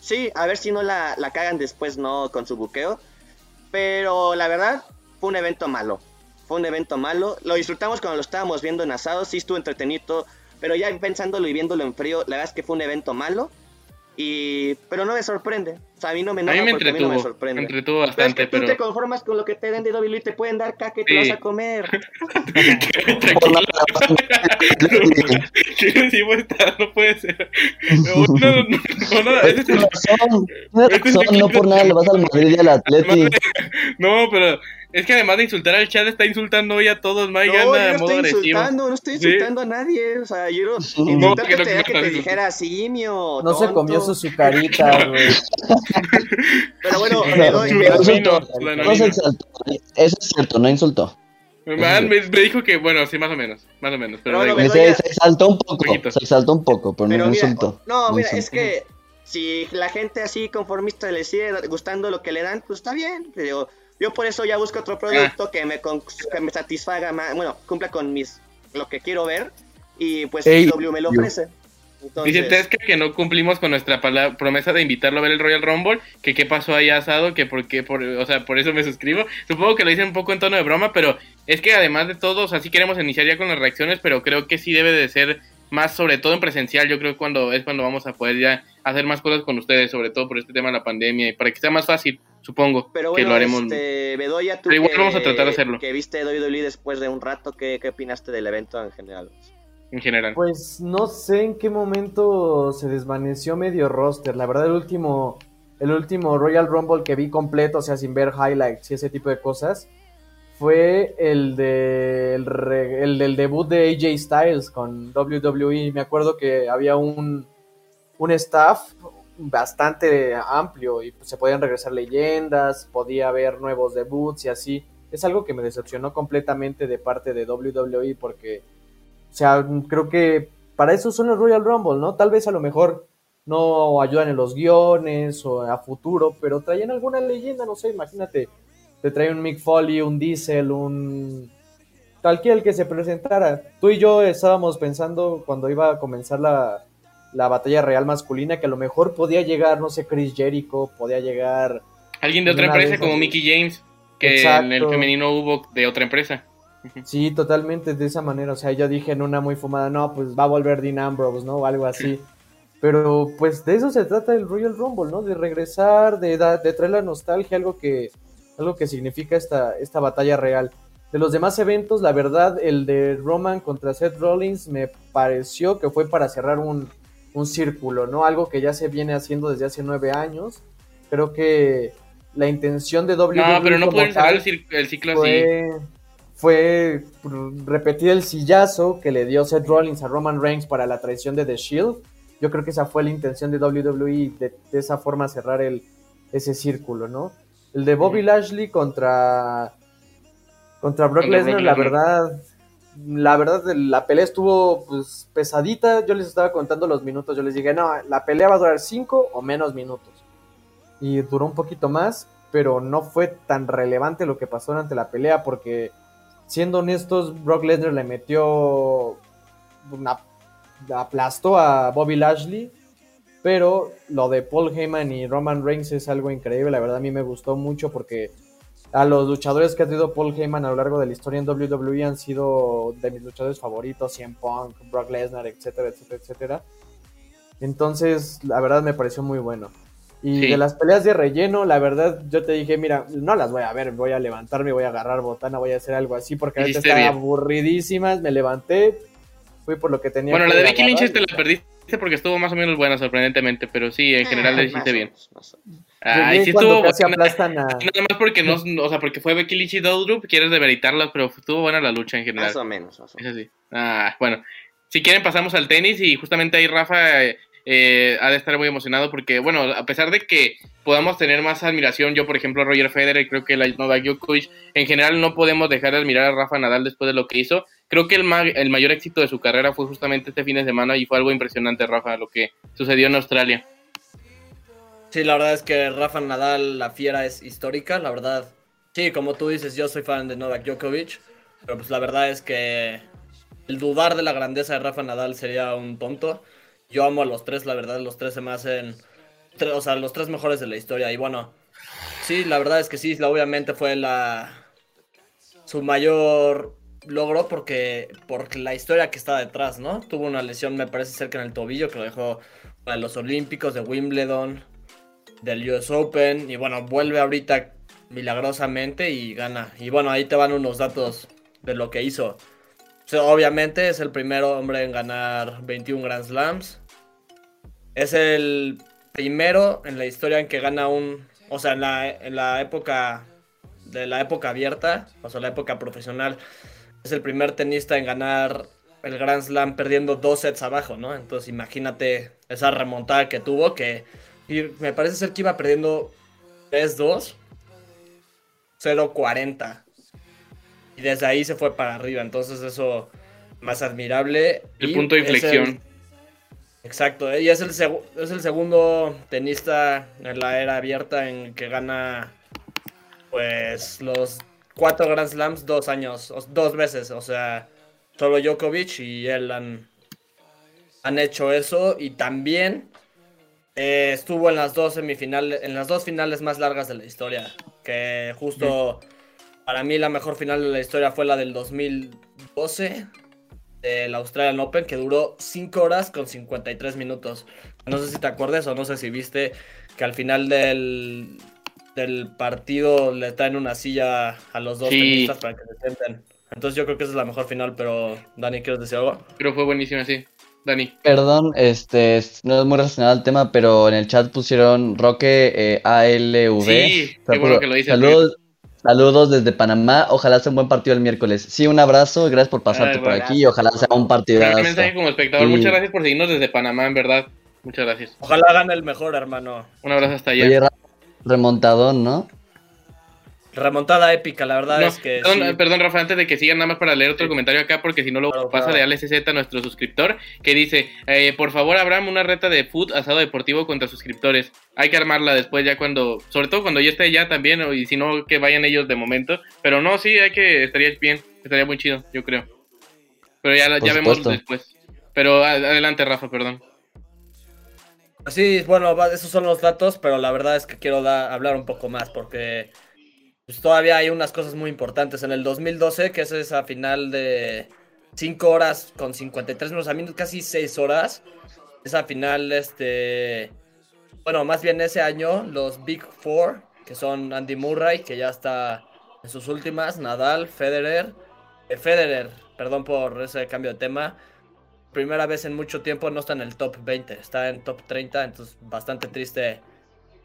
Sí, a ver si no la, la cagan después, no con su buqueo. Pero la verdad, fue un evento malo fue un evento malo. Lo disfrutamos cuando lo estábamos viendo en asado, sí estuvo entretenido, pero ya pensándolo y viéndolo en frío, la verdad es que fue un evento malo. Y, pero no me sorprende. Sea, a mí no me,
a mí me entretuvo, a mí no me sorprende. Me entretuvo bastante,
pero, es que tú te conformas con lo que te den de WWE y te pueden dar caca y te vas a comer. *laughs*
¿Qué decimos *laughs* No puede ser. *laughs* No, no, no, no,
este razón, no por nada le vas al Madrid y al Atlético.
No, pero es que además de insultar al chat, está insultando hoy a todos, Mike
no, yo no estoy insultando, no estoy insultando a nadie. O sea, yo no, no que, que, te, que te dijera simio.
No se comió su sucarita, güey.
Pero bueno, me doy, me doy.
No se exaltó. Eso es cierto, no insultó.
Man, me, me, dijo que, bueno, sí, más o menos, más o menos. Pero,
pero bueno, se, se, exaltó un poco, se exaltó un poco, pero, pero no mira, insultó.
No,
no
mira, insultó. es que si la gente así conformista le sigue gustando lo que le dan, pues está bien. Yo por eso ya busco otro producto ah. que, me que me satisfaga más, bueno, cumpla con mis lo que quiero ver y pues hey, W me lo ofrece.
Entonces... Dice Tesca que no cumplimos con nuestra promesa de invitarlo a ver el Royal Rumble, que qué pasó ahí asado, que por qué, por, o sea, por eso me suscribo. Supongo que lo dicen un poco en tono de broma, pero es que además de todo, o sea, sí queremos iniciar ya con las reacciones, pero creo que sí debe de ser más, sobre todo en presencial, yo creo que cuando es cuando vamos a poder ya hacer más cosas con ustedes, sobre todo por este tema de la pandemia y para que sea más fácil supongo
Pero
que lo haremos.
Este, Bedoya, tú
igual vamos a tratar de hacerlo.
Que viste WWE después de un rato, ¿qué, ¿qué opinaste del evento en general?
En general.
Pues no sé en qué momento se desvaneció medio roster. La verdad, el último, el último Royal Rumble que vi completo, o sea, sin ver highlights y ese tipo de cosas, fue el, de, el, el del debut de AJ Styles con WWE. Me acuerdo que había un, un staff, bastante amplio y pues, se podían regresar leyendas, podía haber nuevos debuts y así. Es algo que me decepcionó completamente de parte de WWE porque, o sea, creo que para eso son los Royal Rumble, ¿no? Tal vez a lo mejor no ayudan en los guiones o a futuro, pero traían alguna leyenda, no sé, imagínate, te trae un Mick Foley, un Diesel, un cualquier que se presentara. Tú y yo estábamos pensando cuando iba a comenzar la, la batalla real masculina, que a lo mejor podía llegar, no sé, Chris Jericho, podía llegar...
Alguien de otra empresa como Mickey James, que en el femenino hubo de otra empresa.
Sí, totalmente de esa manera. O sea, yo dije en una muy fumada, no, pues va a volver Dean Ambrose, ¿no? O algo así. Pero pues de eso se trata el Royal Rumble, ¿no? De regresar, de, de traer la nostalgia, algo que, algo que significa esta, esta batalla real. De los demás eventos, la verdad, el de Roman contra Seth Rollins me pareció que fue para cerrar un, un círculo, ¿no? Algo que ya se viene haciendo desde hace nueve años. Creo que la intención de WWE.
No, pero no pueden cerrar el, ciclo
fue,
así.
Fue repetir el sillazo que le dio Seth Rollins a Roman Reigns para la traición de The Shield. Yo creo que esa fue la intención de WWE, de, esa forma cerrar el, ese círculo, ¿no? El de Bobby Lashley contra, contra Brock Lesnar, la verdad, la verdad, la pelea estuvo pues, pesadita. Yo les estaba contando los minutos. Yo les dije, no, la pelea va a durar 5 o menos minutos. Y duró un poquito más, pero no fue tan relevante lo que pasó durante la pelea porque, siendo honestos, Brock Lesnar le metió una aplastó a Bobby Lashley. Pero lo de Paul Heyman y Roman Reigns es algo increíble. La verdad a mí me gustó mucho porque a los luchadores que ha tenido Paul Heyman a lo largo de la historia en WWE han sido de mis luchadores favoritos, CM Punk, Brock Lesnar, etcétera, etcétera, etcétera. Entonces, la verdad me pareció muy bueno. Y de las peleas de relleno, la verdad, yo te dije, mira, no las voy a ver, voy a levantarme, voy a agarrar botana, voy a hacer algo así, porque ahorita están aburridísimas, me levanté, fui por lo que tenía
Bueno, la de Becky Lynch te la perdiste porque estuvo más o menos buena, sorprendentemente, pero sí, en general le hiciste bien.
Ay, sí estuvo casi aplastan
a... Nada más porque no, o sea, porque fue Becky Lynch y Doudrop, quieres demeritarlas, pero estuvo buena la lucha en general.
Más o menos, más o
menos. Es así. Ah, bueno. Si quieren pasamos al tenis y justamente ahí Rafa eh, ha de estar muy emocionado porque, bueno, a pesar de que podamos tener más admiración, yo por ejemplo Roger Federer, creo que la Novak Djokovic, en general no podemos dejar de admirar a Rafa Nadal después de lo que hizo. Creo que el, el mayor éxito de su carrera fue justamente este fin de semana y fue algo impresionante, Rafa, lo que sucedió en Australia.
Sí, la verdad es que Rafa Nadal, la fiera, es histórica, la verdad. Sí, como tú dices, yo soy fan de Novak Djokovic, pero pues la verdad es que el dudar de la grandeza de Rafa Nadal sería un tonto. Yo amo a los tres, la verdad, los tres se me hacen, o sea, los tres mejores de la historia. Y bueno, sí, la verdad es que sí, obviamente fue la su mayor logro porque por la historia que está detrás, ¿no? Tuvo una lesión, me parece cerca en el tobillo que lo dejó para los Olímpicos de Wimbledon del US Open y bueno, vuelve ahorita milagrosamente y gana. Y bueno, ahí te van unos datos de lo que hizo. obviamente es el primer hombre en ganar 21 Grand Slams. Es el primero en la historia en que gana un, o sea, en la, en la época de la época abierta, o sea, la época profesional, es el primer tenista en ganar el Grand Slam perdiendo dos sets abajo, ¿no? Entonces imagínate esa remontada que tuvo que y me parece ser que iba perdiendo 3-2, 0-40. Y desde ahí se fue para arriba. Entonces eso más admirable.
El punto de inflexión.
Exacto. Y es el, es el segundo tenista en la era abierta en que gana pues los cuatro Grand Slams dos años, dos veces. O sea, solo Djokovic y él han, han hecho eso. Y también eh, estuvo en las dos semifinales, en las dos finales más largas de la historia. Que justo para mí la mejor final de la historia fue la del 2012 del Australian Open, que duró 5 horas con 53 minutos. No sé si te acuerdas o no sé si viste que al final del, del partido le traen una silla a los dos tenistas para que se sienten. Entonces yo creo que esa es la mejor final, pero Dani, ¿quieres decir algo?
Creo que fue buenísima, sí. Dani.
Perdón, este, no es muy relacionado al tema, pero en el chat pusieron Roque eh, ALV.
Sí, qué bueno que lo dices.
Saludos, saludos desde Panamá, ojalá sea un buen partido el miércoles. Sí, un abrazo, gracias por pasarte por aquí y ojalá sea un partido.
Un mensaje como espectador, muchas gracias por seguirnos desde Panamá, en verdad. Muchas gracias.
Ojalá gane el mejor, hermano.
Un abrazo hasta allá.
remontadón, ¿no?
Remontada épica, la verdad es que.
Perdón, perdón, Rafa, antes de que sigan, nada más para leer otro comentario acá, porque si no lo pasa de ALSZ, nuestro suscriptor, que dice: eh, Por favor, Abraham, una reta de food asado deportivo contra suscriptores. Hay que armarla después, ya cuando. Sobre todo cuando ya esté ya también, y si no, que vayan ellos de momento. Pero no, sí, hay que. Estaría bien, estaría muy chido, yo creo. Pero ya, ya vemos después. Pero adelante, Rafa, perdón.
Sí, bueno, esos son los datos, pero la verdad es que quiero hablar un poco más, porque pues todavía hay unas cosas muy importantes. En el 2012, que es esa final de 5 horas con 53 minutos, a mí casi 6 horas, esa final, este, bueno, más bien ese año, los Big Four, que son Andy Murray, que ya está en sus últimas, Nadal, Federer, eh, Federer, perdón por ese cambio de tema, primera vez en mucho tiempo no está en el top 20, está en top 30, entonces bastante triste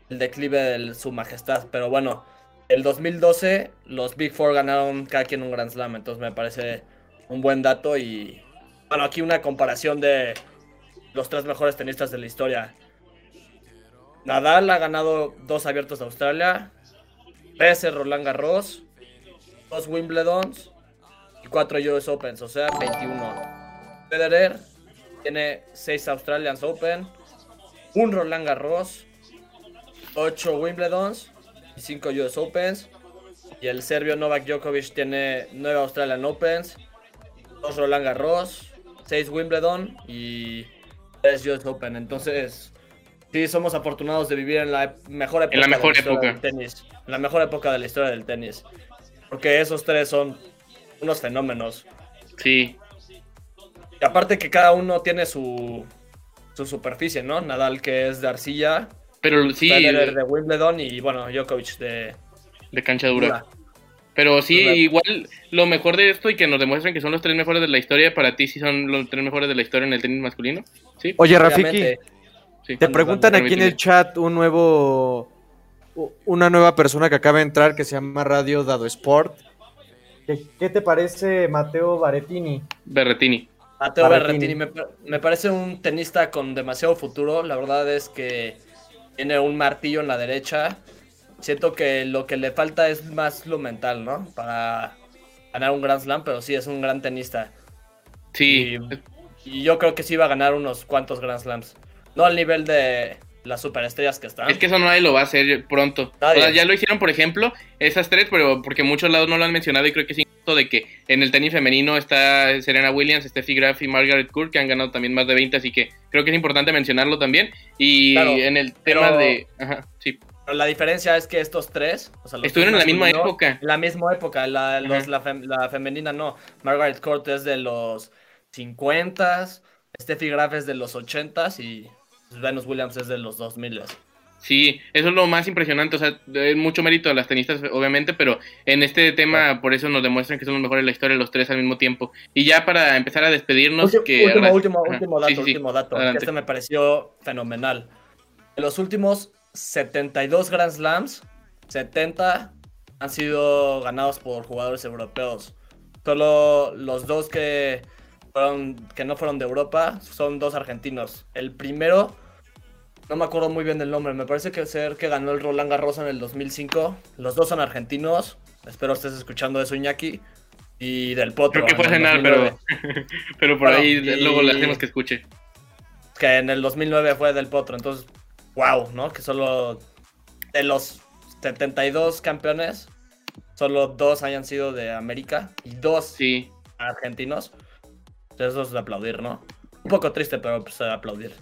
el declive de su majestad, pero bueno, el 2012 los Big Four ganaron cada quien un Grand Slam, entonces me parece un buen dato y bueno, aquí una comparación de los tres mejores tenistas de la historia. Nadal ha ganado dos abiertos de Australia, 13 Roland Garros, dos Wimbledons y cuatro US Opens, o sea, 21. Federer tiene 6 Australian Open, un Roland Garros, 8 Wimbledons y 5 US Opens. Y el serbio Novak Djokovic tiene 9 Australian Opens, 2 Roland Garros, 6 Wimbledon y 3 US Open. Entonces, sí, somos afortunados de vivir en la mejor época,
la mejor
época. del tenis. En la mejor época de la historia del tenis. Porque esos tres son unos fenómenos.
Sí.
Y aparte que cada uno tiene su, su superficie, ¿no? Nadal que es de arcilla.
Pero sí.
Federer de Wimbledon y bueno, Djokovic de...
De cancha dura. Pero sí, igual lo mejor de esto y que nos demuestran que son los tres mejores de la historia, para ti sí son los tres mejores de la historia en el tenis masculino. ¿Sí?
Oye, Rafiki, te preguntan aquí en el chat un nuevo una nueva persona que acaba de entrar que se llama Radio Dado Sport. ¿Qué, te parece Mateo Berretini?
Berretini.
Mateo Berretini, me, parece un tenista con demasiado futuro. La verdad es que tiene un martillo en la derecha. Siento que lo que le falta es más lo mental, ¿no? Para ganar un Grand Slam, pero sí es un gran tenista.
Sí.
Y, yo creo que sí va a ganar unos cuantos Grand Slams. No al nivel de, las superestrellas que están.
Es que eso nadie lo va a hacer pronto. ya lo hicieron, por ejemplo, esas tres, pero porque muchos lados no lo han mencionado y creo que es de que en el tenis femenino está Serena Williams, Steffi Graf y Margaret Court, que han ganado también más de 20, así que creo que es importante mencionarlo también. Y en el tema de... Ajá, sí.
la diferencia es que estos tres...
Estuvieron en la misma época.
La misma época, la, la, femenina no. Margaret Court es de los 50, Steffi Graf es de los 80 y Venus Williams es de los 2000.
Sí, eso es lo más impresionante, o sea, mucho mérito a las tenistas, obviamente, pero en este tema por eso nos demuestran que son los mejores de la historia los tres al mismo tiempo. Y ya para empezar a despedirnos, que
último, último, último dato, último dato, que este me pareció fenomenal. En los últimos 72 Grand Slams, 70 han sido ganados por jugadores europeos. Solo los dos que que no fueron de Europa, son dos argentinos. El primero, no me acuerdo muy bien del nombre, me parece que ser que ganó el Roland Garros en el 2005. Los dos son argentinos, espero estés escuchando eso Iñaki. Y del Potro.
Creo que fue cenar, pero, *laughs* pero por ahí luego le hacemos que escuche.
Que en el 2009 fue del Potro, entonces, wow, ¿no? Que solo de los 72 campeones, solo dos hayan sido de América y dos
sí.
argentinos. Eso es de aplaudir, ¿no? Un poco triste, pero pues de aplaudir.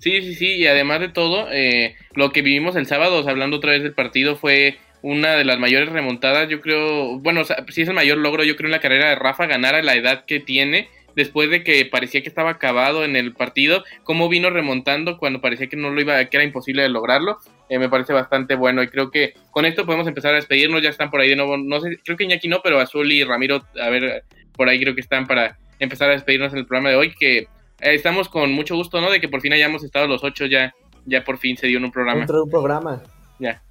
Sí, sí, sí, y además de todo, eh, lo que vivimos el sábado, hablando otra vez del partido, fue una de las mayores remontadas, yo creo, bueno, si es el mayor logro, yo creo en la carrera de Rafa ganar a la edad que tiene, después de que parecía que estaba acabado en el partido, cómo vino remontando cuando parecía que no lo iba, que era imposible de lograrlo, eh, me parece bastante bueno y creo que con esto podemos empezar a despedirnos, ya están por ahí de nuevo, no sé, creo que Iñaki no, pero Azul y Ramiro, a ver, por ahí creo que están para empezar a despedirnos en el programa de hoy, que estamos con mucho gusto, ¿no? De que por fin hayamos estado los ocho ya, ya por fin se dio en un programa.
Dentro de un programa.
Ya.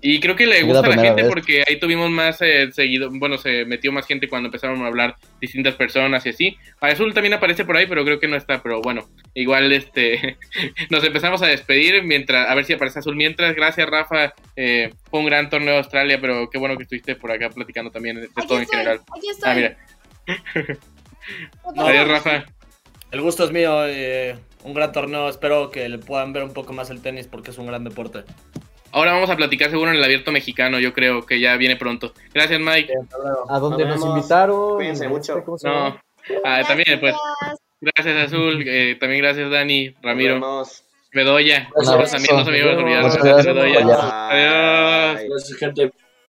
Y creo que le gusta a la, gente porque ahí tuvimos más eh, seguido, bueno, se metió más gente cuando empezaron a hablar distintas personas y así. Azul también aparece por ahí, pero creo que no está, pero bueno, igual este *laughs* nos empezamos a despedir mientras, a ver si aparece Azul mientras. Gracias Rafa, eh, fue un gran torneo de Australia, pero qué bueno que estuviste por acá platicando también de todo en general.
Ah, mira.
Adiós, Rafa.
El gusto es mío. Eh, un gran torneo. Espero que le puedan ver un poco más el tenis porque es un gran deporte.
Ahora vamos a platicar seguro en el abierto mexicano. Yo creo que ya viene pronto. Gracias, Mike.
¿A dónde nos, invitaron?
Cuídense mucho.
No. Ah, también, pues. Gracias, Azul. Eh, también gracias, Dani, Ramiro. Bedoya. Nosotros también nos olvidamos. Adiós.
Gracias, gente.